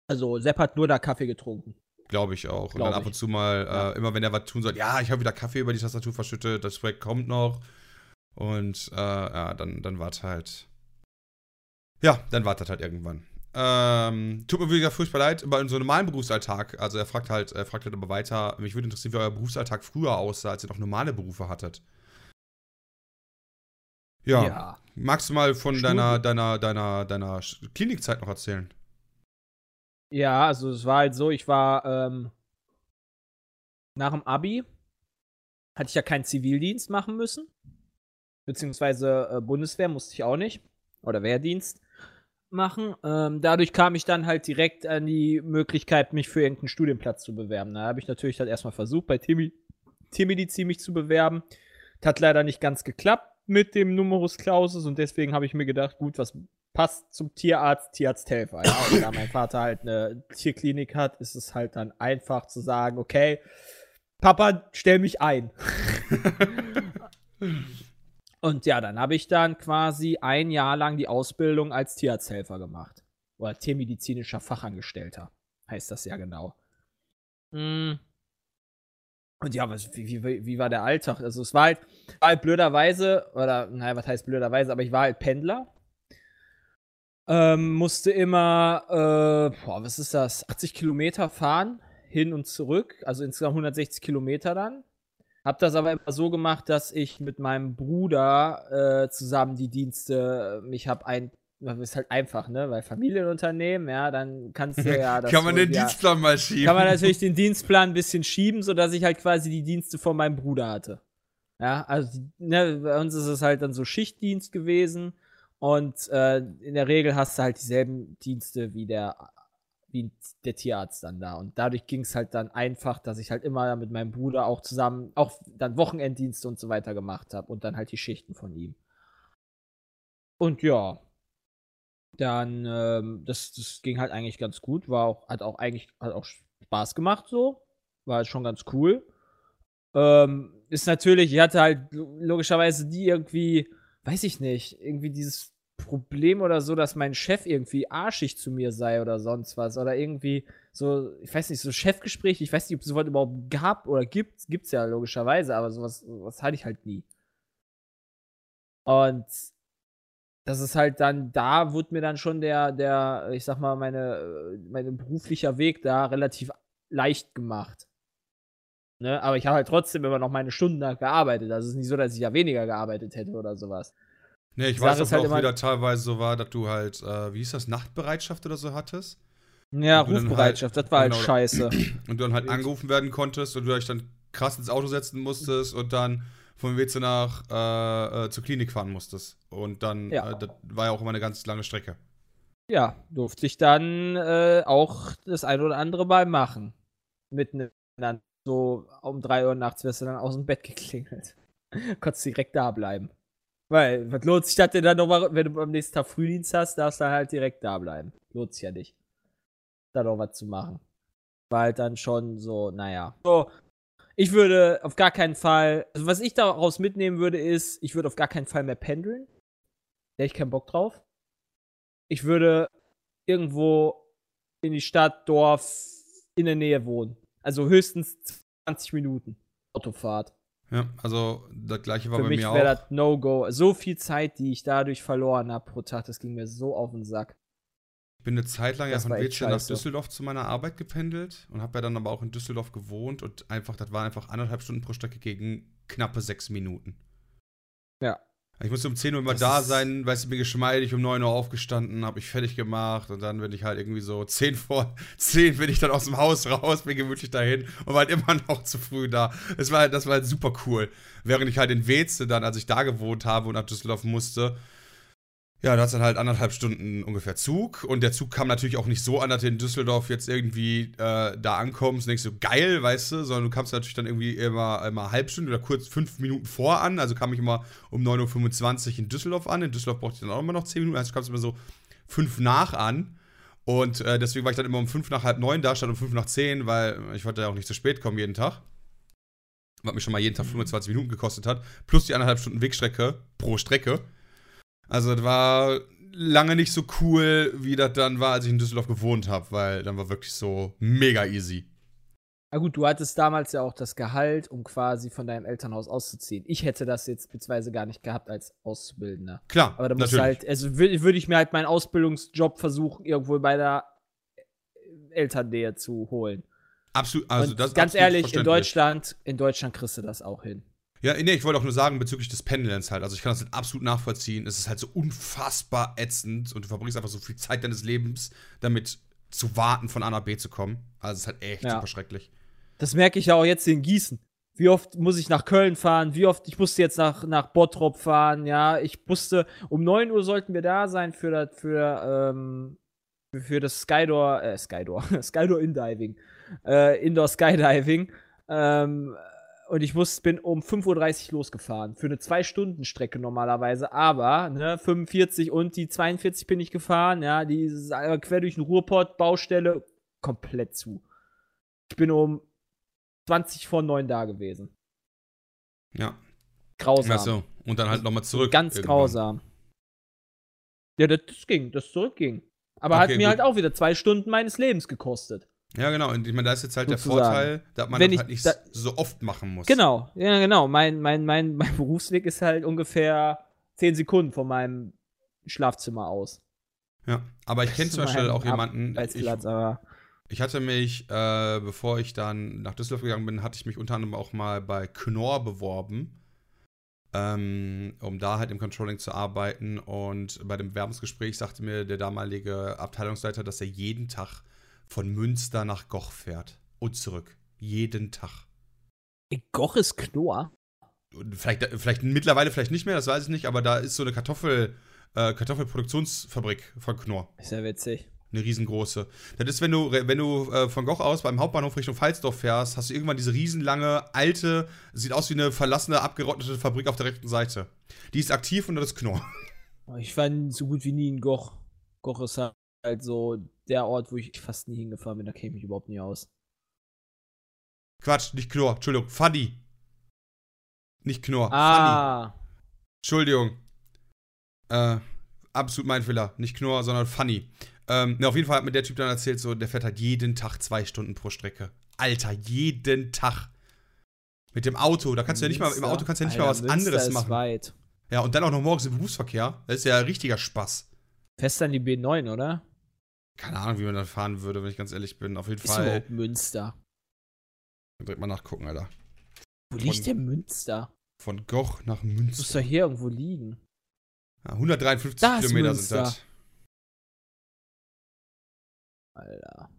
Also, Sepp hat nur da Kaffee getrunken. Glaube ich auch. und Glaub dann ab und zu mal, Ja. äh, immer wenn er was tun soll, ja, ich habe wieder Kaffee über die Tastatur verschüttet, das Projekt kommt noch. Und äh, ja, dann, dann wartet halt. Ja, dann wartet halt irgendwann. Ähm, tut mir wieder furchtbar leid, bei so einem normalen Berufsalltag, also er fragt halt, er fragt halt aber weiter, mich würde interessieren, wie euer Berufsalltag früher aussah, als ihr noch normale Berufe hattet. Ja. Magst du mal von deiner, deiner, deiner, deiner Klinikzeit noch erzählen? Ja, also es war halt so, ich war ähm, nach dem Abi hatte ich ja keinen Zivildienst machen müssen. Beziehungsweise äh, Bundeswehr musste ich auch nicht. Oder Wehrdienst machen. Ähm, dadurch kam ich dann halt direkt an die Möglichkeit, mich für irgendeinen Studienplatz zu bewerben. Da habe ich natürlich dann erstmal versucht, bei Tiermedizin mich zu bewerben. Das hat leider nicht ganz geklappt mit dem Numerus Clausus und deswegen habe ich mir gedacht, gut, was passt zum Tierarzt, Tierarzthelfer. Ja, und da mein Vater halt eine Tierklinik hat, ist es halt dann einfach zu sagen, okay, Papa, stell mich ein. *laughs* und ja, dann habe ich dann quasi ein Jahr lang die Ausbildung als Tierarzthelfer gemacht. Oder tiermedizinischer Fachangestellter, heißt das ja genau. Mm. Und ja, was, wie, wie, wie war der Alltag? Also es war halt, war halt blöderweise, oder naja, was heißt blöderweise, aber ich war halt Pendler. Ähm, musste immer, äh, boah, was ist das, 80 Kilometer fahren, hin und zurück, also insgesamt 160 Kilometer dann. Hab das aber immer so gemacht, dass ich mit meinem Bruder äh, zusammen die Dienste, mich hab ein, ist halt einfach, ne? Weil Familienunternehmen, ja, dann kannst du ja *laughs* das Kann man so- den ja, Dienstplan mal schieben? kann man natürlich den Dienstplan ein bisschen schieben, sodass ich halt quasi die Dienste von meinem Bruder hatte. Ja, also ne, bei uns ist es halt dann so Schichtdienst gewesen und äh, in der Regel hast du halt dieselben Dienste wie der wie der Tierarzt dann da und dadurch ging es halt dann einfach, dass ich halt immer mit meinem Bruder auch zusammen auch dann Wochenenddienste und so weiter gemacht habe und dann halt die Schichten von ihm. Und ja, dann ähm, das, das ging halt eigentlich ganz gut, war auch hat auch eigentlich hat auch Spaß gemacht so, war halt schon ganz cool. Ähm, ist natürlich, ich hatte halt lo- logischerweise die irgendwie, weiß ich nicht, irgendwie dieses Problem oder so, dass mein Chef irgendwie arschig zu mir sei oder sonst was. Oder irgendwie so, ich weiß nicht, so Chefgespräche, ich weiß nicht, ob es sowas überhaupt gab oder gibt. Gibt's ja logischerweise, aber sowas, sowas hatte ich halt nie. Und das ist halt dann, da wurde mir dann schon der, der, ich sag mal, meine, äh, mein beruflicher Weg da relativ leicht gemacht. Ne? Aber ich habe halt trotzdem immer noch meine Stunden da gearbeitet. Also es ist nicht so, dass ich ja weniger gearbeitet hätte oder sowas. Nee, ich Die weiß auch ist halt immer- wieder teilweise so war, dass du halt, äh, wie hieß das, Nachtbereitschaft oder so hattest. Ja, Rufbereitschaft, halt- das war halt genau, scheiße. *clears throat* Und du dann halt Wild. angerufen werden konntest und du dich dann krass ins Auto setzen musstest und dann vom WC nach äh, äh, zur Klinik fahren musstest. Und dann, Ja. äh, das war ja auch immer eine ganz lange Strecke. Ja, durfte ich dann äh, auch das ein oder andere Mal machen. Mitten der so um 3 Uhr nachts wirst du dann aus dem Bett geklingelt. *laughs* Konntest direkt da bleiben. Weil, was lohnt sich das denn dann nochmal, wenn du am nächsten Tag Frühdienst hast, darfst du halt direkt da bleiben. Lohnt sich ja nicht. Da noch was zu machen. War halt dann schon so, naja. So, ich würde auf gar keinen Fall, also was ich daraus mitnehmen würde, ist, ich würde auf gar keinen Fall mehr pendeln. Da hätte ich keinen Bock drauf. Ich würde irgendwo in die Stadt, Dorf, in der Nähe wohnen. Also höchstens 20 Minuten Autofahrt. Ja, also das gleiche war Für bei mich mir wäre auch. das No-Go. So viel Zeit, die ich dadurch verloren habe pro Tag, das ging mir so auf den Sack. Ich bin eine Zeit lang ja Das von war echt WC nach. Düsseldorf zu meiner Arbeit gependelt und habe ja dann aber auch in Düsseldorf gewohnt und einfach, das waren einfach anderthalb Stunden pro Strecke gegen knappe sechs Minuten. Ja. Ich musste um 10 Uhr immer Das da sein, weißt du, bin geschmeidig um 9 Uhr aufgestanden, habe ich fertig gemacht und dann bin ich halt irgendwie so 10 vor *laughs* 10 bin ich dann aus dem Haus raus, bin gemütlich dahin und war halt immer *laughs* noch zu früh da. Das war halt, das war halt super cool. Während ich halt in Weze dann, als ich da gewohnt habe und nach Düsseldorf musste, ja, da hat dann halt anderthalb Stunden ungefähr Zug. Und der Zug kam natürlich auch nicht so an, dass du in Düsseldorf jetzt irgendwie äh, da ankommst und denkst so, geil, weißt du, sondern du kamst natürlich dann irgendwie immer, immer halb Stunde oder kurz fünf Minuten vor an. Also kam ich immer um 9.25 Uhr in Düsseldorf an. In Düsseldorf brauchte ich dann auch immer noch zehn Minuten. Also du kamst immer so fünf nach an. Und äh, deswegen war ich dann immer um fünf nach halb neun da, statt um fünf nach zehn, weil ich wollte ja auch nicht zu spät kommen jeden Tag. Was mich schon mal jeden Tag 25 Minuten gekostet hat. Plus die anderthalb Stunden Wegstrecke pro Strecke. Also das war lange nicht so cool, wie das dann war, als ich in Düsseldorf gewohnt habe, weil dann war wirklich so mega easy. Na gut, du hattest damals ja auch das Gehalt, um quasi von deinem Elternhaus auszuziehen. Ich hätte das jetzt beziehungsweise gar nicht gehabt als Auszubildender. Klar, Aber da muss halt, also würde würd ich mir halt meinen Ausbildungsjob versuchen, irgendwo bei der Elternnähe zu holen. absolut, also Und das ist ganz ehrlich, in. Deutschland, in Deutschland kriegst du das auch hin. Ja, nee, ich wollte auch nur sagen, bezüglich des Pendelns halt. Also ich kann das halt absolut nachvollziehen. Es ist halt so unfassbar ätzend und du verbringst einfach so viel Zeit deines Lebens damit zu warten, von A nach B zu kommen. Also es ist halt echt Ja. super schrecklich. Das merke ich ja auch jetzt in Gießen. Wie oft muss ich nach Köln fahren? Wie oft, ich musste jetzt nach, nach Bottrop fahren, ja. Ich musste, um 9 Uhr sollten wir da sein für das, für, ähm, für- das Skydor, äh, Skydor, *laughs* Skydor Indiving, äh, Indoor Skydiving. Ähm, und ich muss, bin um 5.30 Uhr losgefahren. Für eine 2-Stunden-Strecke normalerweise. Aber, ne, 45 und die 42 bin ich gefahren, ja. Die ist quer durch den Ruhrpott, Baustelle, komplett zu. Ich bin um 20 vor 9 da gewesen. Ja. Grausam. Achso. Und dann halt nochmal zurück. Ganz irgendwann. grausam. Ja, das, das ging, das zurückging. Aber Okay, hat mir gut. halt auch wieder zwei Stunden meines Lebens gekostet. Ja, genau. Und ich meine, da ist jetzt halt der Sozusagen. Vorteil, dass man Wenn das halt nicht da- so oft machen muss. Genau, ja, genau. Mein, mein, mein, mein *laughs* Berufsweg ist halt ungefähr 10 Sekunden von meinem Schlafzimmer aus. Ja. Aber ich kenne zum Beispiel auch jemanden. Ich. Ich hatte mich, äh, bevor ich dann nach Düsseldorf gegangen bin, hatte ich mich unter anderem auch mal bei Knorr beworben. ähm, um da halt im Controlling zu arbeiten. Und bei dem Werbungsgespräch sagte mir der damalige Abteilungsleiter, dass er jeden Tag von Münster nach Goch fährt und zurück. Jeden Tag. Goch ist Knorr. Vielleicht, vielleicht mittlerweile vielleicht nicht mehr, das weiß ich nicht, aber da ist so eine Kartoffel, äh, Kartoffelproduktionsfabrik von Knorr. Ist ja witzig. Eine riesengroße. Das ist, wenn du, wenn du äh, von Goch aus beim Hauptbahnhof Richtung Pfalzdorf fährst, hast du irgendwann diese riesenlange, alte, sieht aus wie eine verlassene, abgerottete Fabrik auf der rechten Seite. Die ist aktiv und das ist Knorr. Ich war so gut wie nie in Goch. Goch ist halt so der Ort, wo ich fast nie hingefahren bin. Da kenne ich überhaupt nie aus. Quatsch, nicht Knorr, Entschuldigung, Funny. Nicht Knorr, Funny. Ah, Entschuldigung. Äh, absolut mein Fehler. Nicht Knorr, sondern Funny. Ähm, ne, auf jeden Fall hat mir der Typ dann erzählt, so, der fährt halt jeden Tag zwei Stunden pro Strecke. Alter, jeden Tag. Mit dem Auto, da kannst du ja nicht mal, im. Auto kannst du ja nicht Alter, mal was Münster anderes machen. weit. Ja, und dann auch noch morgens im Berufsverkehr. Das ist ja richtiger Spaß. Fest an die B9, oder? Keine Ahnung, wie man dann fahren würde, wenn ich ganz ehrlich bin. Auf jeden Ist Fall. überhaupt Münster? Direkt mal nachgucken, Alter. Wo Von- liegt denn Münster? Von Goch nach Muss Münster. doch hier irgendwo liegen. Ja, 153 Da Kilometer Münster. sind das. Alter.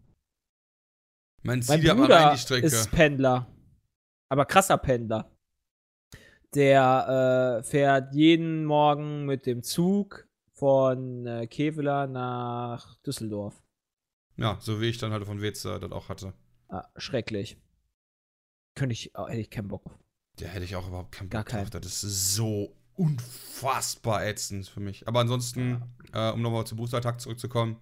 Man Mein zieht ja mal rein die Strecke. ist Pendler. Aber krasser Pendler. Der äh, fährt jeden Morgen mit dem Zug von äh, Kevela nach Düsseldorf. Ja, so wie ich dann halt von Wetzer das auch hatte. Ah, schrecklich. Könnte ich, oh, hätte ich keinen Bock auf. Der hätte ich auch überhaupt keinen Gar Bock drauf. keinen. Das ist so unfassbar ätzend für mich. Aber ansonsten, äh, um nochmal zum Booster-Tag zurückzukommen.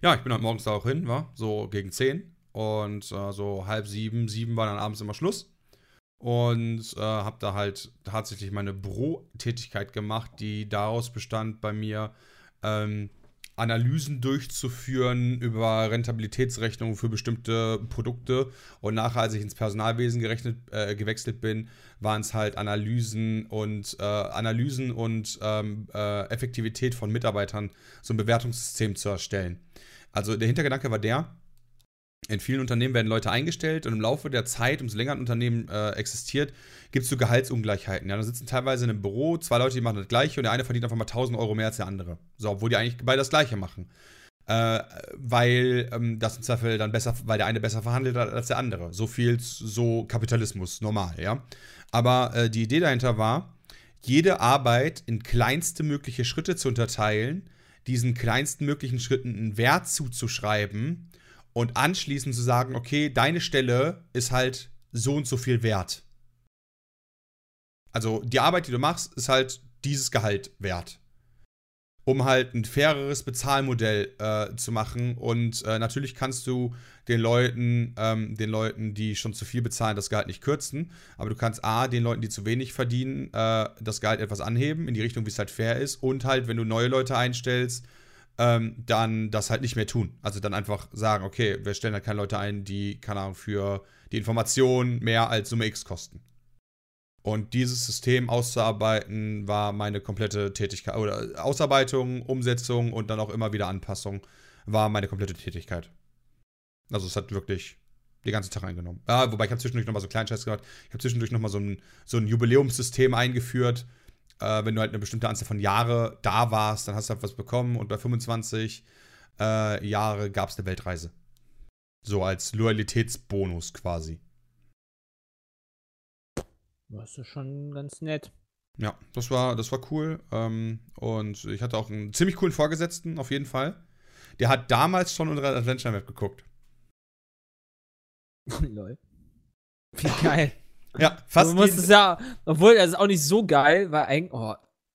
Ja, ich bin halt morgens da auch hin, war so gegen 10. Und äh, so halb sieben, sieben war dann abends immer Schluss. Und äh, habe da halt tatsächlich meine Bürotätigkeit gemacht, die daraus bestand bei mir, ähm, Analysen durchzuführen über Rentabilitätsrechnungen für bestimmte Produkte. Und nachher, als ich ins Personalwesen gerechnet, äh, gewechselt bin, waren es halt Analysen und äh, Analysen und ähm, äh, Effektivität von Mitarbeitern, so ein Bewertungssystem zu erstellen. Also der Hintergedanke war der, in vielen Unternehmen werden Leute eingestellt und im Laufe der Zeit, umso länger ein Unternehmen äh, existiert, gibt es so Gehaltsungleichheiten. Ja, da sitzen teilweise in einem Büro zwei Leute, die machen das Gleiche und der eine verdient einfach mal 1000 Euro mehr als der andere. So, obwohl die eigentlich beide das Gleiche machen. Äh, weil ähm, das im Zweifel dann besser, weil der eine besser verhandelt hat als der andere. So viel, so Kapitalismus, normal, ja. Aber äh, die Idee dahinter war, jede Arbeit in kleinste mögliche Schritte zu unterteilen, diesen kleinsten möglichen Schritten einen Wert zuzuschreiben und anschließend zu sagen, okay, deine Stelle ist halt so und so viel wert. Also die Arbeit, die du machst, ist halt dieses Gehalt wert. Um halt ein faireres Bezahlmodell äh, zu machen. Und äh, natürlich kannst du den Leuten, ähm, den Leuten, die schon zu viel bezahlen, das Gehalt nicht kürzen. Aber du kannst A, den Leuten, die zu wenig verdienen, äh, das Gehalt etwas anheben, in die Richtung, wie es halt fair ist. Und halt, wenn du neue Leute einstellst, ähm, dann das halt nicht mehr tun. Also dann einfach sagen, okay, wir stellen halt keine Leute ein, die, keine Ahnung, für die Information mehr als Summe X kosten. Und dieses System auszuarbeiten war meine komplette Tätigkeit. Oder Ausarbeitung, Umsetzung und dann auch immer wieder Anpassung war meine komplette Tätigkeit. Also es hat wirklich den ganzen Tag eingenommen. Ja, wobei ich habe zwischendurch nochmal so einen kleinen Scheiß gemacht. Ich habe zwischendurch nochmal so ein, so ein Jubiläumssystem eingeführt. Äh, wenn du halt eine bestimmte Anzahl von Jahre da warst, dann hast du halt was bekommen. Und bei 25 äh, Jahre gab es eine Weltreise. So als Loyalitätsbonus quasi. Das ist schon ganz nett. Ja, das war, das war cool. Ähm, und ich hatte auch einen ziemlich coolen Vorgesetzten, auf jeden Fall. Der hat damals schon unsere Adventure Map geguckt. *laughs* Lol. Wie geil. Ja, fast. du musst es ja, obwohl, das ist auch nicht so geil, weil eigentlich, oh,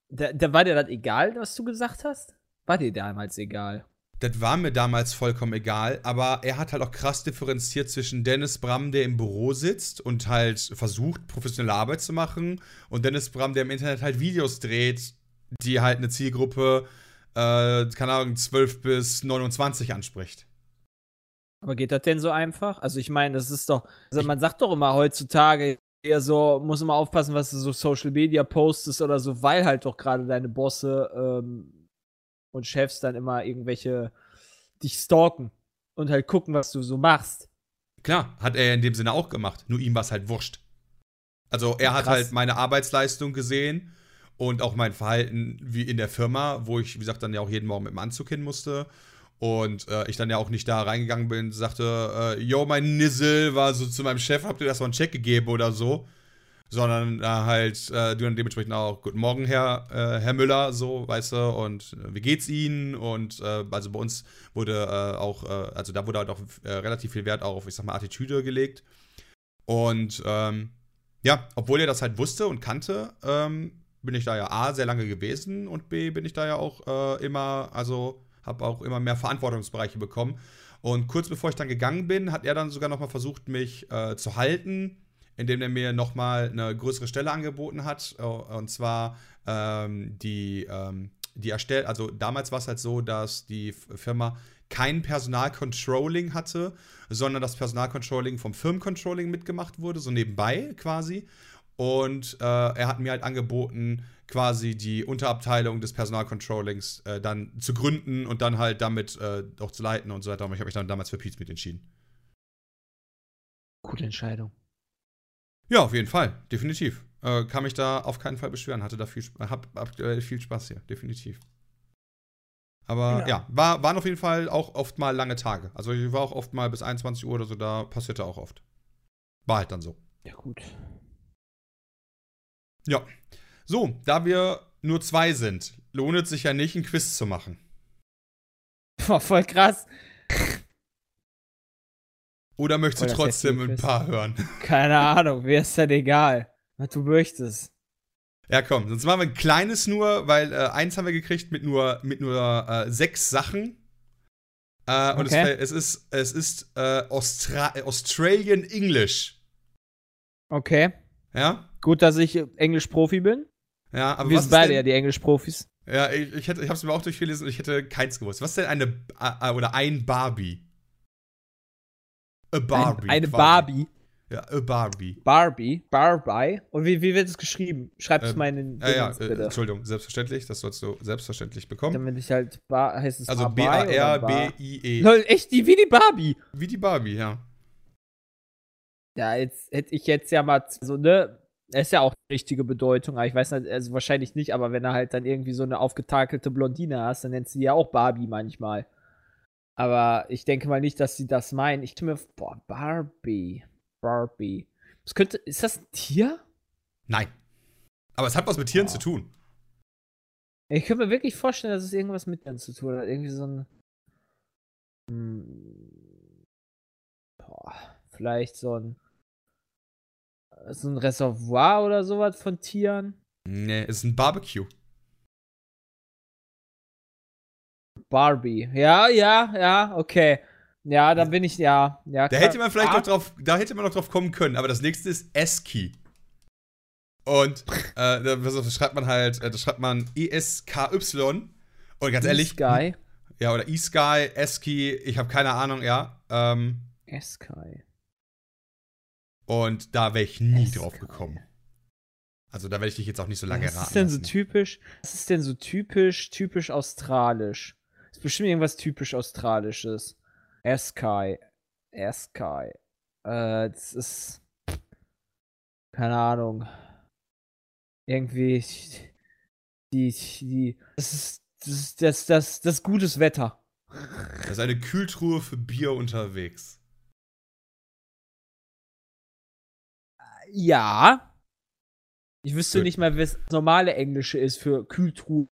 da, da war dir das egal, was du gesagt hast? War dir damals egal? Das war mir damals vollkommen egal, aber er hat halt auch krass differenziert zwischen Dennis Bram, der im Büro sitzt und halt versucht, professionelle Arbeit zu machen, und Dennis Bram, der im Internet halt Videos dreht, die halt eine Zielgruppe, äh, keine Ahnung, 12 bis 29 anspricht. Aber geht das denn so einfach? Also ich meine, das ist doch, also man sagt doch immer heutzutage eher so, muss immer aufpassen, was du so Social Media postest oder so, weil halt doch gerade deine Bosse ähm, und Chefs dann immer irgendwelche dich stalken und halt gucken, was du so machst. Klar, hat er in dem Sinne auch gemacht, nur ihm war es halt wurscht. Also er hat Krass. halt meine Arbeitsleistung gesehen und auch mein Verhalten wie in der Firma, wo ich, wie gesagt, dann ja auch jeden Morgen mit dem Anzug hin musste. Und äh, ich dann ja auch nicht da reingegangen bin, sagte, äh, yo, mein Nizzle war so zu meinem Chef, habt ihr das mal einen Check gegeben oder so. Sondern äh, halt, äh, du dann dementsprechend auch, guten Morgen, Herr, äh, Herr Müller, so, weißt du, und äh, wie geht's Ihnen? Und äh, also bei uns wurde auch, also da wurde halt auch relativ viel Wert auf, ich sag mal, Attitüde gelegt. Und ähm, ja, obwohl er das halt wusste und kannte, ähm, bin ich da ja A, sehr lange gewesen und B, bin ich da ja auch immer, also habe auch immer mehr Verantwortungsbereiche bekommen. Und kurz bevor ich dann gegangen bin, hat er dann sogar nochmal versucht, mich äh, zu halten, indem er mir nochmal eine größere Stelle angeboten hat. Äh, Und zwar ähm, die, ähm, die erstellt, also damals war es halt so, dass die Firma kein Personalcontrolling hatte, sondern das Personalcontrolling vom Firmencontrolling mitgemacht wurde, so nebenbei quasi. Und äh, er hat mir halt angeboten, quasi die Unterabteilung des Personalcontrollings äh, dann zu gründen und dann halt damit äh, auch zu leiten und so weiter. Und ich habe mich dann damals für Pizmeet entschieden. Gute Entscheidung. Ja, auf jeden Fall, definitiv. Äh, kann mich da auf keinen Fall beschweren. Hatte da viel, hab aktuell viel Spaß hier, definitiv. Aber ja, Ja. war, waren auf jeden Fall auch oft mal lange Tage. Also ich war auch oft mal bis 21 Uhr oder so, da passierte auch oft. War halt dann so. Ja, gut. Ja. So, da wir nur zwei sind, lohnt es sich ja nicht, ein Quiz zu machen. Boah, voll krass. Oder möchtest du Oh, das trotzdem ein paar hören? *laughs* Keine Ahnung, mir ist das egal. Was du möchtest. Ja, komm, sonst machen wir ein kleines nur, weil äh, eins haben wir gekriegt mit nur, mit nur äh, sechs Sachen. Äh, und Okay. es, es ist, es ist äh, Austra Australian English. Okay. Ja? Gut, dass ich Englisch-Profi bin. Ja, aber Wir sind beide denn, ja die Englisch-Profis. Ja, ich, ich, hätte, ich hab's mir auch durchgelesen und ich hätte keins gewusst. Was ist denn eine, äh, oder ein Barbie? A Barbie. Ein, eine quasi. Barbie. Ja, a Barbie. Barbie. Barbie. Und wie, wie wird es geschrieben? Schreib es Ähm, mal in den Ja, ja, äh. Entschuldigung, selbstverständlich, das sollst du selbstverständlich bekommen. Damit ich halt, Bar, heißt es Also Barbie oder Bar- B-A-R-B-I-E. Lol, echt, die, wie die Barbie. Wie die Barbie, ja. Ja, jetzt hätte ich jetzt ja mal so, ne, ist ja auch die richtige Bedeutung, aber ich weiß nicht, also wahrscheinlich nicht, aber wenn du halt dann irgendwie so eine aufgetakelte Blondine hast, dann nennst du die ja auch Barbie manchmal. Aber ich denke mal nicht, dass sie das meinen. Ich tue mir, boah, Barbie. Barbie. Das könnte, ist das ein Tier? Nein. Aber es hat was mit Tieren Oh. zu tun. Ich könnte mir wirklich vorstellen, dass es irgendwas mit denen zu tun hat. Irgendwie so ein. Hm, boah, vielleicht so ein. So ein Reservoir oder sowas von Tieren. Nee, es ist ein Barbecue. Barbie. Ja, ja, ja, okay. Ja, dann bin ich, ja. ja Da hätte man vielleicht ah, noch drauf, da hätte man noch drauf kommen können, aber das nächste ist Esky. Und *laughs* äh, da, schreibt man halt, äh, das schreibt man E-S-K-Y. Und ganz ehrlich, Sky. ja, oder E-Sky, Esky, ich habe keine Ahnung, ja. Ähm, Sky. Und da wäre ich nie drauf gekommen. Also da werde ich dich jetzt auch nicht so lange Was raten. ist denn so lassen. typisch? Was ist denn so typisch, typisch australisch? Ist bestimmt irgendwas typisch australisches. Sky. Sky. Äh, das ist. Keine Ahnung. Irgendwie. Die. die das ist. Das ist das, das, das gutes Wetter. Das ist eine Kühltruhe für Bier unterwegs. Ja. Ich wüsste Gut. nicht mal, was das normale Englische ist für Kühltruhe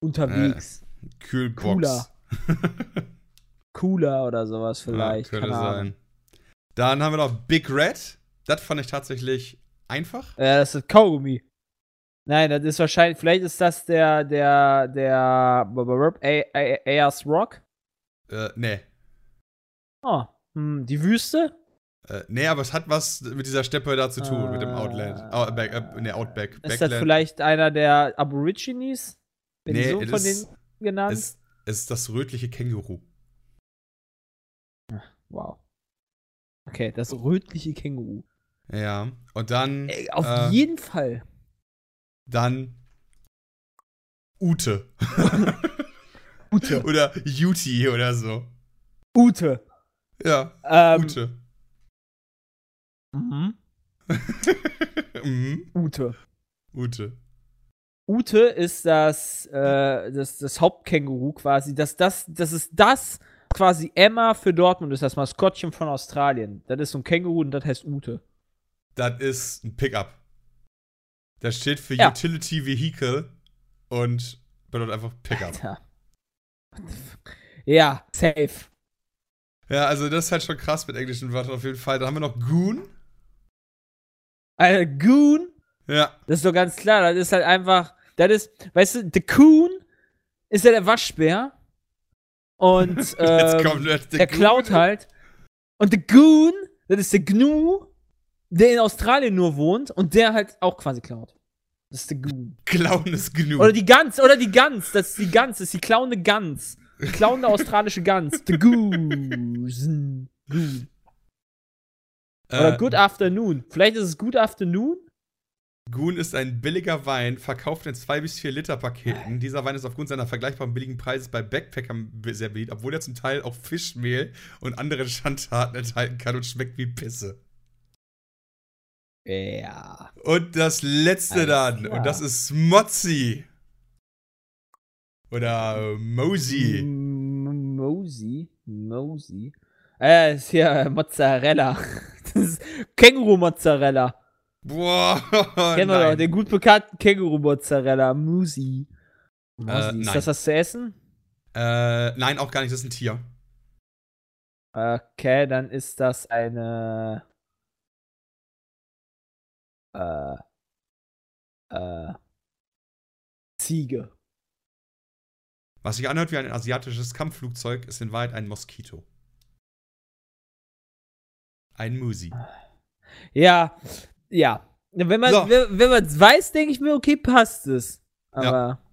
unterwegs. Kühlbox. Cooler. *laughs* Cooler oder sowas vielleicht. Ja, könnte sein. Dann haben wir noch Big Red. Das fand ich tatsächlich einfach. Ja, das ist Kaugummi. Nein, das ist wahrscheinlich, vielleicht ist das der, der, der Ayers Rock. Äh, nee. Oh, hm, die Wüste? Äh, nee, aber es hat was mit dieser Steppe da zu tun, mit dem Äh, Outland. Outback, äh, nee, Outback. Ist das vielleicht einer der Aborigines? Bin Nee, so von ist- denen genannt? Es, es ist das rötliche Känguru. wow. Okay, das rötliche Känguru. Ja. Und dann. Ey, auf äh, jeden Fall. Dann. Ute. *laughs* Ute. oder Juti oder so. Ute. Ja, Ähm, Ute. Mhm. *laughs* mhm. Ute. Ute. Ute ist das, äh, das, das Hauptkänguru quasi. Das, das, das ist das quasi Emma für Dortmund ist das Maskottchen von Australien. Das ist so ein Känguru und das heißt Ute. Das ist ein Pickup. Das steht für Ja. Utility Vehicle und bedeutet einfach Pickup. Alter. Ja, safe. Ja, also das ist halt schon krass mit englischen Wörtern auf jeden Fall. Dann haben wir noch Goon. Alter, Goon, Ja. das ist doch ganz klar. Das ist halt einfach, das ist, weißt du, The Coon ist ja der Waschbär. Und *laughs* ähm, er klaut halt. Und The Goon, das ist der Gnu, der in Australien nur wohnt und der halt auch quasi klaut. Das ist der Goon. Klauen ist genug. Oder die Gans, oder die Gans, das ist die Gans, das ist die klauende Gans. Die klauende *laughs* australische Gans. The Goose. Goon. Oder Äh, Good Afternoon. Vielleicht ist es Good Afternoon? Goon ist ein billiger Wein, verkauft in 2 bis 4 Liter Paketen. Dieser Wein ist aufgrund seiner vergleichbaren billigen Preises bei Backpackern sehr beliebt, obwohl er zum Teil auch Fischmehl und andere Schandtaten enthalten kann und schmeckt wie Pisse. Ja. Und das letzte Alles dann, klar. und das ist Mozzi. Oder Mosey. Mosey. Mosey. Äh, ist hier Mozzarella. *laughs* Känguru-Mozzarella. Boah, *laughs* Kennen wir doch, den gut bekannten Känguru-Mozzarella. Musi. Musi. Äh, ist das was zu essen? Äh, nein, auch gar nicht, das ist ein Tier. Okay, dann ist das eine. Äh. Äh. Ziege. Was sich anhört wie ein asiatisches Kampfflugzeug, ist in Wahrheit ein Moskito. Ein Musi. Ja, ja. Wenn man So. wenn, wenn man weiß, denke ich mir, okay, passt es. Aber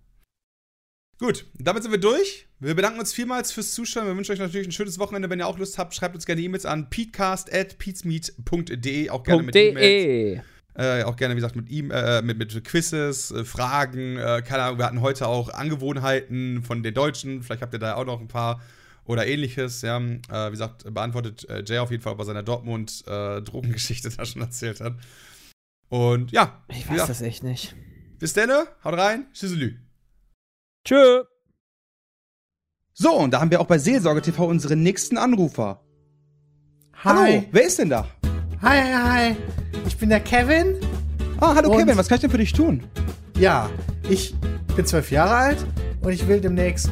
Gut, damit sind wir durch. Wir bedanken uns vielmals fürs Zuschauen. Wir wünschen euch natürlich ein schönes Wochenende. Wenn ihr auch Lust habt, schreibt uns gerne E-Mails an peatcast.peatsmeet.de. Auch gerne mit E-Mails. .de. Äh, auch gerne, wie gesagt, mit, ihm, äh, mit, mit Quizzes, äh, Fragen. Äh, keine Ahnung, wir hatten heute auch Angewohnheiten von den Deutschen. Vielleicht habt ihr da auch noch ein paar oder ähnliches. Ja. Äh, wie gesagt, beantwortet äh, Jay auf jeden Fall, ob er seiner Dortmund-Drogengeschichte *laughs* da schon erzählt hat. Und ja, Ich weiß gesagt, das echt nicht. bis dann, haut rein, tschüsselü. Tschö. So, und da haben wir auch bei Seelsorge TV unseren nächsten Anrufer. Hallo, wer ist denn da? Hi, hi, hi. Ich bin der Kevin. Ah, hallo Und- Kevin, was kann ich denn für dich tun? Ja, ich bin zwölf Jahre alt und ich will demnächst